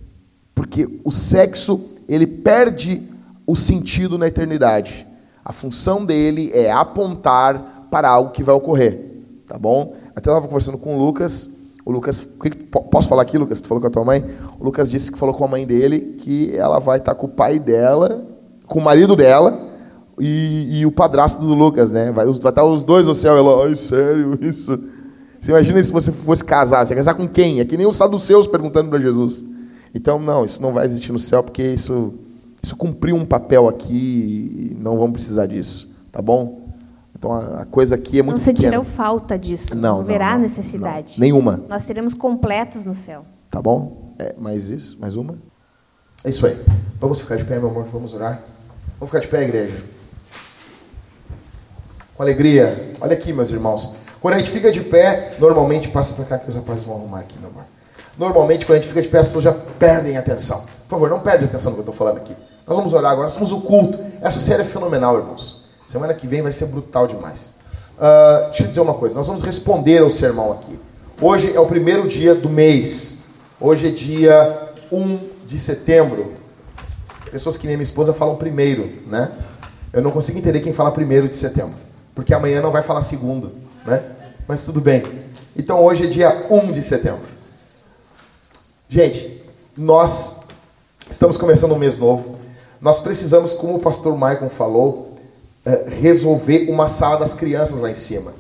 porque o sexo ele perde o sentido na eternidade. A função dele é apontar para algo que vai ocorrer, tá bom? Até estava conversando com o Lucas. O Lucas, posso falar aqui, Lucas? Tu falou com a tua mãe? O Lucas disse que falou com a mãe dele que ela vai estar com o pai dela, com o marido dela, e, e, o padrasto do Lucas, né? Vai, vai estar os dois no céu. Ela, ai, sério, isso. Você imagina se você fosse casar? Você ia casar com quem? É que nem os saduceus perguntando para Jesus. Então, não, isso não vai existir no céu, porque isso, isso cumpriu um papel aqui e não vamos precisar disso. Tá bom? Então, a, a coisa aqui é muito Não sentirão pequena. falta disso. Não, não haverá não, necessidade. Não, nenhuma. Nós seremos completos no céu. Tá bom? É, mais isso? Mais uma? É isso aí. Vamos ficar de pé, meu amor. Vamos orar. Vamos ficar de pé, igreja com alegria. Olha aqui, meus irmãos. Quando a gente fica de pé, normalmente, passa para cá que os rapazes vão arrumar aqui, meu amor. Normalmente, quando a gente fica de pé, as pessoas já perdem atenção. Por favor, não perde atenção no que eu estou falando aqui. Nós vamos orar agora, nós somos o culto. Essa série é fenomenal, irmãos. Semana que vem vai ser brutal demais. Uh, deixa eu dizer uma coisa, nós vamos responder ao sermão aqui. Hoje é o primeiro dia do mês. Hoje é dia 1 de setembro. Pessoas que nem minha esposa falam primeiro, né? Eu não consigo entender quem fala primeiro de setembro porque amanhã não vai falar segundo, né? Mas tudo bem. Então hoje é dia 1 de setembro. Gente, nós estamos começando um mês novo. Nós precisamos, como o pastor Michael falou, eh, resolver uma sala das crianças lá em cima.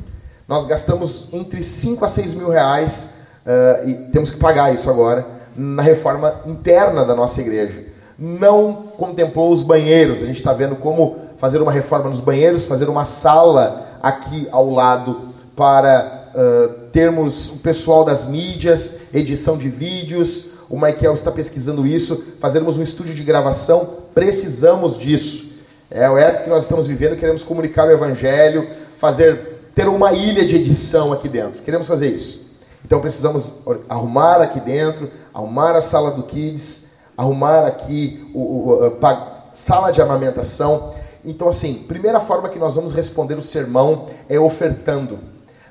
Nós gastamos entre 5 a 6 mil reais, uh, e temos que pagar isso agora, na reforma interna da nossa igreja. Não contemplou os banheiros, a gente está vendo como fazer uma reforma nos banheiros, fazer uma sala aqui ao lado para uh, termos o pessoal das mídias, edição de vídeos. O Michael está pesquisando isso, fazermos um estúdio de gravação. Precisamos disso. É o época que nós estamos vivendo, queremos comunicar o evangelho, fazer ter uma ilha de edição aqui dentro. Queremos fazer isso. Então precisamos arrumar aqui dentro, arrumar a sala do kids, arrumar aqui o, o, a, sala de amamentação. Então, assim, primeira forma que nós vamos responder o sermão é ofertando.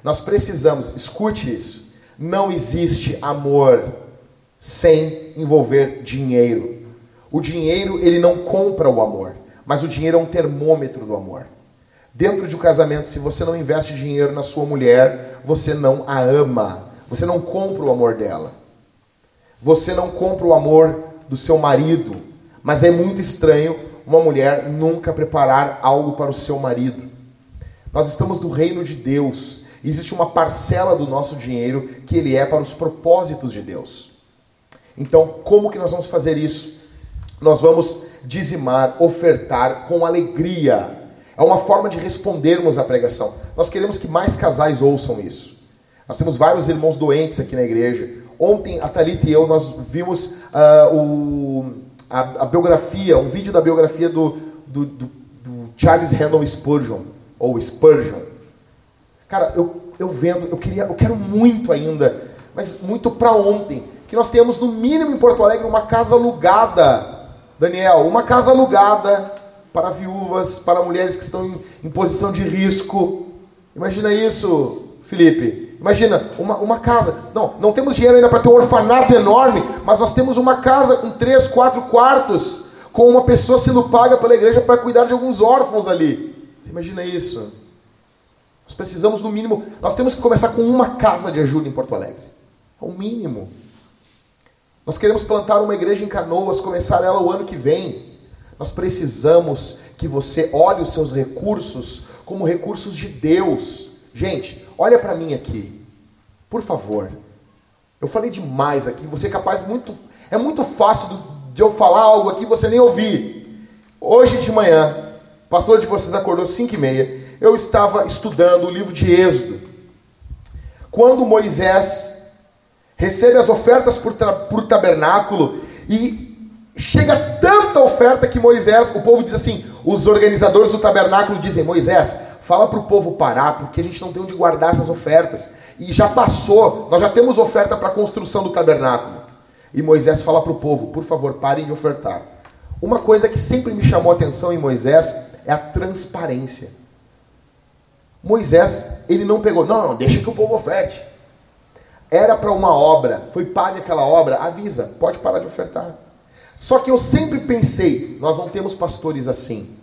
Nós precisamos, escute isso, não existe amor sem envolver dinheiro. O dinheiro, ele não compra o amor, mas o dinheiro é um termômetro do amor. Dentro de um casamento, se você não investe dinheiro na sua mulher, você não a ama. Você não compra o amor dela. Você não compra o amor do seu marido. Mas é muito estranho uma mulher nunca preparar algo para o seu marido. Nós estamos no reino de Deus. Existe uma parcela do nosso dinheiro que ele é para os propósitos de Deus. Então, como que nós vamos fazer isso? Nós vamos dizimar, ofertar com alegria. É uma forma de respondermos à pregação. Nós queremos que mais casais ouçam isso. Nós temos vários irmãos doentes aqui na igreja. Ontem, a Thalita e eu, nós vimos uh, o, a, a, biografia, um vídeo da biografia do, do, do, do Charles Randall Spurgeon ou Spurgeon. Cara, eu, eu vendo, eu queria, eu quero muito ainda, mas muito para ontem, que nós tenhamos no mínimo em Porto Alegre uma casa alugada, Daniel, uma casa alugada para viúvas, para mulheres que estão em, em posição de risco. Imagina isso, Felipe. Imagina, uma, uma casa. Não, não temos dinheiro ainda para ter um orfanato enorme, mas nós temos uma casa com três, quatro quartos, com uma pessoa sendo paga pela igreja para cuidar de alguns órfãos ali. Imagina isso. Nós precisamos, no mínimo, nós temos que começar com uma casa de ajuda em Porto Alegre. É o mínimo. Nós queremos plantar uma igreja em Canoas, começar ela o ano que vem. Nós precisamos que você olhe os seus recursos como recursos de Deus. Gente, olha para mim aqui. Por favor. Eu falei demais aqui. Você é capaz muito. É muito fácil de eu falar algo aqui e você nem ouvir. Hoje de manhã, pastor de vocês acordou 5 e meia. Eu estava estudando o livro de Êxodo. Quando Moisés recebe as ofertas para o tabernáculo e chega tanta oferta que Moisés, o povo diz assim, os organizadores do tabernáculo dizem, Moisés, fala para o povo parar, porque a gente não tem onde guardar essas ofertas. E já passou, nós já temos oferta para a construção do tabernáculo. E Moisés fala para o povo, por favor, parem de ofertar. Uma coisa que sempre me chamou a atenção em Moisés é a transparência. Moisés, ele não pegou, não, não deixa que o povo oferte. Era para uma obra, foi paga aquela obra, avisa, pode parar de ofertar. Só que eu sempre pensei, nós não temos pastores assim.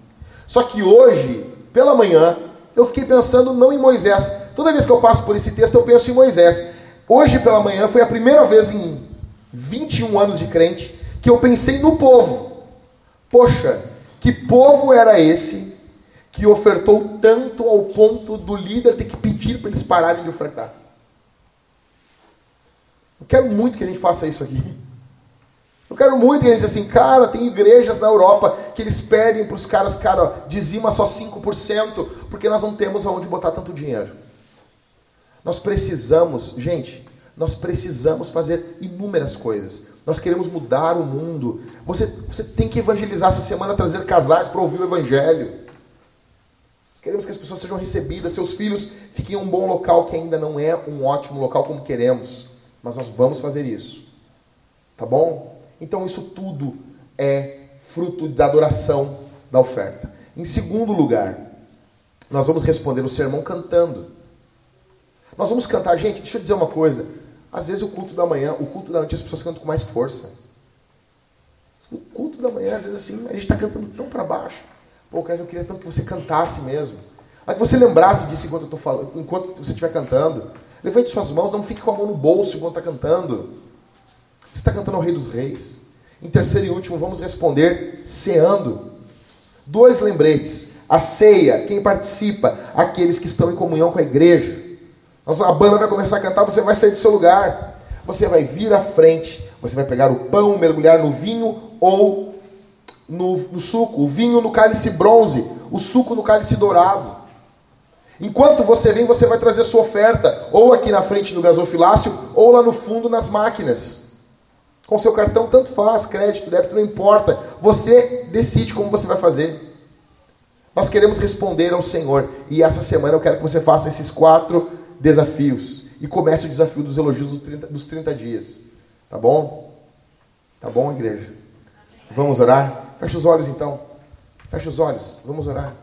Só que hoje, pela manhã, eu fiquei pensando não em Moisés. Toda vez que eu passo por esse texto, eu penso em Moisés. Hoje pela manhã foi a primeira vez em 21 anos de crente que eu pensei no povo. Poxa, que povo era esse que ofertou tanto ao ponto do líder ter que pedir para eles pararem de ofertar? Eu quero muito que a gente faça isso aqui. Eu quero muito que a gente assim, cara, tem igrejas na Europa que eles pedem para os caras, cara, dizima só 5%, porque nós não temos aonde botar tanto dinheiro. Nós precisamos, gente, nós precisamos fazer inúmeras coisas. Nós queremos mudar o mundo. Você, você tem que evangelizar essa semana, trazer casais para ouvir o evangelho. Nós queremos que as pessoas sejam recebidas, seus filhos fiquem em um bom local que ainda não é um ótimo local como queremos, mas nós vamos fazer isso. Tá bom? Então isso tudo é fruto da adoração da oferta. Em segundo lugar, nós vamos responder o sermão cantando. Nós vamos cantar, gente, deixa eu dizer uma coisa. Às vezes o culto da manhã, o culto da noite, as pessoas cantam com mais força. O culto da manhã, às vezes assim, a gente está cantando tão para baixo. Pô, cara, eu queria tanto que você cantasse mesmo. Aí que você lembrasse disso enquanto eu tô falando, enquanto você estiver cantando. Levante suas mãos, não fique com a mão no bolso enquanto está cantando. Você está cantando ao Rei dos Reis. Em terceiro e último, vamos responder ceando. Dois lembretes. A ceia, quem participa, aqueles que estão em comunhão com a igreja. A banda vai começar a cantar, você vai sair do seu lugar. Você vai vir à frente, você vai pegar o pão, mergulhar no vinho ou no, no suco. O vinho no cálice bronze, o suco no cálice dourado. Enquanto você vem, você vai trazer sua oferta, ou aqui na frente do gasofilácio, ou lá no fundo nas máquinas. Com seu cartão, tanto faz, crédito, débito, não importa. Você decide como você vai fazer. Nós queremos responder ao Senhor. E essa semana eu quero que você faça esses quatro desafios. E comece o desafio dos elogios dos 30, dos 30 dias. Tá bom? Tá bom, igreja? Vamos orar? Feche os olhos então. Feche os olhos. Vamos orar.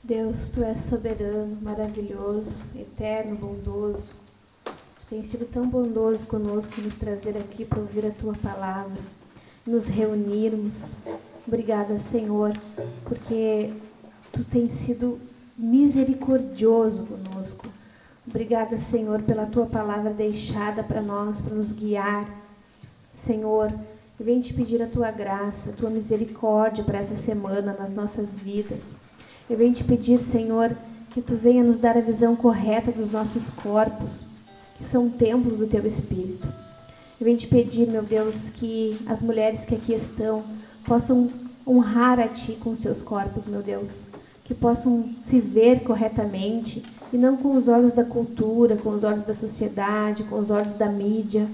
Deus, tu és soberano, maravilhoso, eterno, bondoso. Tu tens sido tão bondoso conosco nos trazer aqui para ouvir a tua palavra, nos reunirmos. Obrigada, Senhor, porque tu tens sido misericordioso conosco. Obrigada, Senhor, pela tua palavra deixada para nós, para nos guiar. Senhor, Eu venho te pedir a tua graça, a tua misericórdia para essa semana nas nossas vidas. Eu venho te pedir, Senhor, que tu venha nos dar a visão correta dos nossos corpos, que são templos do teu Espírito. Eu venho te pedir, meu Deus, que as mulheres que aqui estão possam honrar a ti com seus corpos, meu Deus, que possam se ver corretamente e não com os olhos da cultura, com os olhos da sociedade, com os olhos da mídia.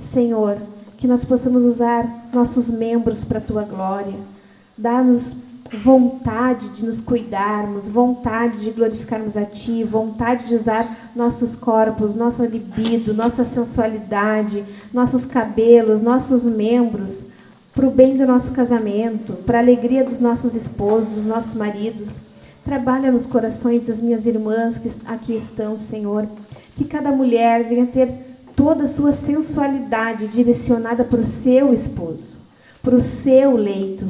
Senhor, que nós possamos usar nossos membros para a tua glória. Dá-nos vontade de nos cuidarmos, vontade de glorificarmos a Ti, vontade de usar nossos corpos, nossa libido, nossa sensualidade, nossos cabelos, nossos membros, para o bem do nosso casamento, para a alegria dos nossos esposos, dos nossos maridos. Trabalha nos corações das minhas irmãs que aqui estão, Senhor. Que cada mulher venha ter toda a sua sensualidade direcionada para o seu esposo, para o seu leito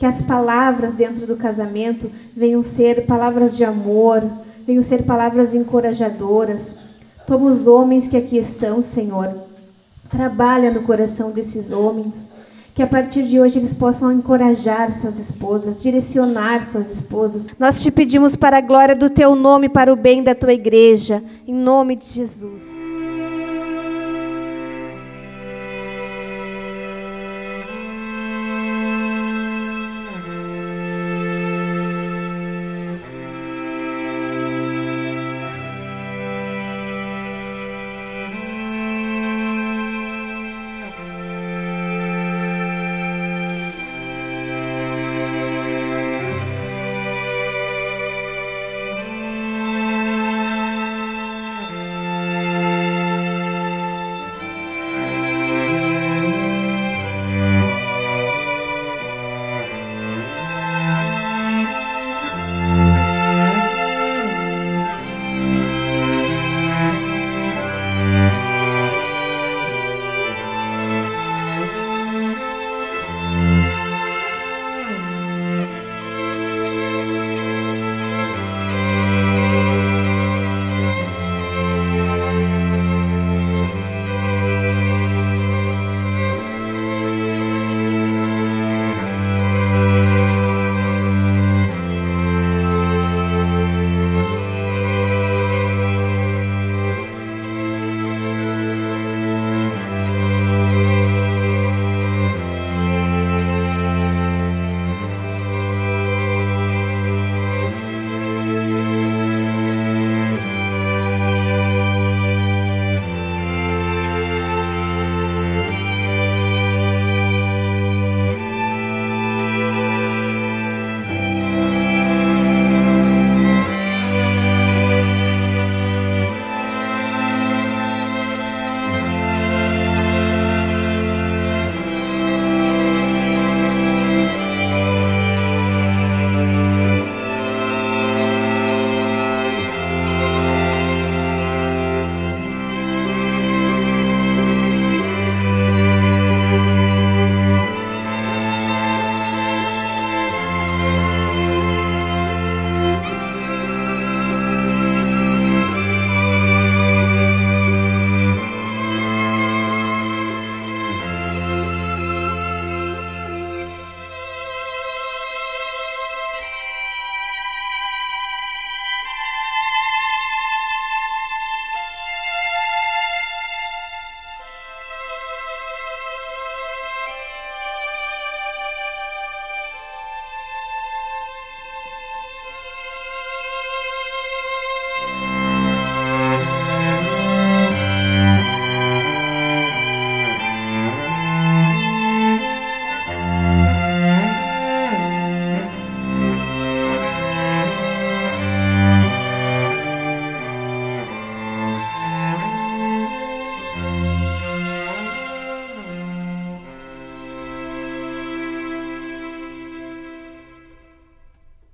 que as palavras dentro do casamento venham ser palavras de amor, venham ser palavras encorajadoras. Toma os homens que aqui estão, Senhor. Trabalha no coração desses homens. Que a partir de hoje eles possam encorajar suas esposas, direcionar suas esposas. Nós te pedimos para a glória do teu nome, para o bem da tua igreja, em nome de Jesus.